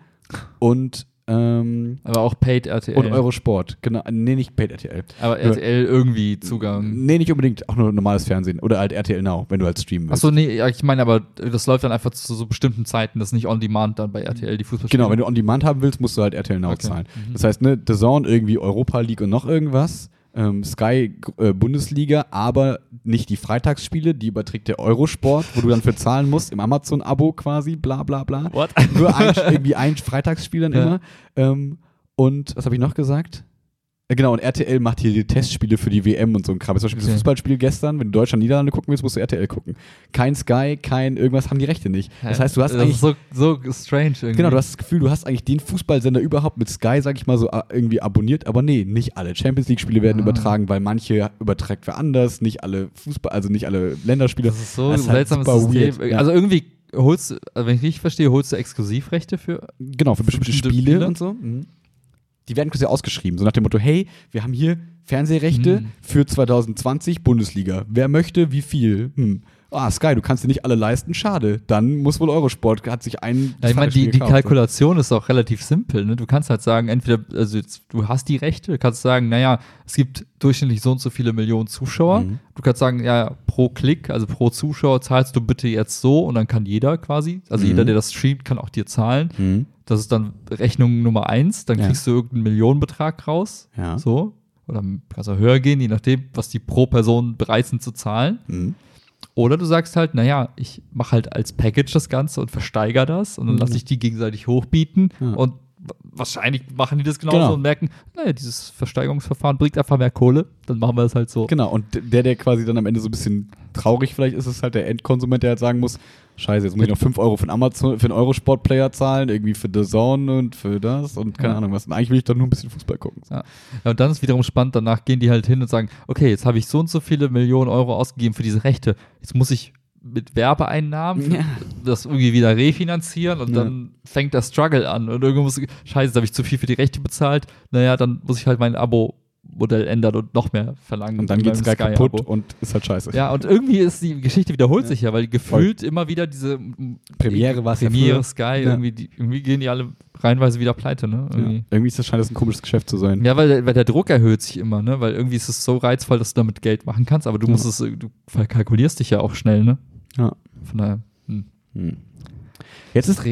und, ähm, Aber auch Paid RTL. und Eurosport. Genau, nee, nicht Paid RTL. Aber RTL irgendwie Zugang. Nee, nicht unbedingt, auch nur normales Fernsehen. Oder halt RTL Now, wenn du halt streamen willst. Achso, nee, ich meine, aber das läuft dann einfach zu so bestimmten Zeiten, das ist nicht on demand dann bei RTL die Fußballspiele. Genau, wenn du On Demand haben willst, musst du halt RTL Now Okay. zahlen. Mhm. Das heißt, ne, The Zone irgendwie Europa League und noch irgendwas. Ähm, Sky äh, Bundesliga, aber nicht die Freitagsspiele, die überträgt der Eurosport, wo du dann für zahlen musst, im Amazon-Abo quasi, bla bla bla. What? Nur ein, irgendwie ein Freitagsspiel dann Ja. immer. Ähm, und was habe ich noch gesagt? Äh, Genau, und RTL macht hier die Testspiele für die WM und so ein Kram. Zum Beispiel das Okay. Fußballspiel gestern, wenn du Deutschland Niederlande gucken willst, musst du RTL gucken. Kein Sky, kein irgendwas haben die Rechte nicht. Das heißt, du hast das eigentlich ist so, so strange irgendwie. Genau, du hast das Gefühl, du hast eigentlich den Fußballsender überhaupt mit Sky, sag ich mal, so äh, irgendwie abonniert, aber nee, nicht alle Champions League-Spiele werden Ah. übertragen, weil manche überträgt wer anders, nicht alle Fußball, also nicht alle Länderspiele. Das ist so Das ein ist halt seltsames super System. weird, ja. Also irgendwie holst du, also wenn ich richtig verstehe, holst du Exklusivrechte für. Genau, für bestimmte, bestimmte Spiele, Spiele? und so. Mhm. Die werden quasi ausgeschrieben, so nach dem Motto, hey, wir haben hier Fernsehrechte Mhm. für 2020 Bundesliga. Wer möchte, wie viel? Hm. Ah, Sky, du kannst dir nicht alle leisten, schade. Dann muss wohl Eurosport, hat sich ein Ja, ich meine, die, die gekauft. Kalkulation ist auch relativ simpel. Ne? Du kannst halt sagen, entweder, also jetzt, du hast die Rechte, du kannst sagen, naja, es gibt durchschnittlich so und so viele Millionen Zuschauer. Mhm. Du kannst sagen, ja, pro Klick, also pro Zuschauer zahlst du bitte jetzt so und dann kann jeder quasi, also Mhm. jeder, der das streamt, kann auch dir zahlen. Hm. Das ist dann Rechnung Nummer eins, dann Ja. kriegst du irgendeinen Millionenbetrag raus. Ja. So. Oder kannst auch höher gehen, je nachdem, was die pro Person bereit sind zu zahlen. Oder du sagst halt, naja, ich mache halt als Package das Ganze und versteigere das und dann Mhm. lasse ich die gegenseitig hochbieten Ja. und wahrscheinlich machen die das genauso Genau. und merken, naja, dieses Versteigerungsverfahren bringt einfach mehr Kohle, dann machen wir das halt so. Genau, und der, der quasi dann am Ende so ein bisschen traurig vielleicht ist, ist halt der Endkonsument, der halt sagen muss, scheiße, jetzt muss ich noch 5 Euro für einen Amazon, für einen Eurosport-Player zahlen, irgendwie für The Zone und für das und keine Ja. Ahnung was. Und eigentlich will ich doch nur ein bisschen Fußball gucken. Ja. Ja, und dann ist wiederum spannend, danach gehen die halt hin und sagen, okay, jetzt habe ich so und so viele Millionen Euro ausgegeben für diese Rechte, jetzt muss ich mit Werbeeinnahmen Ja. das irgendwie wieder refinanzieren und Ja. dann fängt der Struggle an und irgendwo muss, scheiße, jetzt habe ich zu viel für die Rechte bezahlt, naja, dann muss ich halt mein Abo-Modell ändern und noch mehr verlangen. Und dann geht Sky kaputt Sky-Abo. und ist halt scheiße. Ja, und irgendwie ist die Geschichte wiederholt Ja. sich ja, weil gefühlt immer wieder diese Premiere war's ja Premiere, früher. Sky, Ja. irgendwie, die, irgendwie gehen die alle reihenweise wieder pleite, ne? Ja. Irgendwie. Irgendwie ist das, scheint das ein komisches Geschäft zu sein. Ja, weil, der- weil der Druck erhöht sich immer, ne? Weil irgendwie ist es so reizvoll, dass du damit Geld machen kannst, aber du Ja. musst es, du kalkulierst dich ja auch schnell, ne? Ja. Von daher, hm. Hm. Jetzt, ist,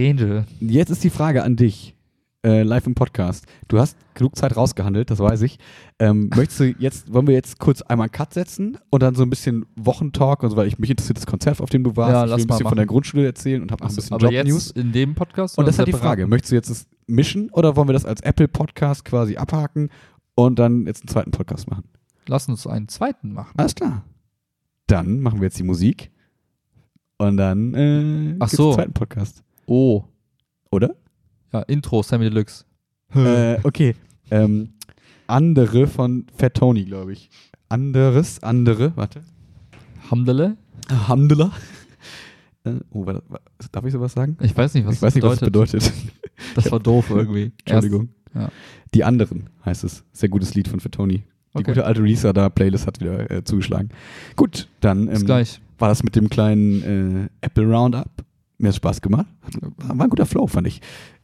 jetzt ist die Frage an dich. Äh, live im Podcast. Du hast genug Zeit rausgehandelt, das weiß ich. Ähm, möchtest du jetzt, wollen wir jetzt kurz einmal einen Cut setzen und dann so ein bisschen Wochentalk und so, weil ich mich interessiert das Konzert, auf dem du warst. Ja, ich will ein bisschen von machen. der Grundschule erzählen und habe noch ein bisschen Job-News. in dem Podcast? Und das ist halt die? Frage. Möchtest du jetzt das mischen oder wollen wir das als Apple Podcast quasi abhaken und dann jetzt einen zweiten Podcast machen? Lass uns einen zweiten machen. Alles klar. Dann machen wir jetzt die Musik und dann äh, Ach so. einen zweiten Podcast. Oh. Oder? Ja, Intro, Sammy Deluxe. äh, okay. Ähm, andere von Fat Tony, glaube ich. Anderes, andere, warte. Hamdele? Handler. Äh, oh, warte, wa- darf ich sowas sagen? Ich weiß nicht, was ich weiß nicht, was das bedeutet. Das war doof irgendwie. Entschuldigung. ja. Die anderen heißt es. Sehr gutes Lied von Fat Tony. Die Okay. gute alte Risa da Playlist hat wieder äh, zugeschlagen. Gut, dann ähm, gleich. war das mit dem kleinen äh, Apple Roundup. Mir hat Spaß gemacht. War war ein guter Flow, fand ich.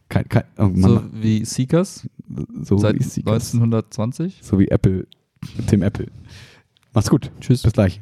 Kein, kein, oh So wie Seekers so, seit wie Seekers. 1920. So wie Apple, Tim Apple. Mach's gut. Tschüss. Bis gleich.